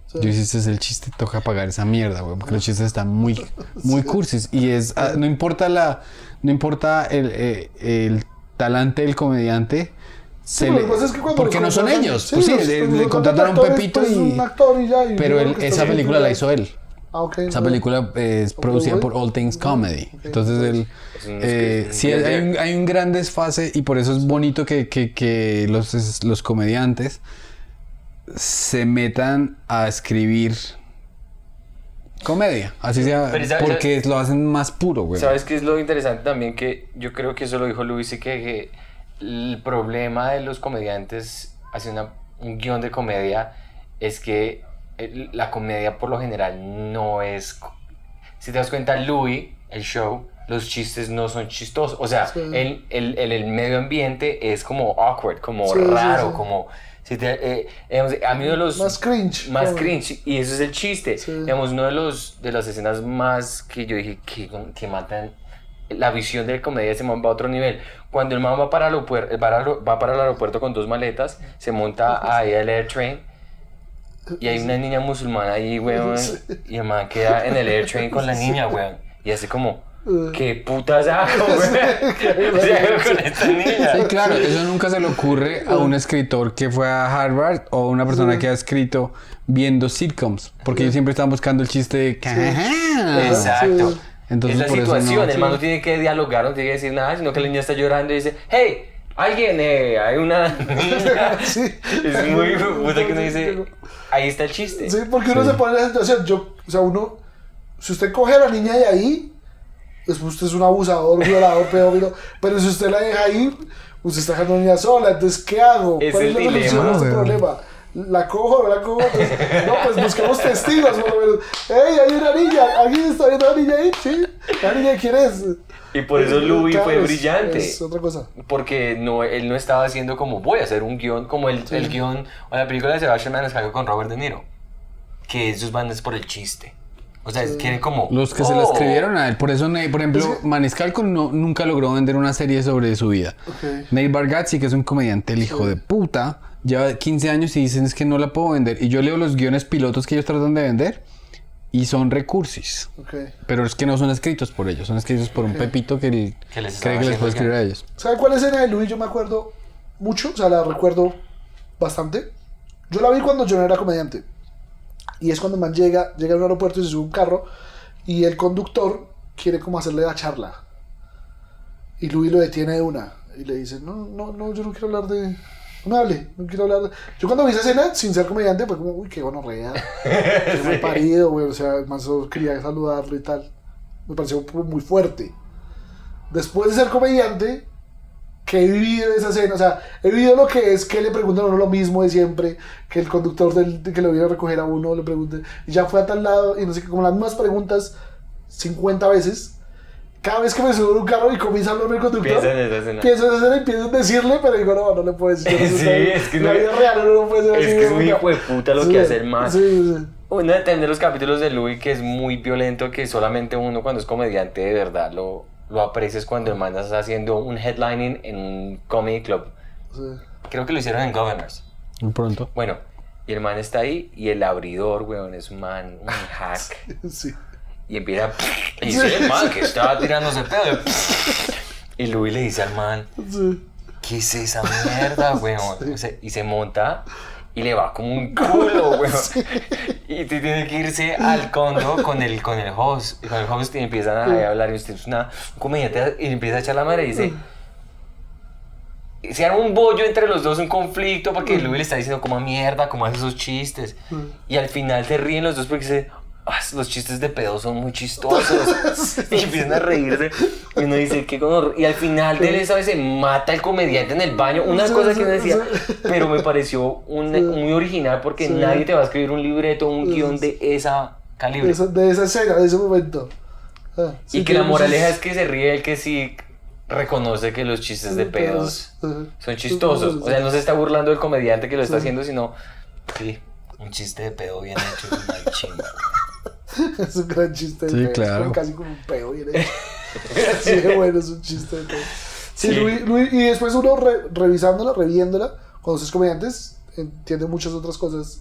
Speaker 3: Sí.
Speaker 1: yo este es el chiste, toca pagar esa mierda, güey, porque los chistes están muy, muy cursis. Y es, ah, no importa la, no importa el, eh, el talante del comediante. Se
Speaker 3: Sí,
Speaker 1: le-
Speaker 3: lo que pasa es que cuando
Speaker 1: porque no son ellos. pues sí,
Speaker 3: los-
Speaker 1: le,
Speaker 3: los
Speaker 1: le
Speaker 3: contratan
Speaker 1: contrataron a un
Speaker 3: actores,
Speaker 1: Pepito
Speaker 3: pues,
Speaker 1: y...
Speaker 3: un actor y ya, y
Speaker 1: Pero él- esa película la hizo él.
Speaker 3: Ah.
Speaker 1: Esa
Speaker 3: no.
Speaker 1: película es producida por All Things Comedy. Entonces él, eh, sí, hay un, hay un gran desfase y por eso es bonito que, que- que los, los comediantes se metan a escribir comedia. Así sea,
Speaker 2: esa-
Speaker 1: porque lo hacen más puro, güey.
Speaker 2: ¿Sabes qué es lo interesante también? Que yo creo que eso lo dijo Luis y que, que el problema de los comediantes haciendo un guion de comedia es que el- la comedia por lo general no es... Si te das cuenta, Louis, el show, los chistes no son chistosos. O sea,
Speaker 3: Sí.
Speaker 2: el, el, el, el medio ambiente es como awkward, como
Speaker 3: Sí,
Speaker 2: raro,
Speaker 3: sí.
Speaker 2: como... si te- eh, digamos, a mí uno de los...
Speaker 3: Más cringe.
Speaker 2: Más cringe, y ese es el chiste. Digamos, uno de los de las escenas más que yo dije que, que matan la visión del comedia ese man va a otro nivel. Cuando el man va para el aeropuerto, va, para el aeropuerto con dos maletas, se monta ahí al air train y hay una niña musulmana ahí, weón, y el man queda en el air train con la niña, weón, y hace como, ¿qué putas hago, weón? ¿Qué hago con esta niña?
Speaker 1: Sí, claro, eso nunca se le ocurre a un escritor que fue a Harvard o una persona que ha escrito viendo sitcoms, porque ellos siempre están buscando el chiste de...
Speaker 2: Exacto.
Speaker 3: Sí.
Speaker 1: Entonces,
Speaker 2: es la
Speaker 1: por eso
Speaker 2: situación,
Speaker 1: no-
Speaker 2: el man no tiene que dialogar, no tiene que decir nada, sino que la niña está llorando y dice, hey, alguien, eh, hay una niña.
Speaker 3: Sí.
Speaker 2: Es muy puta que uno dice, ahí está el chiste.
Speaker 3: Sí, porque uno se pone en la situación. Yo, o sea, uno, si usted coge a la niña de ahí, pues usted es un abusador, violador, pedófilo. Pero si usted la deja ir, usted está dejando a la niña sola. Entonces, ¿qué hago?
Speaker 2: Es
Speaker 3: ¿Cuál
Speaker 2: el
Speaker 3: es la
Speaker 2: dilema,
Speaker 3: solución a este problema? ¿La cojo no la cojo? Entonces, no, pues busquemos testigos, por lo menos. ¡Ey, hay una niña! ¿Alguien está viendo a la niña ahí? ¿Sí? ¿La niña quién es?
Speaker 2: Y por eso Louis
Speaker 3: Claro,
Speaker 2: fue
Speaker 3: es-
Speaker 2: brillante.
Speaker 3: Es otra cosa.
Speaker 2: Porque no, él no estaba haciendo como voy a hacer un guion, como el, el guion o la película de Sebastian Maniscalco con Robert De Niro. Que esos van es por el chiste. O sea, quieren como.
Speaker 1: Los que se la
Speaker 2: "Oh".
Speaker 1: escribieron a él, por eso, Nate- por ejemplo,
Speaker 3: Es que-
Speaker 1: Maniscalco no, nunca logró vender una serie sobre su vida.
Speaker 3: Ok.
Speaker 1: Nate Bargatze, que es un comediante, el hijo de puta, lleva 15 años y dicen es que no la puedo vender. Y yo leo los guiones pilotos que ellos tratan de vender y son recursis.
Speaker 3: Ok.
Speaker 1: Pero es que no son escritos por ellos, son escritos por un pepito que, el-
Speaker 2: Que les
Speaker 1: cree que les puede escribir a ellos.
Speaker 3: ¿Sabe cuál escena de Luis? Yo me acuerdo mucho, o sea, la recuerdo bastante. Yo la vi cuando yo no era comediante. Y es cuando man llega, llega a un aeropuerto y se sube a un carro y el conductor quiere como hacerle la charla. Y Luis lo detiene de una y le dice, no, no, no, yo no quiero hablar de... No hable, no quiero hablar. Yo cuando vi esa escena, sin ser comediante, pues como, uy, qué gonorrea. Qué mal parido, güey. O sea, solo quería saludarlo y tal. Me pareció muy fuerte después de ser comediante, que he vivido esa escena, o sea, he vivido lo que es que le preguntan a uno lo mismo de siempre, que el conductor del, que lo viene a recoger a uno le pregunte, y ya fue a tal lado, y no sé qué, como las mismas preguntas 50 veces. Cada vez que me subo en un carro y comienza a hablarme el conductor,
Speaker 2: Piensa en esa escena.
Speaker 3: pienso en esa escena y pienso en decirle, pero digo, no, no le puedo decir.
Speaker 2: Sí, es que no-
Speaker 3: vida real no puede ser
Speaker 2: es
Speaker 3: así,
Speaker 2: que es muy
Speaker 3: ¿no?
Speaker 2: hijo de puta lo
Speaker 3: Sí,
Speaker 2: que hace el man.
Speaker 3: Sí, sí.
Speaker 2: Uno los capítulos de Louis que es muy violento, que solamente uno cuando es comediante de verdad lo, lo aprecia es cuando el man está haciendo un headlining en un comedy club.
Speaker 3: sí.
Speaker 2: Creo que lo hicieron en Governors.
Speaker 1: Muy pronto.
Speaker 2: Bueno, y el man está ahí y el abridor, weón, es un man, un hack.
Speaker 3: sí.
Speaker 2: Y empieza. Y dice el man que estaba tirándose pedo. Y Louis le dice al man,
Speaker 3: sí.
Speaker 2: ¿qué es esa mierda, weón? Y se monta y le va como un culo, weón. Y te tiene que irse al condo con el, con el host. Y con el host y empiezan a hablar. Y usted es una un comediante y empieza a echar la madre y dice. y Se arma un bollo entre los dos, un conflicto, porque Louis le está diciendo como mierda, como hace esos chistes. Y al final se ríen los dos porque dice, "Ah, los chistes de pedo son muy chistosos. y empiezan a reírse. Y uno dice, qué gonorrea". Y al final de esa vez se mata el comediante en el baño. Una
Speaker 3: Sí,
Speaker 2: cosa que uno decía,
Speaker 3: sí.
Speaker 2: pero me pareció un- muy original porque
Speaker 3: Sí.
Speaker 2: nadie te va a escribir un libreto, un guion de esa calibre.
Speaker 3: De, esa, de esa escena, de ese momento. Ah, sí,
Speaker 2: y que la moraleja es que se ríe el que sí reconoce que los chistes de pedos son chistosos. O sea, no se está burlando del comediante que lo está haciendo, sino, sí, un chiste de pedo bien hecho es una chimba.
Speaker 3: Es un gran chiste. de
Speaker 1: Sí,
Speaker 3: pedo, es
Speaker 1: claro.
Speaker 3: como casi como un peo bien hecho. Sí, bueno, es un chiste de pedo. Sí,
Speaker 2: Sí.
Speaker 3: Luis- Luis- y después uno re- revisándola, reviéndola, cuando sos comediantes, entiende muchas otras cosas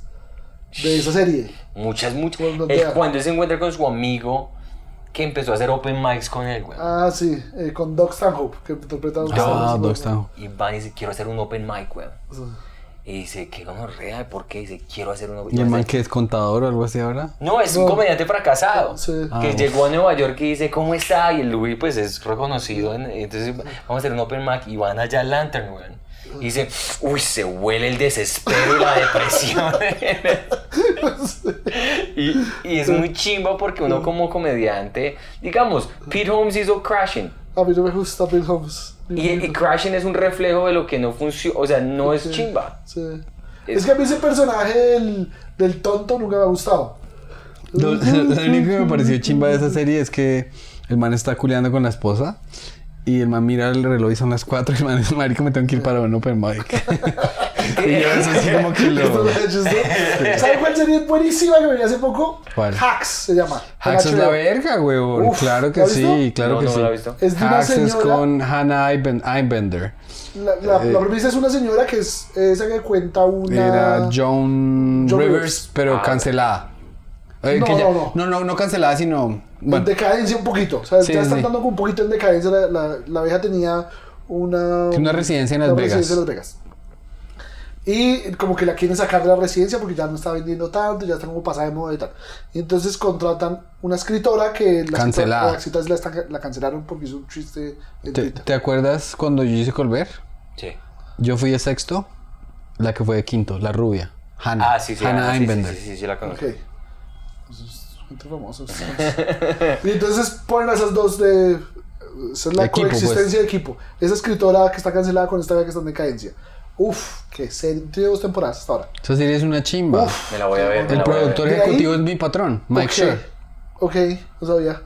Speaker 3: de esa serie.
Speaker 2: Muchas, muchas.
Speaker 3: Cuando
Speaker 2: cuando se encuentra con su amigo que empezó a hacer open mics con él, güey.
Speaker 3: Ah, sí, eh, con Doc Stanhope, que interpreta a Doc
Speaker 1: Ah. Doc Stanhope.
Speaker 2: Y va y dice, quiero hacer un open mic, güey.
Speaker 3: Sí.
Speaker 2: Y dice, ¿qué gonorrea? ¿Por qué? Dice, quiero hacer un open
Speaker 1: ¿Y el man que es contador o algo así ahora?
Speaker 2: No, es un comediante fracasado.
Speaker 3: Sí.
Speaker 1: Ah,
Speaker 2: que
Speaker 1: uf.
Speaker 2: llegó a Nueva York y dice, ¿cómo está? Y el Louis, pues, es reconocido. en- entonces, vamos a hacer un open mic y van allá al Lantern, güey. Y dice, uy, se huele el desespero y la depresión. y, y es muy chimba porque uno como comediante, digamos, Pete Holmes hizo Crashing.
Speaker 3: A mí no me gusta Bill Holmes.
Speaker 2: Y, y Crashing es un reflejo de lo que no funciona, o sea, no es chimba.
Speaker 3: Sí.
Speaker 2: Es-
Speaker 3: Es que a mí ese personaje del, del tonto nunca me ha gustado.
Speaker 1: Lo, lo único que me pareció chimba de esa serie es que el man está culeando con la esposa y el man mira el reloj y son las 4 y el man dice, marico, me tengo que ir para un open mic. Y yo eso así como que
Speaker 3: Esto
Speaker 1: lo...
Speaker 3: me. ¿Saben cuál es buenísima que venía hace poco?
Speaker 1: ¿Cuál?
Speaker 3: Hacks se llama.
Speaker 1: Hacks es la verga, huevón.
Speaker 3: Uf,
Speaker 1: claro que
Speaker 3: ¿la has
Speaker 1: sí,
Speaker 3: visto?
Speaker 1: claro
Speaker 2: no,
Speaker 1: que
Speaker 2: no
Speaker 1: sí.
Speaker 2: me la he visto.
Speaker 3: Es de una
Speaker 1: Hacks es
Speaker 3: señora.
Speaker 1: con Hannah Einben- Einbender.
Speaker 3: La, la,
Speaker 1: Eh,
Speaker 3: la premisa es una señora que es esa que cuenta una.
Speaker 1: Era Joan
Speaker 3: Joan
Speaker 1: Rivers,
Speaker 3: Rivers.
Speaker 1: pero
Speaker 2: Ah.
Speaker 1: cancelada. Eh,
Speaker 3: No,
Speaker 1: que ya-
Speaker 3: no, no.
Speaker 1: no, no, no cancelada, sino...
Speaker 3: En
Speaker 1: Bueno,
Speaker 3: decadencia un poquito. O sea,
Speaker 1: Sí,
Speaker 3: ya están
Speaker 1: sí.
Speaker 3: dando como un poquito en decadencia. La, la, la vieja tenía una.
Speaker 1: Tiene una residencia en Las
Speaker 3: una
Speaker 1: Vegas.
Speaker 3: residencia en Las Vegas. Y como que la quieren sacar de la residencia porque ya no está vendiendo tanto, ya está como pasada de moda y tal. Y entonces contratan una escritora que la
Speaker 1: Cancelada.
Speaker 3: La, escritora la, están- la cancelaron porque hizo un chiste en
Speaker 1: ¿te, acuerdas cuando yo hice Colbert?
Speaker 2: Sí.
Speaker 1: Yo fui de sexto, la que fue de quinto, la rubia. Hannah.
Speaker 2: Ah, sí, sí.
Speaker 1: Hannah
Speaker 2: ah, sí, sí, sí, sí, sí, la conozco.
Speaker 3: Ok. Entonces, gente famosa. y entonces ponen a esas dos de. Esa es la
Speaker 1: De equipo,
Speaker 3: coexistencia
Speaker 1: pues.
Speaker 3: de equipo. Esa escritora que está cancelada con esta que está en decadencia. Uf, qué serie. Tiene dos temporadas hasta ahora.
Speaker 1: Esa serie es una chimba.
Speaker 2: Me la voy a ver.
Speaker 1: El
Speaker 2: a ver.
Speaker 1: productor
Speaker 3: De ahí-
Speaker 1: ejecutivo es mi patrón, Mike
Speaker 3: ok,
Speaker 1: Sher.
Speaker 3: Ok, no sabía.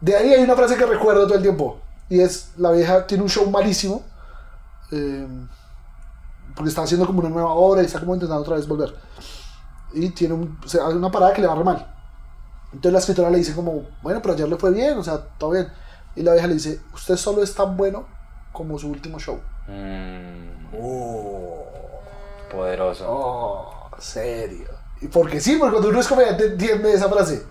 Speaker 3: De ahí hay una frase que recuerdo todo el tiempo. Y es: la vieja tiene un show malísimo. eh, porque está haciendo como una nueva obra y está como intentando otra vez volver. Y tiene un, o sea, hay una parada que le va re mal. Entonces la escritora le dice como, bueno, pero ayer le fue bien, o sea, todo bien. Y la vieja le dice, usted solo es tan bueno como su último show.
Speaker 2: Mm. Poderoso.
Speaker 3: Oh, serio. Y porque sí, porque cuando uno es comediante entiende esa frase.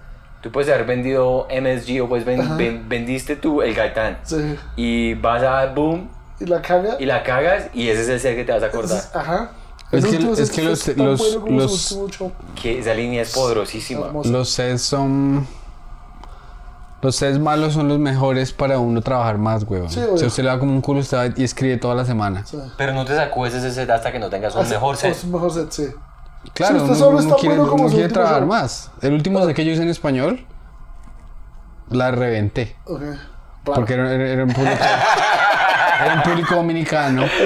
Speaker 2: Tú puedes haber vendido MSG o pues ven- ven- vendiste tú el Gaitán.
Speaker 3: Sí.
Speaker 2: Y vas a boom
Speaker 3: Y la caga.
Speaker 2: y la cagas y ese es el ser que te vas a acordar.
Speaker 3: Entonces, Ajá.
Speaker 1: Es que-
Speaker 3: último
Speaker 1: es que los- los-
Speaker 3: bueno
Speaker 1: los-.
Speaker 2: Que esa línea es poderosísima.
Speaker 1: Los sets son. Los sets malos son los mejores para uno trabajar más, huevón.
Speaker 3: Sí,
Speaker 1: si usted le da como un culo, usted y escribe toda la semana.
Speaker 3: Sí.
Speaker 2: Pero no te sacudes ese set hasta que no tengas un
Speaker 3: Hace-
Speaker 2: mejor set.
Speaker 3: es un mejor set, sí.
Speaker 1: Claro, uno,
Speaker 3: usted solo
Speaker 1: uno
Speaker 3: está
Speaker 1: quiere,
Speaker 3: bueno como
Speaker 1: uno quiere trabajar
Speaker 3: show.
Speaker 1: más. El último set que yo hice en español, la reventé.
Speaker 3: Ok. Claro.
Speaker 1: Porque era, era- era un público. era un público dominicano.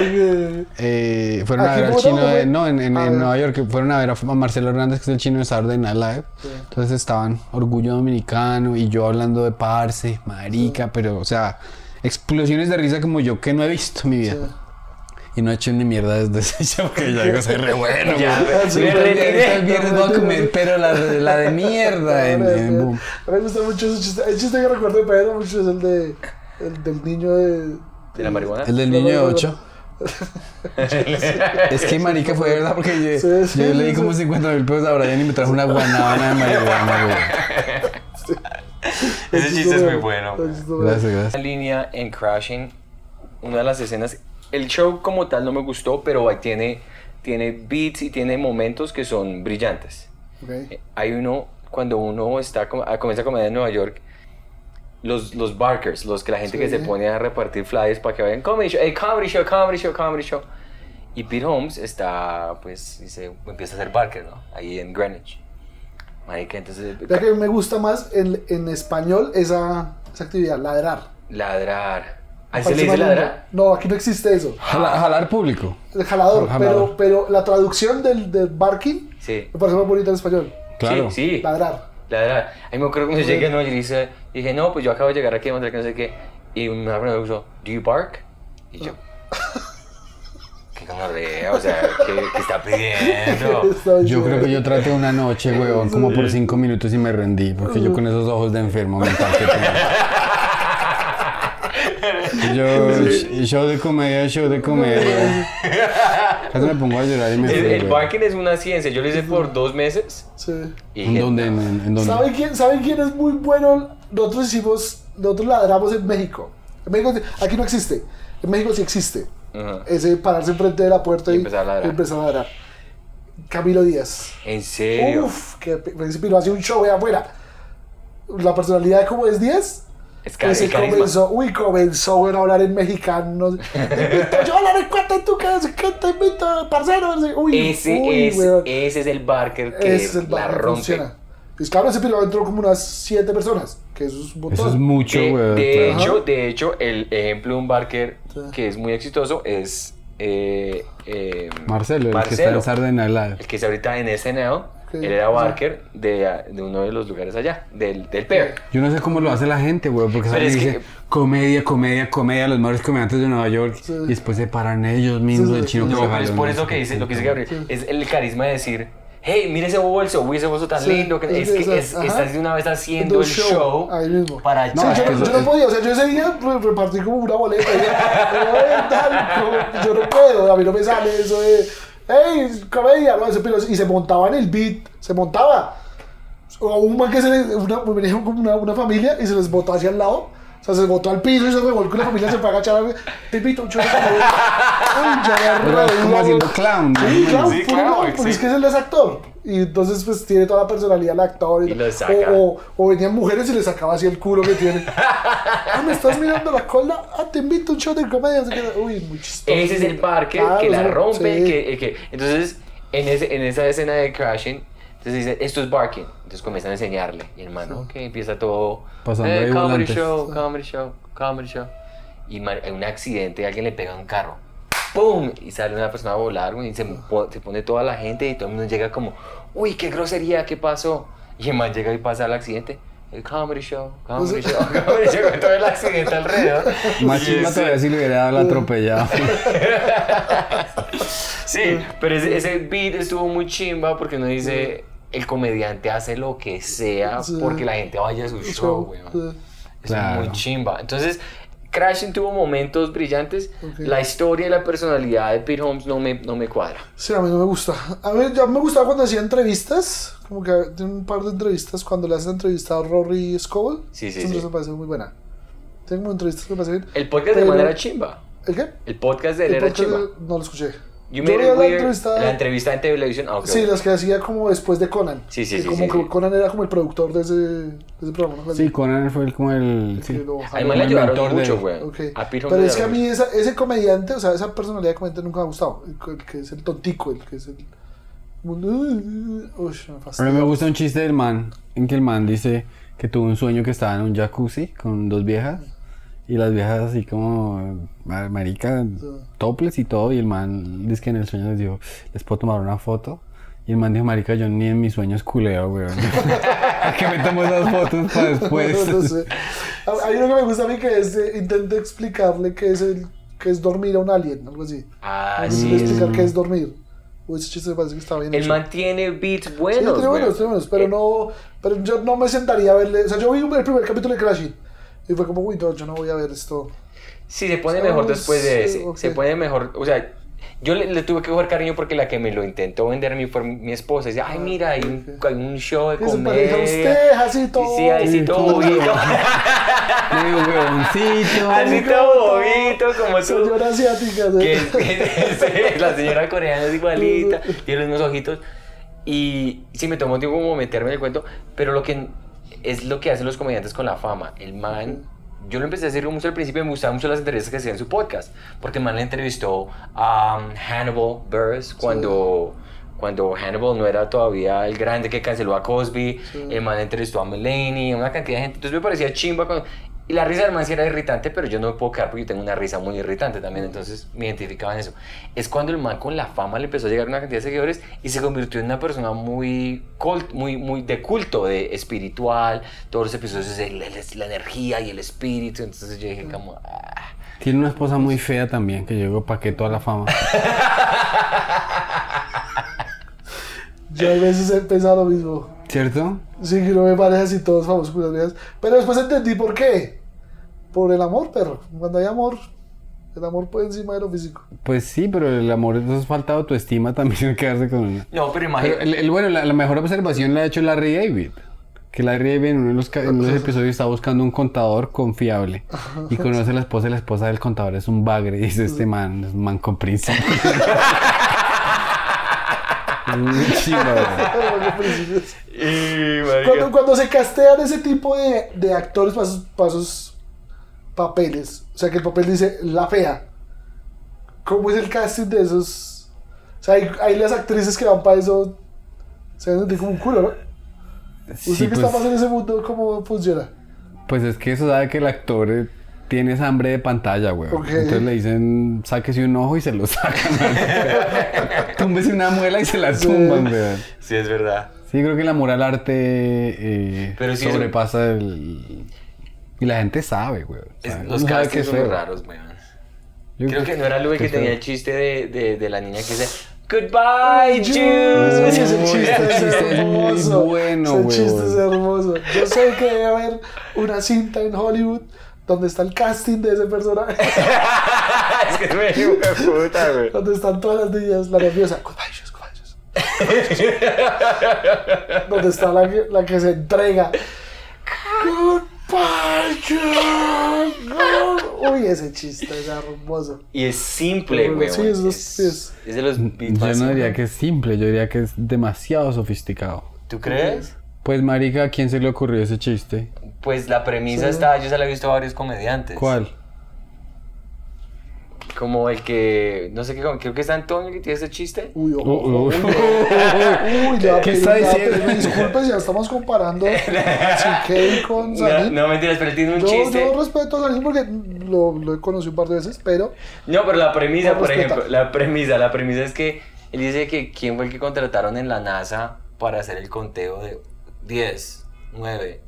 Speaker 1: Eh, fueron a
Speaker 3: ¿Aquí
Speaker 1: ver al chino de, no en, en-
Speaker 3: Ah.
Speaker 1: Nueva York fueron a ver a, a Marcelo Hernández que es el chino de Saturday Night Live entonces estaban orgullo dominicano y yo hablando de parce marica pero o sea explosiones de risa como yo que no he visto en mi vida y no he hecho ni mierda desde ese show que ya digo soy re bueno
Speaker 2: Ya,
Speaker 1: el- viernes voy a comer pero la, la de mierda en, en Boom
Speaker 3: Me gusta mucho ese chiste. El chiste que recuerdo de Pedro mucho es el de el del niño de.
Speaker 2: ¿De la marihuana?
Speaker 1: el del niño de 8 Es que marica fue verdad porque yo,
Speaker 3: Sí, sí,
Speaker 1: yo le di
Speaker 3: sí,
Speaker 1: como 50 mil pesos a Brian y me trajo una guanábana de marihuana, güey.
Speaker 2: Ese chiste es muy bueno.
Speaker 1: Gracias, gracias.
Speaker 2: Una línea en Crashing, una de las escenas, el show como tal no me gustó, pero tiene, tiene beats y tiene momentos que son brillantes.
Speaker 3: bueno. Ok.
Speaker 2: Eh, Hay uno, cuando uno está, com- a- comienza a comer en Nueva York, los, los barkers, los que la gente que
Speaker 3: Sí.
Speaker 2: se pone a repartir flyers para que vayan, comedy show, hey, comedy show, comedy show, comedy show. Y Pete Holmes está, pues, dice, empieza a ser barker, ¿no? Ahí en Greenwich. Marica, entonces,
Speaker 3: Ya que me gusta más en, en español esa, esa actividad, ladrar.
Speaker 2: ladrar. ¿Ahí se le dice ladrar?
Speaker 3: No, aquí no existe eso.
Speaker 1: Jala- jalar público.
Speaker 3: El jalador,
Speaker 1: Jalador.
Speaker 3: Pero, pero la traducción del, del barking
Speaker 2: Sí.
Speaker 3: me parece más bonita en español.
Speaker 1: Claro.
Speaker 2: Sí, sí.
Speaker 3: Ladrar.
Speaker 2: Ladrar. A mí me acuerdo cuando llegué a Nueva York y dice- dije, no, pues yo acabo de llegar aquí a Montreal, que no sé qué. Y me me puso, ¿do you bark? Y yo, ¿qué gonorrea? O sea, ¿qué, qué está pidiendo?
Speaker 1: Yo creo que yo traté una noche, weón, como por cinco minutos y me rendí, porque yo con esos ojos de enfermo mental que tengo. Y Yo, sh- show de comedia, show de comedia. Casi me pongo a llorar y me
Speaker 2: El, el
Speaker 1: weón.
Speaker 2: barking es una ciencia. Yo lo hice por dos meses.
Speaker 3: Sí.
Speaker 2: Y
Speaker 1: ¿En dónde? ¿En, en- en dónde?
Speaker 3: ¿Saben quién, ¿Saben quién es muy bueno? Nosotros hicimos, nosotros ladramos en México. En México, aquí no existe. En México sí existe.
Speaker 2: Ajá.
Speaker 3: Ese pararse enfrente de la puerta
Speaker 2: Y
Speaker 3: y,
Speaker 2: empezar a ladrar.
Speaker 3: y empezar a ladrar. Camilo Díaz.
Speaker 2: ¿En serio?
Speaker 3: Uf, que principio lo hacía un show de afuera. La personalidad de cómo es Díaz.
Speaker 2: Es el carisma.
Speaker 3: comenzó, uy, comenzó bueno, a hablar en mexicano. Yo hablar en cuenta y tú que que te invito, parcero. Uy,
Speaker 2: Ese,
Speaker 3: uy,
Speaker 2: es,
Speaker 3: weón.
Speaker 2: ese es el barker que
Speaker 3: Ese es el
Speaker 2: la
Speaker 3: bar que
Speaker 2: rompe.
Speaker 3: funciona. Pues claro, ese pilón entró como unas 7 personas, que eso es un montón.
Speaker 1: Eso es mucho,
Speaker 2: De,
Speaker 1: weón.
Speaker 2: de
Speaker 1: claro.
Speaker 2: hecho, de hecho, el ejemplo de un barker
Speaker 3: Sí.
Speaker 2: que es muy exitoso es eh, eh,
Speaker 1: Marcelo, el que está en Live.
Speaker 2: el que está ahorita en SNL, Él era Barker de, de uno de los lugares allá, del, del Pear.
Speaker 1: Yo no sé cómo lo hace la gente, güey, porque
Speaker 2: Pero
Speaker 1: sale y
Speaker 2: es
Speaker 1: dice
Speaker 2: que-
Speaker 1: comedia, comedia, comedia, los mejores comediantes de Nueva York.
Speaker 3: Sí.
Speaker 1: Y después se paran ellos mismos,
Speaker 3: Sí, sí,
Speaker 1: el chino que
Speaker 2: No,
Speaker 1: se
Speaker 2: pero es por eso que dice, lo que dice. Gabriel, es el carisma de decir, hey, mira ese bolso, uy, ese bolso tan
Speaker 3: Sí,
Speaker 2: lindo, que
Speaker 3: es
Speaker 2: es
Speaker 3: que
Speaker 2: que es- estás de una vez haciendo el show,
Speaker 3: ahí mismo.
Speaker 2: para
Speaker 1: No,
Speaker 3: yo,
Speaker 1: que
Speaker 3: yo no podía, o sea, yo ese día re- repartí como una boleta. y ya, "Eh, tal, como- yo no puedo, a mí no me sale eso de, hey, comedia, y se montaba en el beat, se montaba. O un man que se le, una, una, una familia y se les botó hacia el lado. O sea, se botó al piso y se revolcó y la familia se fue a agachar. Te un chorro. Uy,
Speaker 1: como haciendo clown.
Speaker 3: Sí,
Speaker 1: ¿no?
Speaker 3: claro,
Speaker 2: Sí,
Speaker 3: puro
Speaker 2: claro,
Speaker 3: clown, porque
Speaker 2: sí.
Speaker 3: es que él es actor. Y entonces, pues tiene toda la personalidad del actor.
Speaker 2: Y lo saca.
Speaker 3: O, o, o venían mujeres y le sacaba así el culo que tiene. ah, me estás mirando la cola. Ah, te invito a un show de comedia. Uy, muy chistoso.
Speaker 2: ese es el Barker
Speaker 3: Claro,
Speaker 2: que la rompe,
Speaker 3: sí.
Speaker 2: que, que- entonces, en, ese, en esa escena de Crashing, entonces dice, esto es Barking, entonces comienzan a enseñarle, y el man, ok, empieza todo,
Speaker 1: Pasando
Speaker 2: eh, comedy
Speaker 1: volantes.
Speaker 2: show, comedy show, comedy show, y hay un accidente, alguien le pega a un carro, ¡pum! Y sale una persona a volar, güey, y se, se pone toda la gente y todo el mundo llega como, uy, qué grosería, ¿qué pasó? Y el man llega y pasa el accidente. El comedy show, comedy show, comedy show, con todo el accidente alrededor.
Speaker 1: Más
Speaker 2: Y
Speaker 1: chimba
Speaker 2: ese-
Speaker 1: todavía si le hubiera dado la atropellado.
Speaker 2: Sí, pero ese, ese beat estuvo muy chimba porque uno dice, el comediante hace lo que sea porque la gente vaya a su show.
Speaker 3: Sí.
Speaker 2: Es
Speaker 1: Claro.
Speaker 2: muy chimba. Entonces, Crashing tuvo momentos brillantes. La historia y la personalidad de Pete Holmes no me, no me cuadra.
Speaker 3: Sí, a mí no me gusta. A mí ya me gustaba cuando hacía entrevistas. Como que tiene un par de entrevistas. Cuando le hacen entrevista a Rory Scoble.
Speaker 2: Sí, sí,
Speaker 3: Siempre
Speaker 2: sí.
Speaker 3: me parece muy buena. Tengo entrevistas que me parecen bien.
Speaker 2: El podcast de
Speaker 3: Pero-
Speaker 2: man era chimba.
Speaker 3: ¿El qué?
Speaker 2: El podcast de él
Speaker 3: El
Speaker 2: era
Speaker 3: podcast
Speaker 2: chimba.
Speaker 3: de- No lo escuché.
Speaker 2: You
Speaker 3: Yo
Speaker 2: made it
Speaker 3: la
Speaker 2: weird.
Speaker 3: entrevista-
Speaker 2: La entrevista en televisión. Ah.
Speaker 3: Sí, las que hacía como después de Conan.
Speaker 2: Sí, sí,
Speaker 3: Que
Speaker 2: sí,
Speaker 3: Como
Speaker 2: sí,
Speaker 3: que
Speaker 2: sí.
Speaker 3: Conan era como el productor de ese, de ese programa. ¿no?
Speaker 1: Sí, Conan fue el, como el... Sí.
Speaker 2: man le
Speaker 1: el
Speaker 2: ayudaron mucho, güey.
Speaker 3: Pero es que a mí esa, ese comediante, o sea, esa personalidad de comediante nunca me ha gustado. El, el que es el tontico, el que es el... Uy, me
Speaker 1: A mí me gusta un chiste del man, en que el man dice que tuvo un sueño que estaba en un jacuzzi con dos viejas. Y las viejas así como, ma- marica, toples y todo. Y el man dice que en el sueño les dijo, les puedo tomar una foto. Y el man dijo, marica, yo ni en mis sueños culeo, weón. ¿A qué me tomo esas fotos para después?
Speaker 3: No sé. Hay uno que me gusta a mí que es, eh, intenta explicarle qué es, el, qué es dormir a un alien, algo así.
Speaker 2: Ah,
Speaker 3: Intenta
Speaker 2: sí.
Speaker 3: explicar qué es dormir. Uy, ese chiste me parece que está bien
Speaker 2: El
Speaker 3: hecho.
Speaker 2: man tiene beats
Speaker 3: Sí,
Speaker 2: buenos,
Speaker 3: tiene
Speaker 2: güey.
Speaker 3: buenos, tiene buenos, pero
Speaker 2: Eh,
Speaker 3: no, pero yo no me sentaría a verle, o sea, yo vi el primer capítulo de Crashing y fue como, uy, no, yo no voy a ver esto.
Speaker 2: Sí, se pone
Speaker 3: Oh,
Speaker 2: mejor después de ese. Se pone mejor. O sea, yo le, le tuve que coger cariño porque la que me lo intentó vender a mí fue mi, esposa. Dice, ay, mira, hay un, hay un show de comedia.
Speaker 3: usted, así todo.
Speaker 2: Sí, así
Speaker 1: Sí,
Speaker 2: todo bobito.
Speaker 1: Huevoncito.
Speaker 2: así todo bobito, como tú.
Speaker 3: Señora asiática. ¿sí?
Speaker 2: Que, que- la señora coreana es igualita, tiene los mismos ojitos. Y sí me tomó tiempo como meterme en el cuento, pero lo que es lo que hacen los comediantes con la fama. El man, yo lo empecé a decir mucho al principio, me gustaban mucho las entrevistas que hacía en su podcast, porque el man le entrevistó a um, Hannibal Buress cuando, cuando Hannibal no era todavía el grande que canceló a Cosby, el man entrevistó a Mulaney, a una cantidad de gente, entonces me parecía chimba cuando- y la risa del man sí era irritante, pero yo no me puedo quedar porque yo tengo una risa muy irritante también, entonces me identificaba en eso. Es cuando el man con la fama le empezó a llegar una cantidad de seguidores y se convirtió en una persona muy, cult, muy, muy de culto, de espiritual. Todos los episodios es el- el- la energía y el espíritu. Entonces yo dije como... ah.
Speaker 1: Tiene una esposa muy fea también, que llegó para que toda la fama.
Speaker 3: Yo a veces he pensado lo mismo.
Speaker 1: ¿Cierto?
Speaker 3: Sí, que no me parece así todos famosos con las viejas. Pero después entendí por qué. Por el amor, perro. Cuando hay amor, el amor por encima de lo físico.
Speaker 1: Pues sí, pero el amor es falta autoestima también quedarse con una.
Speaker 2: No, pero imagínate...
Speaker 1: el, el- bueno, la, la mejor observación la ha hecho Larry David. Que Larry David en uno de los, ca- en uno de los episodios está buscando un contador confiable. Y conoce a la esposa y la esposa del contador es un bagre. Y dice, este man es un man con principios. Güey.
Speaker 3: Cuando, cuando se castean ese tipo de, de actores para esos, para esos papeles, o sea que el papel dice la fea, ¿cómo es el casting de esos? O sea, hay, hay las actrices que van para eso, se ven sentir como un culo, ¿no? ¿Usted
Speaker 1: Sí,
Speaker 3: que está más
Speaker 1: pues,
Speaker 3: en ese mundo, cómo funciona?
Speaker 1: pues es que eso sabe que el actor tiene esa hambre de pantalla, güey.
Speaker 3: Ok.
Speaker 1: Entonces le dicen, sáquese un ojo y se lo sacan. Túmbese una muela y se la
Speaker 3: Sí.
Speaker 1: tumban, güey.
Speaker 2: Sí, es verdad.
Speaker 1: Sí, creo que el amor al arte eh,
Speaker 2: Pero es un-
Speaker 1: sobrepasa el... Y la gente sabe, güey. O sea,
Speaker 2: Es-
Speaker 1: uno
Speaker 2: los
Speaker 1: que
Speaker 2: castings
Speaker 1: es
Speaker 2: son muy raros.
Speaker 1: Yo
Speaker 2: Creo que no era Louis que
Speaker 1: es
Speaker 2: tenía
Speaker 1: feo.
Speaker 2: el chiste de, de, de la niña que dice Goodbye,
Speaker 3: Juice. Ese es
Speaker 1: chiste es muy
Speaker 3: hermoso.
Speaker 1: bueno,
Speaker 3: Ese chiste es hermoso. Yo sé que debe haber una cinta en Hollywood donde está el casting de ese personaje.
Speaker 2: es que es hijo de puta, güey.
Speaker 3: donde están todas las niñas, la nerviosa. Goodbye, Juice. donde está la que, la que se entrega. Uy, ese chiste es hermoso.
Speaker 2: Y es simple, güey.
Speaker 3: sí, es los- sí, es-
Speaker 2: es de los
Speaker 1: Yo no diría que es simple, yo diría que es demasiado sofisticado.
Speaker 2: ¿Tú crees?
Speaker 1: Pues, marica, ¿a quién se le ocurrió ese chiste?
Speaker 2: Pues la premisa
Speaker 3: Sí.
Speaker 2: está, yo se la he visto a varios comediantes.
Speaker 1: ¿Cuál?
Speaker 2: Como el que, no sé qué, creo que es Antonio que tiene ese chiste.
Speaker 3: Uy, ojo,
Speaker 1: Uh,
Speaker 3: ojo,
Speaker 1: uh.
Speaker 3: uy, uy, le va a
Speaker 1: ¿Qué está diciendo?
Speaker 3: Disculpe si ya estamos comparando CK con
Speaker 2: No,
Speaker 3: Sanin.
Speaker 2: no mentiras, pero tiene un
Speaker 3: yo,
Speaker 2: chiste.
Speaker 3: yo respeto a Sanin porque lo, lo he conocido un par de veces, pero
Speaker 2: No, pero la premisa,
Speaker 3: No
Speaker 2: por
Speaker 3: respeta.
Speaker 2: ejemplo, la premisa, la premisa es que él dice que quién fue el que contrataron en la NASA para hacer el conteo de 10, 9,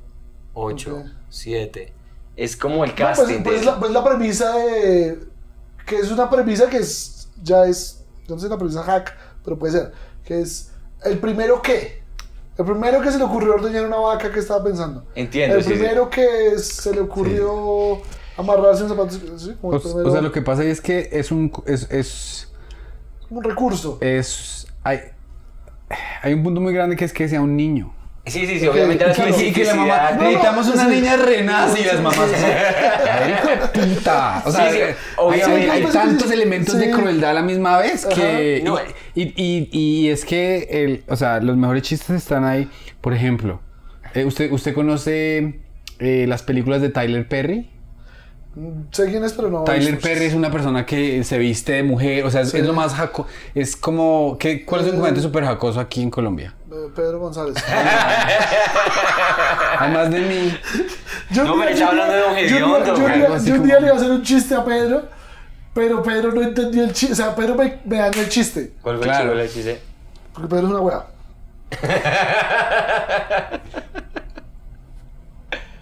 Speaker 2: 8,
Speaker 3: Ok.
Speaker 2: 7. Es como el
Speaker 3: No, pues,
Speaker 2: casting
Speaker 3: pues
Speaker 2: de
Speaker 3: la, pues la premisa de. Que es una premisa que es. Ya es. No sé si la premisa hack, pero puede ser. Que es. El primero que. El primero que se le ocurrió ordeñar una vaca que estaba pensando.
Speaker 2: Entiendo,
Speaker 3: El
Speaker 2: sí, sí.
Speaker 3: primero que se le ocurrió amarrarse en zapatos. ¿sí? Como
Speaker 1: O,
Speaker 3: el primero,
Speaker 1: o sea, lo que pasa es que es un... Es, es,
Speaker 3: como un recurso.
Speaker 1: es- hay, hay un punto muy grande que es que sea un niño.
Speaker 2: Sí, sí, sí, obviamente la
Speaker 3: claro,
Speaker 1: Sí, que la mamá.
Speaker 3: No, no,
Speaker 1: necesitamos una
Speaker 3: sí.
Speaker 1: niña renace y las mamás así, "Ay, hijo de puta. O sea,
Speaker 2: Sí, sí,
Speaker 1: hay-
Speaker 2: obviamente.
Speaker 1: hay, tantos elementos de crueldad a la misma vez que...
Speaker 2: No,
Speaker 1: y, y, y es que, el, o sea, los mejores chistes están ahí. Por ejemplo, eh, ¿usted, ¿usted conoce eh, las películas de Tyler Perry?
Speaker 3: Sé quién es, pero no.
Speaker 1: Tyler Perry es una persona que se viste de mujer, o sea, es,
Speaker 3: Sí.
Speaker 1: es lo más jaco... Es como... ¿qué, ¿Cuál es un
Speaker 3: Eh.
Speaker 1: comediante súper jacoso aquí en Colombia?
Speaker 3: Eh, Pedro González.
Speaker 1: Además de mí...
Speaker 3: Yo
Speaker 2: No,
Speaker 3: un día-
Speaker 2: pero está hablando de un
Speaker 3: día- yo un día-
Speaker 2: hediondo,
Speaker 3: yo un día-
Speaker 1: así
Speaker 3: Yo un
Speaker 1: como-
Speaker 3: día le iba a hacer un chiste a Pedro, pero Pedro no entendió el chiste. O sea, Pedro me, me dañó el chiste.
Speaker 2: ¿Cuál fue
Speaker 1: Claro.
Speaker 2: el chiste?
Speaker 3: Porque Pedro es una wea.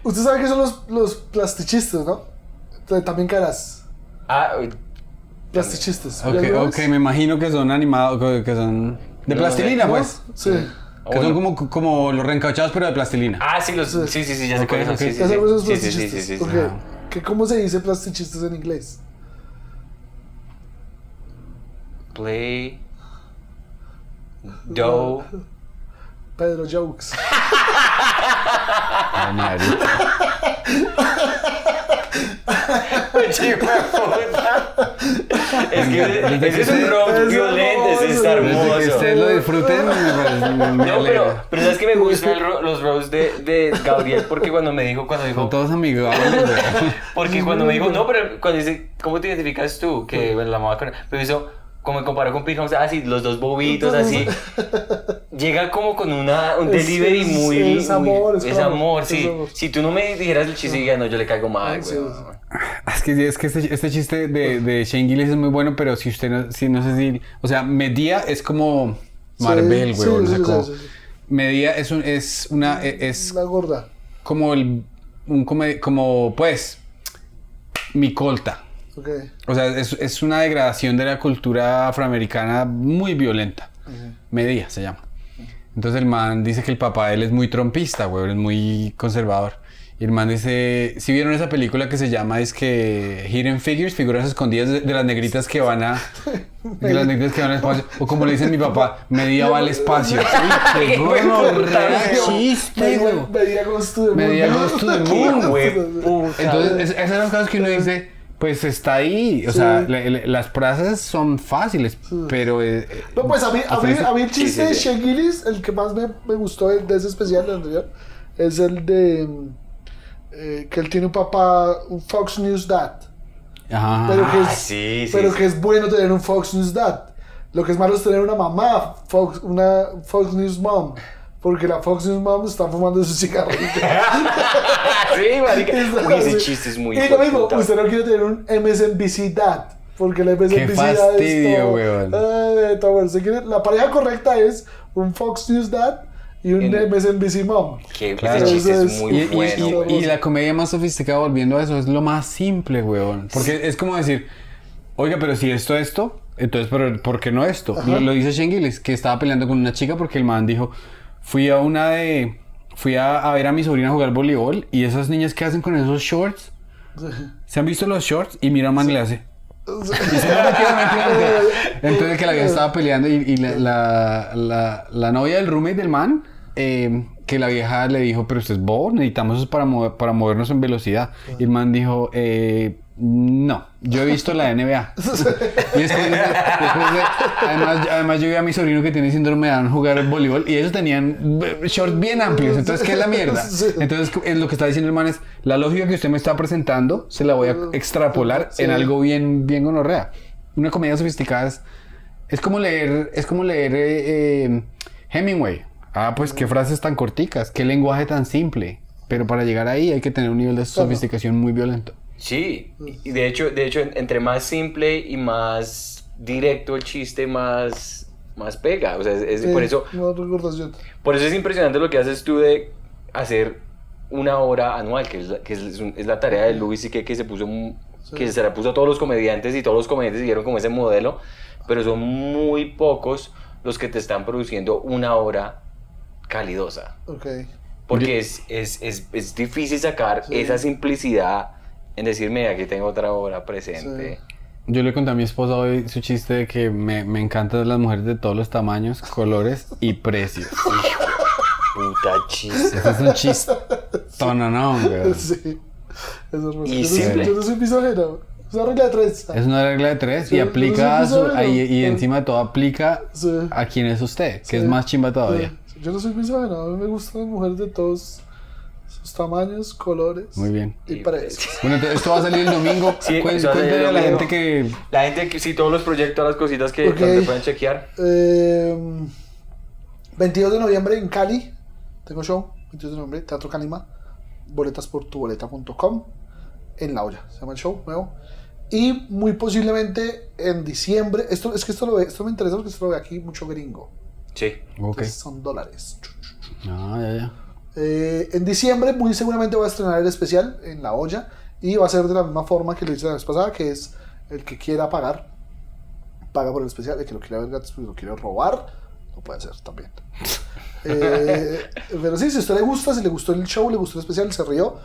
Speaker 3: Usted sabe que son los, los plastichistes, ¿no? También caras.
Speaker 2: Ah, uy,
Speaker 3: Plastichistes.
Speaker 1: Ok, me imagino que son animados, que que son... De plastilina, pues.
Speaker 3: Sí.
Speaker 1: Que son como, como los reencauchados, pero de plastilina.
Speaker 2: Ah, sí, los, sí, sí, sí, ya sé
Speaker 1: Ok,
Speaker 2: cuáles son.
Speaker 1: ok.
Speaker 2: Sí, sí, sí. Sí, sí, sí,
Speaker 3: plastichistes.
Speaker 2: sí, sí, sí.
Speaker 3: Ok. ¿Qué- ¿Cómo se dice plastichistes en inglés?
Speaker 2: Play. Dough.
Speaker 3: Pedro Jokes.
Speaker 2: Es que
Speaker 1: que
Speaker 2: es un rock
Speaker 3: es
Speaker 2: violento, ese está
Speaker 3: hermoso.
Speaker 1: Que
Speaker 2: hermoso.
Speaker 1: ustedes lo disfruten, me
Speaker 2: No, pero, pero sabes que me gustan los roasts de, de Gabriel porque cuando me dijo, cuando dijo,
Speaker 1: Son todos amigables,
Speaker 2: porque cuando me dijo, no, pero cuando dice, ¿cómo te identificas tú? Que bueno, la mamá con, pero hizo, como me comparó con Pete así, los dos bobitos, así, llega como con una, un
Speaker 3: Es-
Speaker 2: delivery
Speaker 3: es-
Speaker 2: muy,
Speaker 3: es
Speaker 2: muy-
Speaker 3: amor, es
Speaker 2: es
Speaker 3: amor,
Speaker 2: amor,
Speaker 3: es
Speaker 2: sí.
Speaker 3: amor.
Speaker 2: Si tú no me dijeras el chiste, diría, no, yo le caigo mal,
Speaker 3: Sí,
Speaker 2: güey.
Speaker 3: sí.
Speaker 1: Es que, es que este, este chiste de, de Shane Gillis es muy bueno, pero si usted no, si no sé si... O sea, Medea es como Marvel,
Speaker 3: Sí,
Speaker 1: güey.
Speaker 3: sí,
Speaker 1: o sea,
Speaker 3: sí,
Speaker 1: como-
Speaker 3: sí, sí.
Speaker 1: Medea es, un, es una... Es
Speaker 3: La gorda.
Speaker 1: como el... Un come- como, pues... Mi colta.
Speaker 3: Ok.
Speaker 1: O sea, es, es una degradación de la cultura afroamericana muy violenta. Medea se llama. Entonces el man dice que el papá de él es muy trompista, güey, es muy conservador. Y el man dice, si vieron esa película que se llama es que Hidden Figures, figuras escondidas de, de las negritas que van a de las negritas que van al espacio, o como le dice mi papá, Medea va al espacio. Qué gonorrea chiste, güey.
Speaker 3: Medía Goes to the Moon.
Speaker 1: Medea goes to the moon,
Speaker 2: güey.
Speaker 1: Entonces, es- esas son las cosas que uno dice, pues está ahí. O sea, las frases son fáciles, pero... eh,
Speaker 3: No, pues a mí, a mí, a mí el chiste de Shane Gillis, el que más me, me gustó de, de ese especial, del anterior, es el de eh, que él tiene un papá, un Fox News Dad.
Speaker 1: Ajá.
Speaker 3: Pero que es,
Speaker 2: Ah, sí, sí,
Speaker 3: pero
Speaker 2: sí.
Speaker 3: que es bueno tener un Fox News Dad. Lo que es malo es tener una mamá, Fox, una Fox News Mom. Porque la Fox News Mom está fumando su cigarrillo.
Speaker 2: sí, marica. Uy, ese
Speaker 3: Sí.
Speaker 2: chiste es muy
Speaker 3: Y lo mismo, usted no quiere tener un MSNBC Dad. Porque la MSNBC Dad
Speaker 1: fastidio,
Speaker 3: es todo,
Speaker 1: weón.
Speaker 3: eh, todo quiere- la pareja correcta es un Fox News Dad y un
Speaker 2: En-
Speaker 3: MSNBC Mom.
Speaker 2: Que
Speaker 1: Claro.
Speaker 2: ese chiste es muy
Speaker 1: Y, y-
Speaker 2: bueno.
Speaker 1: y- y la comedia más sofisticada, volviendo a eso, es lo más simple, weón. Porque es como decir, oiga, pero si esto, esto, entonces, pero ¿por qué no esto? Lo, lo dice Shane Gillis, que estaba peleando con una chica porque el man dijo, fui a una de... Fui a, a ver a mi sobrina jugar voleibol y esas niñas que hacen con esos shorts, ¿se han visto los shorts? Y mira, man, le hace... Entonces que la vieja estaba peleando y, y la, la, la- la novia del roommate del man, eh, que la vieja le dijo, pero usted es bobo, necesitamos eso para, mover- para movernos en velocidad. Y el man dijo, eh, no, yo he visto la NBA. y después, de- después de- además, además yo vi a mi sobrino que tiene síndrome de Down jugar voleibol y ellos tenían shorts bien amplios. Entonces, ¿qué es la mierda? Entonces, es lo que está diciendo el man es, la lógica que usted me está presentando, se la voy a extrapolar
Speaker 3: Sí.
Speaker 1: en algo bien, bien gonorrea. Una comedia sofisticada es, es como leer, es como leer eh, eh, Hemingway. Ah, pues qué frases tan corticas, qué lenguaje tan simple. Pero para llegar ahí hay que tener un nivel de sofisticación muy violento.
Speaker 2: Sí, y de hecho, de hecho, en- entre más simple y más directo el chiste, más, más pega. O sea, es, es- por, eso,
Speaker 3: no
Speaker 2: por eso es impresionante lo que haces tú de hacer una hora anual, que es la, que es, un- es la tarea de Luis y que, que se puso, un- que se la puso a todos los comediantes y todos los comediantes siguieron como ese modelo, pero son muy pocos los que te están produciendo una hora calidosa.
Speaker 3: Ok.
Speaker 2: Porque es, es, es, es difícil sacar
Speaker 3: Sí.
Speaker 2: esa simplicidad en decirme aquí tengo otra obra presente.
Speaker 1: Yo le conté a mi esposa hoy su chiste de que me, me encantan las mujeres de todos los tamaños, colores y precios.
Speaker 2: Puta chiste.
Speaker 1: Ese es un chiste. no, güey.
Speaker 3: Sí. Eso es
Speaker 2: Y
Speaker 3: yo,
Speaker 2: simple.
Speaker 3: no soy, yo no soy. Es una regla de tres.
Speaker 1: Es una regla de tres
Speaker 3: Sí,
Speaker 1: y aplica a
Speaker 3: eso
Speaker 1: su, ahí- y encima de todo aplica
Speaker 3: Sí.
Speaker 1: a quién es usted, que
Speaker 3: Sí.
Speaker 1: es más chimba todavía.
Speaker 3: Yo no soy misógino. A mí me gustan las mujeres de todos sus tamaños, colores
Speaker 1: Muy bien.
Speaker 3: y precios.
Speaker 1: Bueno, entonces esto va a salir el domingo.
Speaker 2: Sí,
Speaker 1: Cuen-
Speaker 2: eso va a salir
Speaker 1: cuéntale
Speaker 2: el
Speaker 1: a la
Speaker 2: domingo.
Speaker 1: gente que
Speaker 2: La gente que sí, todos los proyectos, todas las cositas que
Speaker 3: Ok.
Speaker 2: donde pueden chequear.
Speaker 3: Eh, 22 de noviembre en Cali. Tengo show. 22 de noviembre, Teatro Calima. Boletas por tuboleta.com. En la olla. Se llama el show nuevo. Y muy posiblemente en diciembre. Esto, es que esto, lo ve, esto me interesa porque esto lo ve aquí mucho gringo.
Speaker 2: Sí.
Speaker 1: Ok.
Speaker 3: Entonces, son dólares.
Speaker 1: Ah, ya, ya.
Speaker 3: Eh, en diciembre, muy seguramente voy a estrenar el especial en la olla. Y va a ser de la misma forma que lo hice la vez pasada, que es el que quiera pagar, paga por el especial. El que lo quiera ver gratis, pues lo quiere robar, lo puede hacer también. Eh, pero sí, si a usted le gusta, si le gustó el show, le gustó el especial, se rió,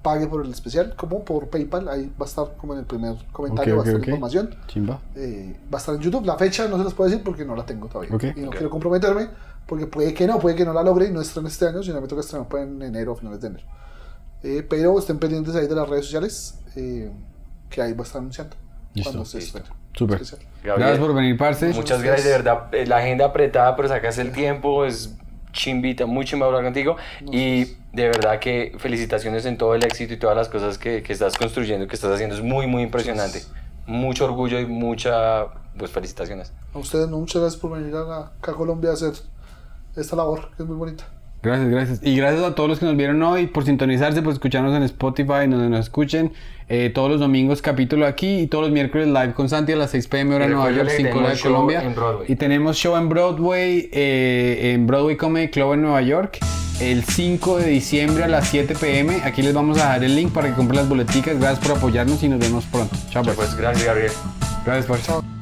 Speaker 3: pague por el especial, como por PayPal. Ahí va a estar como en el primer comentario,
Speaker 1: Ok,
Speaker 3: va a estar
Speaker 1: ok.
Speaker 3: la información.
Speaker 1: Chimba.
Speaker 3: Eh, va a estar en YouTube. La fecha no se las puedo decir porque no la tengo todavía. Y no quiero comprometerme porque puede que no, puede que no la logre y no estrene este año, sino me toca estrenar en enero o finales de enero. Eh, pero estén pendientes ahí de las redes sociales eh, que ahí va a estar anunciando.
Speaker 1: Listo.
Speaker 3: Cuando se estrene.
Speaker 1: Gracias por venir, parce.
Speaker 2: Muchas gracias, de verdad. Eh, La agenda apretada, pero sacas el tiempo. Es chimbita, muy chimba hablar contigo. Y de verdad que felicitaciones en todo el éxito y todas las cosas que, que estás construyendo, que estás haciendo. Es muy, muy impresionante. Mucho orgullo y mucha, pues felicitaciones.
Speaker 3: A ustedes no, muchas gracias por venir acá a Colombia a hacer esta labor que es muy bonita.
Speaker 1: Gracias, gracias. Y gracias a todos los que nos vieron hoy por sintonizarse, por escucharnos en Spotify, donde nos escuchen. Eh, todos los domingos capítulo aquí y todos los miércoles live con Santi a las 6 pm hora de Nueva York,
Speaker 2: recuérdale que
Speaker 1: 5 hora de Colombia. Y tenemos show en Broadway, eh, en Broadway Comedy Club en Nueva York, el 5 de diciembre a las 7 pm. Aquí les vamos a dejar el link para que compren las boleticas. Gracias por apoyarnos y nos vemos pronto. Chao, pues.
Speaker 2: Pues gracias, Gabriel.
Speaker 1: Gracias, pues.
Speaker 3: Chao.